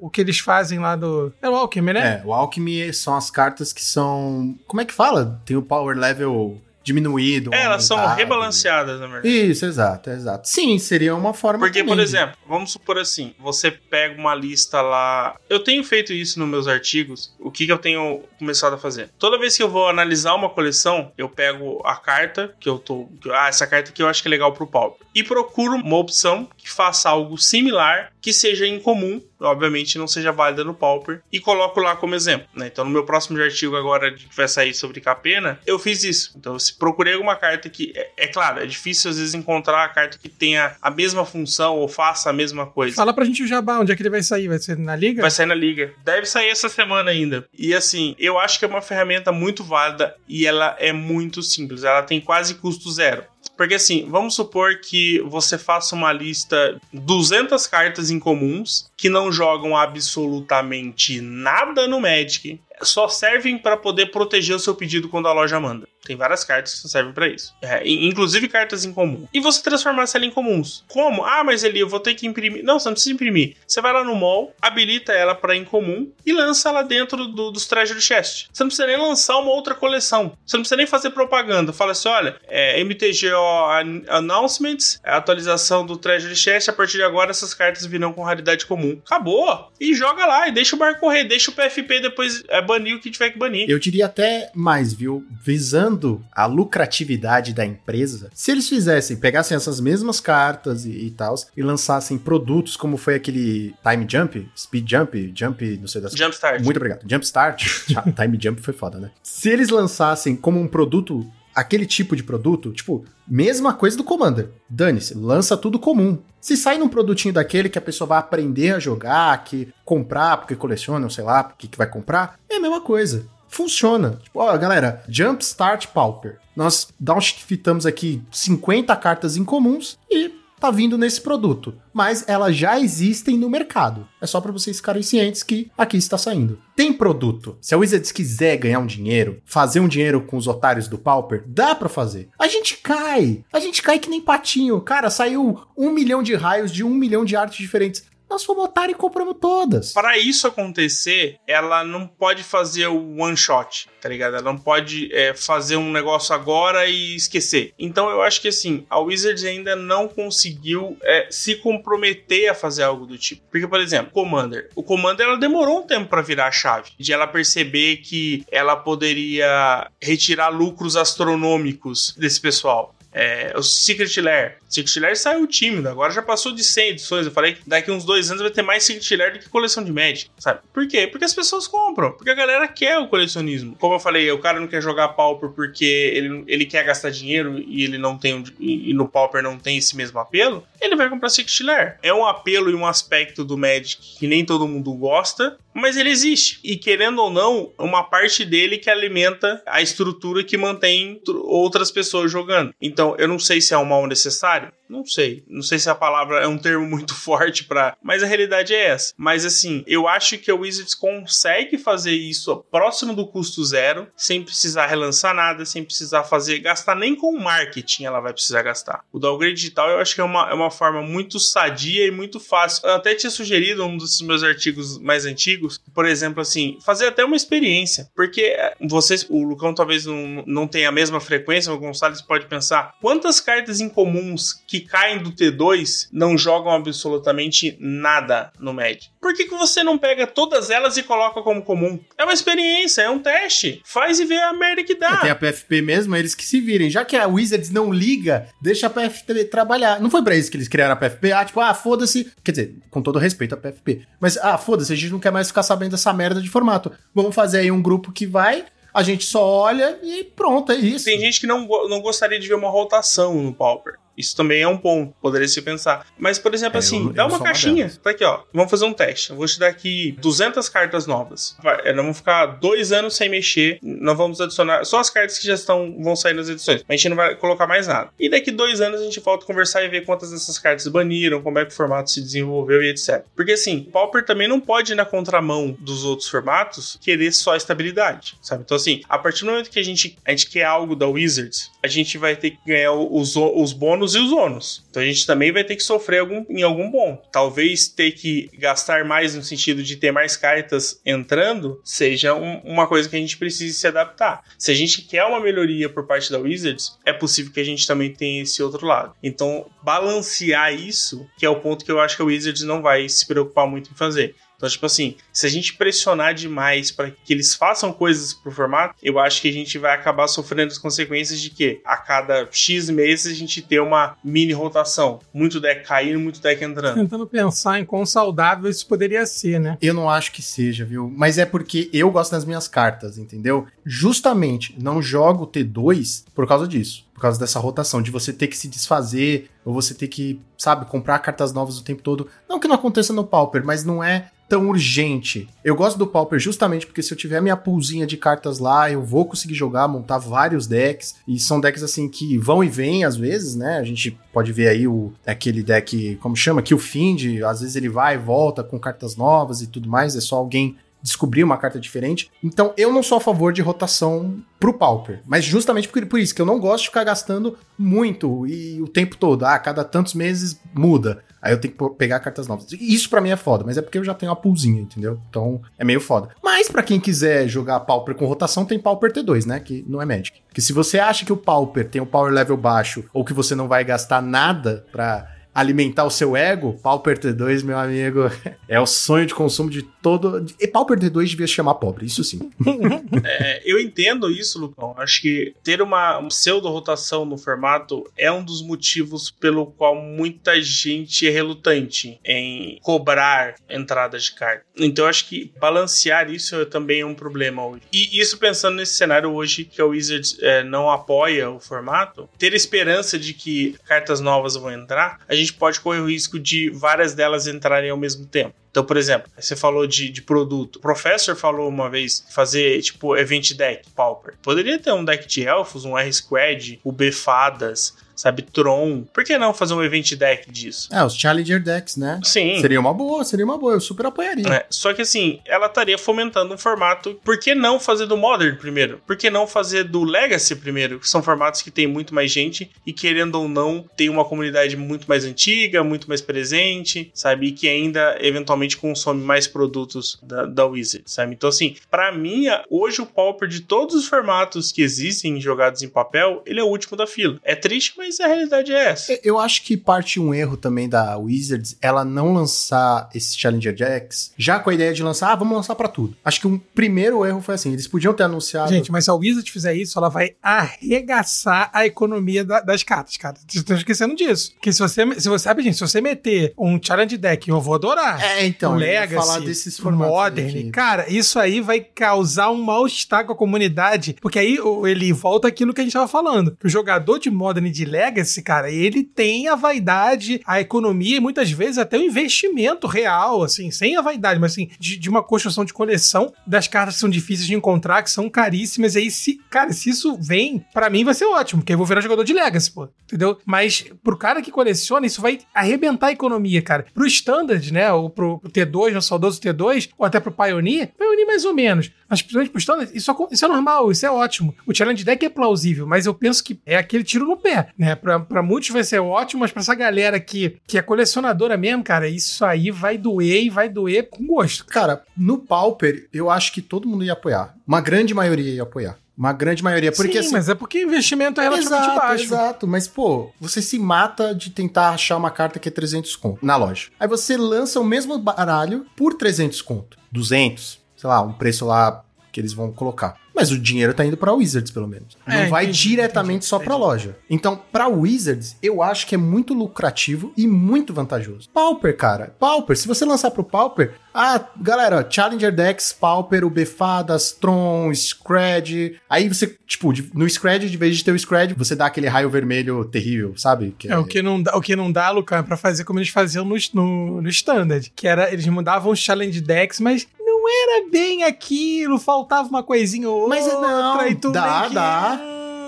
o que eles fazem lá do. É o Alchemy, né? É, o Alchemy são as cartas que são. Como é que fala? Tem o power level diminuído. É, elas são rebalanceadas, na verdade. Isso, exato, exato. Sim, seria uma forma Porque, também por exemplo, vamos supor assim, você pega uma lista lá... Eu tenho feito isso nos meus artigos. O que, que eu tenho começado a fazer? Toda vez que eu vou analisar uma coleção, eu pego a carta que eu tô... Ah, essa carta aqui eu acho que é legal pro pau. E procuro uma opção que faça algo similar, que seja incomum, obviamente não seja válida no Pauper, e coloco lá como exemplo. Né? Então, no meu próximo artigo agora que vai sair sobre Capena, eu fiz isso. Então, se procurei alguma carta que, é, é, claro, é difícil às vezes encontrar a carta que tenha a mesma função ou faça a mesma coisa. Fala pra gente o Jabá, onde é que ele vai sair? Vai ser na Liga? Vai sair na Liga. Deve sair essa semana ainda. E assim, eu acho que é uma ferramenta muito válida e ela é muito simples. Ela tem quase custo zero. Porque assim, vamos supor que você faça uma lista 200 cartas incomuns que não jogam absolutamente nada no Magic, só servem para poder proteger o seu pedido quando a loja manda. Tem várias cartas que servem para isso. É, inclusive cartas em comum. E você transformar ela em comuns. Como? Ah, mas ali eu vou ter que imprimir. Não, você não precisa imprimir. Você vai lá no mall, habilita ela para incomum e lança ela dentro do, dos Treasure Chest. Você não precisa nem lançar uma outra coleção. Você não precisa nem fazer propaganda. Fala assim: olha, é, MTGO Announcements, a atualização do Treasure Chest. A partir de agora, essas cartas virão com raridade comum. Acabou. E joga lá e deixa o bar correr. Deixa o PFP depois é, banir o que tiver que banir. Eu diria até mais, viu? Visando a lucratividade da empresa, se eles fizessem, pegassem essas mesmas cartas e, e tal, e lançassem produtos como foi aquele Time Jump, Speed Jump, Jump, não sei das Jump Start. Muito obrigado. Jump Start. time Jump foi foda, né? Se eles lançassem como um produto aquele tipo de produto, tipo, mesma coisa do Commander. Dane-se, lança tudo comum. Se sai num produtinho daquele que a pessoa vai aprender a jogar, que comprar porque coleciona, ou sei lá, porque que vai comprar, é a mesma coisa funciona. Tipo, ó, galera, Jumpstart Pauper. Nós downshiftamos aqui 50 cartas incomuns e tá vindo nesse produto. Mas elas já existem no mercado. É só para vocês ficarem cientes que aqui está saindo. Tem produto. Se a Wizards quiser ganhar um dinheiro, fazer um dinheiro com os otários do Pauper, dá para fazer. A gente cai. A gente cai que nem patinho. Cara, saiu um milhão de raios de um milhão de artes diferentes. Nós fomos otários e compramos todas. Para isso acontecer, ela não pode fazer o one shot, tá ligado? Ela não pode é, fazer um negócio agora e esquecer. Então eu acho que assim, a Wizards ainda não conseguiu é, se comprometer a fazer algo do tipo. Porque, por exemplo, Commander. O Commander ela demorou um tempo para virar a chave. De ela perceber que ela poderia retirar lucros astronômicos desse pessoal. É, o Secret Lair. Secret Lair saiu tímido, agora já passou de 100 edições. Eu falei que daqui uns dois anos vai ter mais Secret Lair do que coleção de Magic, sabe? Por quê? Porque as pessoas compram, porque a galera quer o colecionismo. Como eu falei, o cara não quer jogar Pauper porque ele, ele quer gastar dinheiro e ele não tem e no Pauper não tem esse mesmo apelo, ele vai comprar Secret Lair. É um apelo e um aspecto do Magic que nem todo mundo gosta, mas ele existe. E querendo ou não, uma parte dele que alimenta a estrutura que mantém outras pessoas jogando. Então, eu não sei se é um mal necessário. Não sei. Não sei se a palavra é um termo muito forte para, mas a realidade é essa. Mas assim, eu acho que a Wizards consegue fazer isso próximo do custo zero, sem precisar relançar nada, sem precisar fazer gastar nem com marketing ela vai precisar gastar. O downgrade digital eu acho que é uma, é uma forma muito sadia e muito fácil. Eu até tinha sugerido um dos meus artigos mais antigos, por exemplo, assim, fazer até uma experiência, porque eh, vocês, o Lucão talvez não, não tenha a mesma frequência, o Gonçalves pode pensar quantas cartas incomuns que caem do T2 não jogam absolutamente nada no Magic. Por que, que você não pega todas elas e coloca como comum? É uma experiência, é um teste. Faz e vê a merda que dá. É, tem a PFP mesmo, eles que se virem. Já que a Wizards não liga, deixa a PFP trabalhar. Não foi pra isso que eles criaram a PFP? Ah, tipo, ah, foda-se. Quer dizer, com todo respeito à PFP. Mas, ah, foda-se, a gente não quer mais ficar sabendo dessa merda de formato. Vamos fazer aí um grupo que vai a gente só olha e pronto, é isso. Tem gente que não, não gostaria de ver uma rotação no Pauper. Isso também é um ponto, poderia se pensar. Mas, por exemplo, é, assim, eu, dá uma caixinha. Uma tá aqui, ó. Vamos fazer um teste. Eu vou te dar aqui 200 cartas novas. Vai, é, nós vamos ficar dois anos sem mexer. Nós vamos adicionar só as cartas que já estão vão sair nas edições. A gente não vai colocar mais nada. E daqui dois anos a gente volta a conversar e ver quantas dessas cartas baniram, como é que o formato se desenvolveu e etc. Porque, assim, Pauper também não pode ir na contramão dos outros formatos querer só estabilidade, sabe? Então, assim, a partir do momento que a gente, a gente quer algo da Wizards, a gente vai ter que ganhar os, os bônus bônus e os ônus. Então a gente também vai ter que sofrer algum, em algum bom. Talvez ter que gastar mais no sentido de ter mais cartas entrando seja um, uma coisa que a gente precise se adaptar. Se a gente quer uma melhoria por parte da Wizards, é possível que a gente também tenha esse outro lado. Então, balancear isso, que é o ponto que eu acho que a Wizards não vai se preocupar muito em fazer. Então, tipo assim, se a gente pressionar demais para que eles façam coisas pro formato, eu acho que a gente vai acabar sofrendo as consequências de que a cada X meses a gente ter uma mini rotação. Muito deck caindo, muito deck entrando. Tentando pensar em quão saudável isso poderia ser, né? Eu não acho que seja, viu? Mas é porque eu gosto das minhas cartas, entendeu? Justamente não jogo T2 por causa disso por causa dessa rotação, de você ter que se desfazer, ou você ter que, sabe, comprar cartas novas o tempo todo. Não que não aconteça no Pauper, mas não é tão urgente. Eu gosto do Pauper justamente porque se eu tiver minha poolzinha de cartas lá, eu vou conseguir jogar, montar vários decks. E são decks assim que vão e vêm às vezes, né? A gente pode ver aí o aquele deck, como chama, que o Find, às vezes ele vai e volta com cartas novas e tudo mais, é só alguém descobrir uma carta diferente. Então eu não sou a favor de rotação pro Pauper, mas justamente por, por isso que eu não gosto de ficar gastando muito e o tempo todo. Ah, cada tantos meses muda. Aí eu tenho que pegar cartas novas. Isso para mim é foda, mas é porque eu já tenho uma poolzinha, entendeu? Então é meio foda. Mas para quem quiser jogar Pauper com rotação, tem Pauper T2, né? Que não é Magic. Que se você acha que o Pauper tem um power level baixo ou que você não vai gastar nada pra alimentar o seu ego, Pauper T2, meu amigo, é o sonho de consumo de todo. E Pauper T2 devia se chamar pobre, isso sim. é, eu entendo isso, Lucão. Acho que ter uma pseudo-rotação no formato é um dos motivos pelo qual muita gente é relutante em cobrar entradas de carta. Então acho que balancear isso é também um problema hoje. E isso pensando nesse cenário hoje que a Wizards é, não apoia o formato, ter esperança de que cartas novas vão entrar, a gente gente pode correr o risco de várias delas entrarem ao mesmo tempo. Então, por exemplo, você falou de, de produto. O Professor falou uma vez fazer, tipo, event deck, Pauper. Poderia ter um deck de elfos, um R-Squad, o B-Fadas, sabe? Tron. Por que não fazer um event deck disso? É, os Challenger Decks, né? Sim. Seria uma boa, seria uma boa. Eu super apoiaria. É, só que assim, ela estaria fomentando um formato. Por que não fazer do Modern primeiro? Por que não fazer do Legacy primeiro? Que são formatos que tem muito mais gente e, querendo ou não, tem uma comunidade muito mais antiga, muito mais presente, sabe? E que ainda eventualmente consome mais produtos da, da Wizard, sabe? Então, assim, para mim, hoje o Pauper de todos os formatos que existem jogados em papel, ele é o último da fila. É triste, mas a realidade é essa. Eu acho que parte um erro também da Wizards ela não lançar esse Challenger Jacks já com a ideia de lançar, ah, vamos lançar pra tudo. Acho que um primeiro erro foi assim, eles podiam ter anunciado. Gente, mas se a Wizard fizer isso, ela vai arregaçar a economia da- das cartas, cara. Vocês estão esquecendo disso. Que se você, se você, sabe, gente, se você meter um Challenge Deck, eu vou adorar. É, então, ia Legacy, falar desses formatos Modern, aqui. cara, isso aí vai causar um mal-estar com a comunidade, porque aí ele volta aquilo que a gente tava falando, que o jogador de Modern e de Legacy, cara, ele tem a vaidade, a economia e muitas vezes até o investimento real, assim, sem a vaidade, mas assim, de, de uma construção de coleção das cartas que são difíceis de encontrar, que são caríssimas, e aí se, cara, se isso vem, pra mim vai ser ótimo, porque eu vou virar jogador de Legacy, pô, entendeu? Mas pro cara que coleciona, isso vai arrebentar a economia, cara. Pro Standard, né, ou pro, pro T2, no saudoso T2, ou até pro Pioneer, Pioneer mais ou menos, mas principalmente pro Standard, isso, acon- isso é normal, isso é ótimo. O Challenge Deck é plausível, mas eu penso que é aquele tiro no pé, né? Pra, pra muitos vai ser ótimo, mas pra essa galera que, que é colecionadora mesmo, cara, isso aí vai doer e vai doer com gosto. Cara, no Pauper, eu acho que todo mundo ia apoiar. Uma grande maioria ia apoiar. Uma grande maioria. Porque Sim, assim. mas é porque o investimento é relativamente exato, baixo. exato. Mas, pô, você se mata de tentar achar uma carta que é 300 conto na loja. Aí você lança o mesmo baralho por 300 conto. 200. Sei lá, um preço lá que eles vão colocar. Mas o dinheiro tá indo pra Wizards, pelo menos. Não É, vai entendi, diretamente entendi, só pra entendi. loja. Então, pra Wizards, eu acho que é muito lucrativo e muito vantajoso. Pauper, cara. Pauper, se você lançar pro Pauper, ah, galera, Challenger Decks, Pauper, Ubefadas, Tron, Scred. Aí você, tipo, no Scred, de vez de ter o Scred, você dá aquele raio vermelho terrível, sabe? Que É, o que não dá, o que não dá, Lucão, é pra fazer como eles faziam no, no, no Standard. Que era, eles mudavam os challenge decks, mas não era bem aquilo, faltava uma coisinha ou Mas outra. não, e tu dá, dá.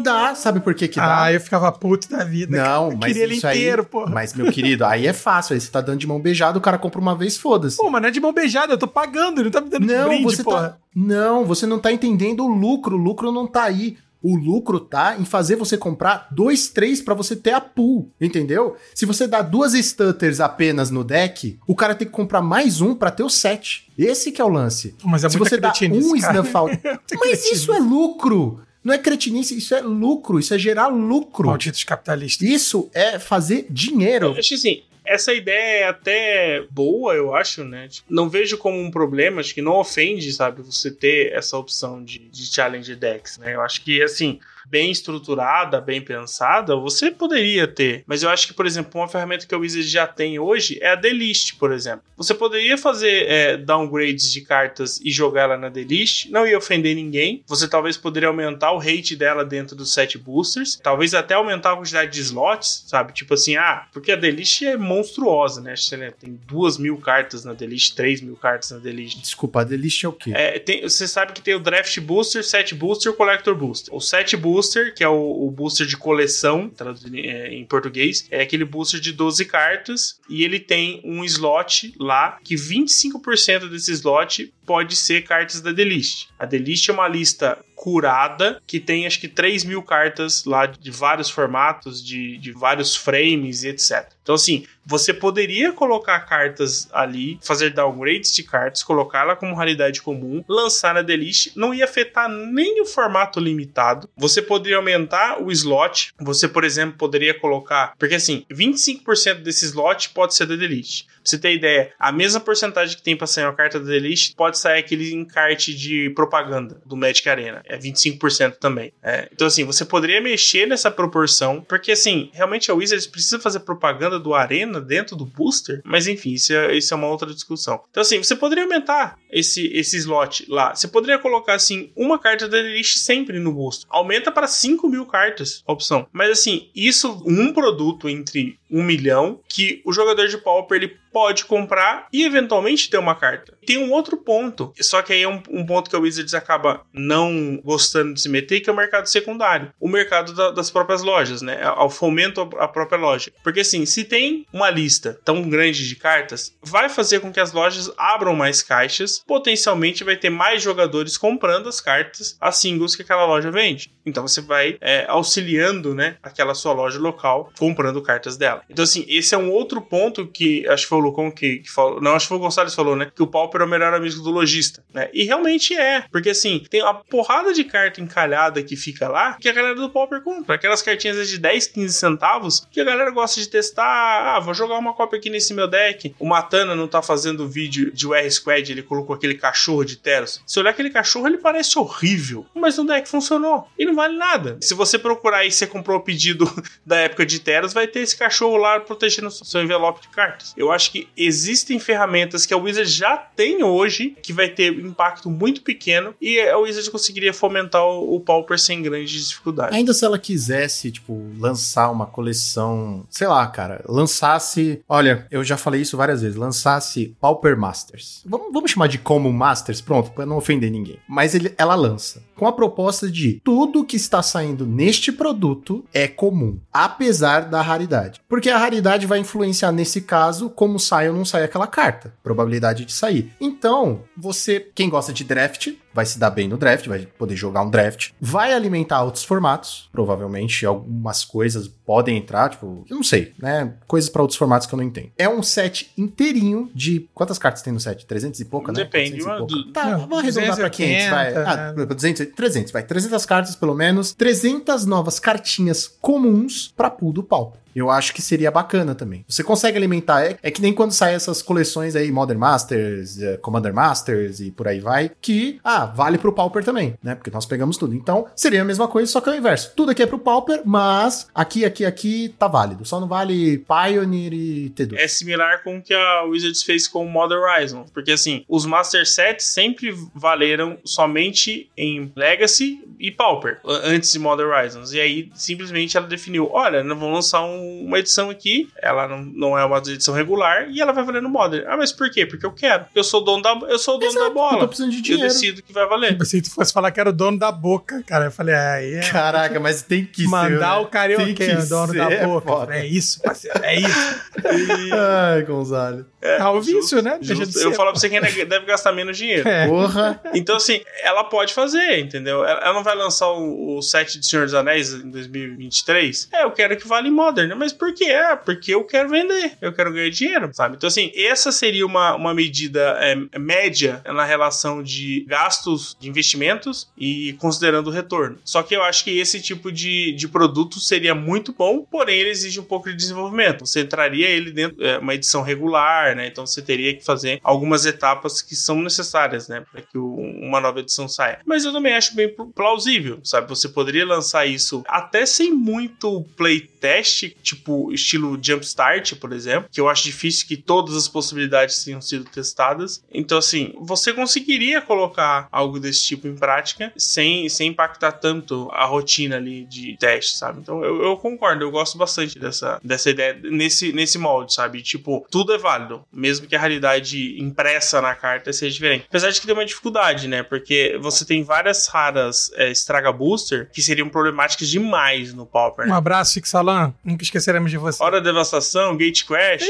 Dá, sabe por que que dá? Ah, eu ficava puto da vida. Não, eu mas queria ele inteiro, aí, porra. Mas, meu querido, aí é fácil. Aí você tá dando de mão beijada, o cara compra uma vez, foda-se. Pô, mas não é de mão beijada, eu tô pagando, ele não tá me dando de Não, brinde, você porra. tá. Não, você não tá entendendo o lucro. O lucro não tá aí. O lucro tá em fazer você comprar dois, três pra você ter a pool, entendeu? Se você dá duas stutters apenas no deck, o cara tem que comprar mais um pra ter o set. Esse que é o lance. Mas é Se você dá um snuff out. Mas isso é lucro. Não é cretinice, isso é lucro. Isso é gerar lucro. Malditos capitalistas. Isso é fazer dinheiro. Eu acho que assim, essa ideia é até boa, eu acho, né? Tipo, não vejo como um problema, acho que não ofende, sabe, você ter essa opção de, de challenge decks, né? Eu acho que, assim, bem estruturada, bem pensada, você poderia ter. Mas eu acho que, por exemplo, uma ferramenta que o Wizard já tem hoje é a Delist, por exemplo. Você poderia fazer é, downgrades de cartas e jogar ela na Delist, não ia ofender ninguém. Você talvez poderia aumentar o rate dela dentro dos set boosters, talvez até aumentar a quantidade de slots, sabe? Tipo assim, ah, porque a Delist é monstruosa, né? Tem duas mil cartas na Delist, três mil cartas na Delist. Desculpa, a Delist é o quê? É, tem- você sabe que tem o Draft Booster, Set Booster e o Collector Booster. O Set Booster, que é o, o booster de coleção, traduzido em, é, em português, é aquele booster de 12 cartas e ele tem um slot lá que 25% desse slot pode ser cartas da Delist. A Delist é uma lista curada que tem acho que 3 mil cartas lá de vários formatos, de, de vários frames e etc. Então, assim, você poderia colocar cartas ali, fazer downgrades de cartas, colocá-la como raridade comum, lançar na Delist, não ia afetar nem o formato limitado. Você poderia aumentar o slot. Você, por exemplo, poderia colocar. Porque assim, 25% desse slot pode ser da Delist. Você ter ideia, a mesma porcentagem que tem pra sair uma carta da Delist pode sair aquele encarte de propaganda do Magic Arena. É 25% também. É, então, assim, você poderia mexer nessa proporção, porque assim, realmente a Wizards precisa fazer propaganda do Arena dentro do booster, mas enfim, isso é, isso é uma outra discussão. Então, assim, você poderia aumentar esse, esse slot lá. Você poderia colocar, assim, uma carta da Elite sempre no booster. Aumenta para 5 mil cartas a opção. Mas, assim, isso, um produto entre um milhão, que o jogador de Pauper ele pode comprar e eventualmente ter uma carta. Tem um outro ponto, só que aí é um, um ponto que a Wizards acaba não gostando de se meter, que é o mercado secundário. O mercado da, das próprias lojas, né? Ao fomento à própria loja. Porque assim, se tem uma lista tão grande de cartas, vai fazer com que as lojas abram mais caixas, potencialmente vai ter mais jogadores comprando as cartas, as singles que aquela loja vende. Então você vai é, auxiliando, né, aquela sua loja local comprando cartas dela. Então assim, esse é um outro ponto que acho que foi o Lucão que, que falou, não, acho que foi o Gonçalves falou, né, que o Pauper é o melhor amigo do lojista, né? E realmente é, porque assim, tem uma porrada de carta encalhada que fica lá que a galera do Pauper compra. Aquelas cartinhas de 10, 15 centavos que a galera gosta de testar. Ah, vou jogar uma cópia aqui nesse meu deck. O Matana não tá fazendo vídeo de UR Squad, ele colocou aquele cachorro de Teros. Se olhar aquele cachorro, ele parece horrível, mas no deck funcionou. E não vale nada. Se você procurar aí, você comprou o pedido da época de Teros, vai ter esse cachorro protegendo seu envelope de cartas. Eu acho que existem ferramentas que a Wizard já tem hoje que vai ter impacto muito pequeno e a Wizard conseguiria fomentar o, Pauper sem grandes dificuldades. Ainda se ela quisesse, tipo, lançar uma coleção, sei lá, cara, lançasse, olha, eu já falei isso várias vezes, lançasse Pauper Masters. Vamos, vamos chamar de Common Masters, pronto, pra não ofender ninguém. Mas ele, ela lança com a proposta de tudo que está saindo neste produto é comum, apesar da raridade. Porque a raridade vai influenciar nesse caso como sai ou não sai aquela carta, probabilidade de sair. Então, você, quem gosta de draft, vai se dar bem no draft, vai poder jogar um draft, vai alimentar outros formatos, provavelmente algumas coisas podem entrar, tipo, eu não sei, né? Coisas para outros formatos que eu não entendo. É um set inteirinho de quantas cartas tem no set? 300 e pouca, né? Depende, 400 pouca. do- Tá, Não, vamos arredondar pra 500, vai. 280, Ah, né? 200, 300, vai. 300 cartas pelo menos, 300 novas cartinhas comuns pra pool do Pauper. Eu acho que seria bacana também. Você consegue alimentar. É, é que nem quando saem essas coleções aí, Modern Masters, eh, Commander Masters e por aí vai, que, ah, vale pro Pauper também, né? Porque nós pegamos tudo. Então, seria a mesma coisa, só que é o inverso. Tudo aqui é pro Pauper, mas aqui, aqui, aqui tá válido. Só não vale Pioneer e T2. É similar com o que a Wizards fez com o Modern Horizon. Porque assim, os Master Sets sempre valeram somente em Legacy e Pauper, antes de Modern Horizons. E aí, simplesmente, ela definiu: olha, nós vamos lançar um- uma edição aqui, ela não, não é uma edição regular, e ela vai valer no Modern. Ah, mas por quê? Porque eu quero. Eu sou dono da, eu sou dono Exato, da bola. eu tô precisando de Eu dinheiro. decido que vai valer. Se tu fosse falar que era o dono da boca, cara, eu falei, ah, aí é. Caraca, mas tem que Mandar ser. né? o carioca, é o dono ser, da é boca. foda. É isso, parceiro, é isso. Ai, Gonzalo. É o vício, né? Deixa Justo. de Eu falo pra você que ainda deve gastar menos dinheiro. É. Porra. Então, assim, ela pode fazer, entendeu? Ela não vai lançar o, o set de Senhor dos Anéis em 2023. É, eu quero que vale Modern. Mas por quê? É, porque eu quero vender. Eu quero ganhar dinheiro, sabe? Então, assim, essa seria uma, uma medida é, média na relação de gastos de investimentos e considerando o retorno. Só que eu acho que esse tipo de, de produto seria muito bom, porém ele exige um pouco de desenvolvimento. Você entraria ele dentro de uma edição regular, né? Então você teria que fazer algumas etapas que são necessárias, né? Para que o- uma nova edição saia. Mas eu também acho bem pl- plausível, sabe? Você poderia lançar isso até sem muito playtest, tipo estilo Jumpstart, por exemplo, que eu acho difícil que todas as possibilidades tenham sido testadas. Então, assim, você conseguiria colocar algo desse tipo em prática sem, sem impactar tanto a rotina ali de teste, sabe? Então, eu, eu concordo, eu gosto bastante dessa, dessa ideia nesse, nesse molde, sabe? Tipo, tudo é válido, mesmo que a realidade impressa na carta seja diferente. Apesar de que tem uma dificuldade, né? Porque você tem várias raras é, estraga booster que seriam problemáticas demais no Pauper, Um né? abraço, Fixalan. Nunca esqueceremos de você. Hora Devastação, Gate Crash.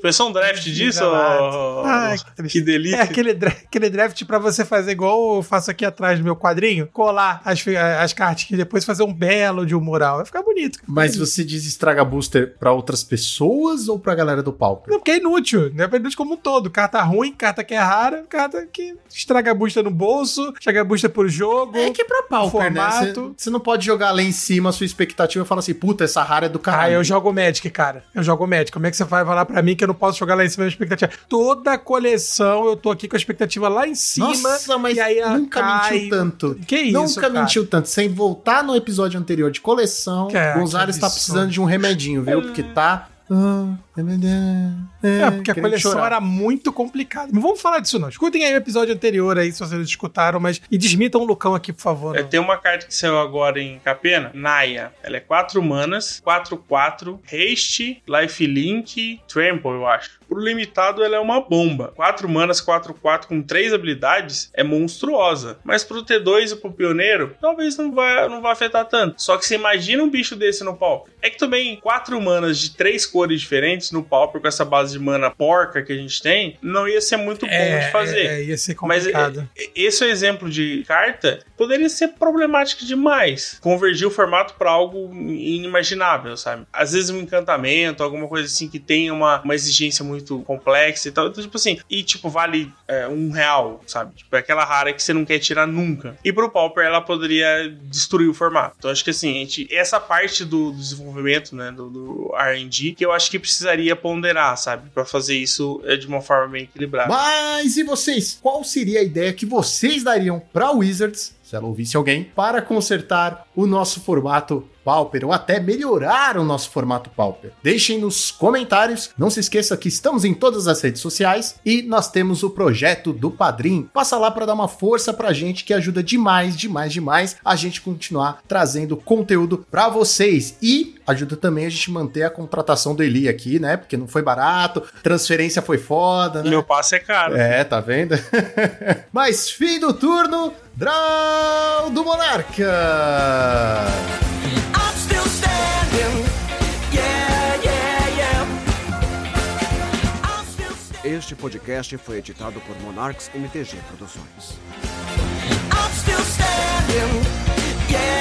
Pensou um draft disso? ô- Ai, que que delícia. É aquele, dra- aquele draft pra você fazer igual eu faço aqui atrás do meu quadrinho, colar as, fi- as cartas e depois fazer um belo de um mural. Vai ficar bonito. cara. Mas você diz estraga booster pra outras pessoas ou pra galera do Pauper? Não, porque é inútil, né? É inútil como um todo. Carta ruim, carta que é rara, carta que estraga a busta no bolso, estraga a busta por jogo. É que é pra Pauper, né? formato. Você- não pode jogar lá em cima a sua expectativa e falar assim, puta, essa rara é do Ah, caralho. eu jogo Magic, cara. Eu jogo Magic. Como é que você vai falar pra mim que eu não posso jogar lá em cima da expectativa? Toda coleção eu tô aqui com a expectativa lá em cima. Nossa, mas e aí nunca cai. mentiu tanto. Que isso, Nunca cara? mentiu tanto. Sem voltar no episódio anterior de coleção, Que- Gonzalez que tá absurdo. precisando de um remedinho, viu? Porque tá Ah, é, É, porque a coleção chorar. era muito complicada. Não vamos falar disso, não. Escutem aí o episódio anterior aí, se vocês escutaram, mas. E desmitam o Lucão aqui, por favor. É, tem uma carta que saiu agora em Capena, Naya. Ela é 4 manas, 4-4, haste, lifelink, trample, eu acho. Pro limitado, ela é uma bomba. 4 manas, 4-4 com 3 habilidades é monstruosa. Mas pro T2 e pro pioneiro, talvez não vá, não vá afetar tanto. Só que você imagina um bicho desse no Pauper. É que também 4 manas de 3 cores diferentes no Pauper com essa base de mana porca que a gente tem, não ia ser muito bom de fazer. É, ia ser Mas é, complicado. esse é o exemplo de carta poderia ser problemático demais. Convergir o formato para algo inimaginável, sabe? Às vezes um encantamento, alguma coisa assim que tenha uma, uma exigência muito complexa e tal. Então, tipo assim, e tipo, vale é, um real, sabe? Tipo, é aquela rara que você não quer tirar nunca. E pro Pauper ela poderia destruir o formato. Então acho que assim, a gente, essa parte do, do desenvolvimento, né, do, do R&D, que eu acho que precisaria ponderar, sabe? Pra fazer isso é, de uma forma bem equilibrada. Mas e vocês? Qual seria a ideia que vocês dariam pra Wizards, se ela ouvisse alguém, para consertar o nosso formato Pauper ou até melhorar o nosso formato Pauper? Deixem nos comentários. Não se esqueça que estamos em todas as redes sociais e nós temos o projeto do Padrim. Passa lá para dar uma força pra gente que ajuda demais, demais, demais a gente continuar trazendo conteúdo pra vocês e ajuda também a gente manter a contratação do Eli aqui, né? Porque não foi barato, transferência foi foda, né? Meu passe é caro. É, tá vendo? Mas fim do turno, Draw do Monarca! Yeah, yeah, yeah. Este podcast foi editado por Monarchs MTG Produções. I'm still standing. Yeah,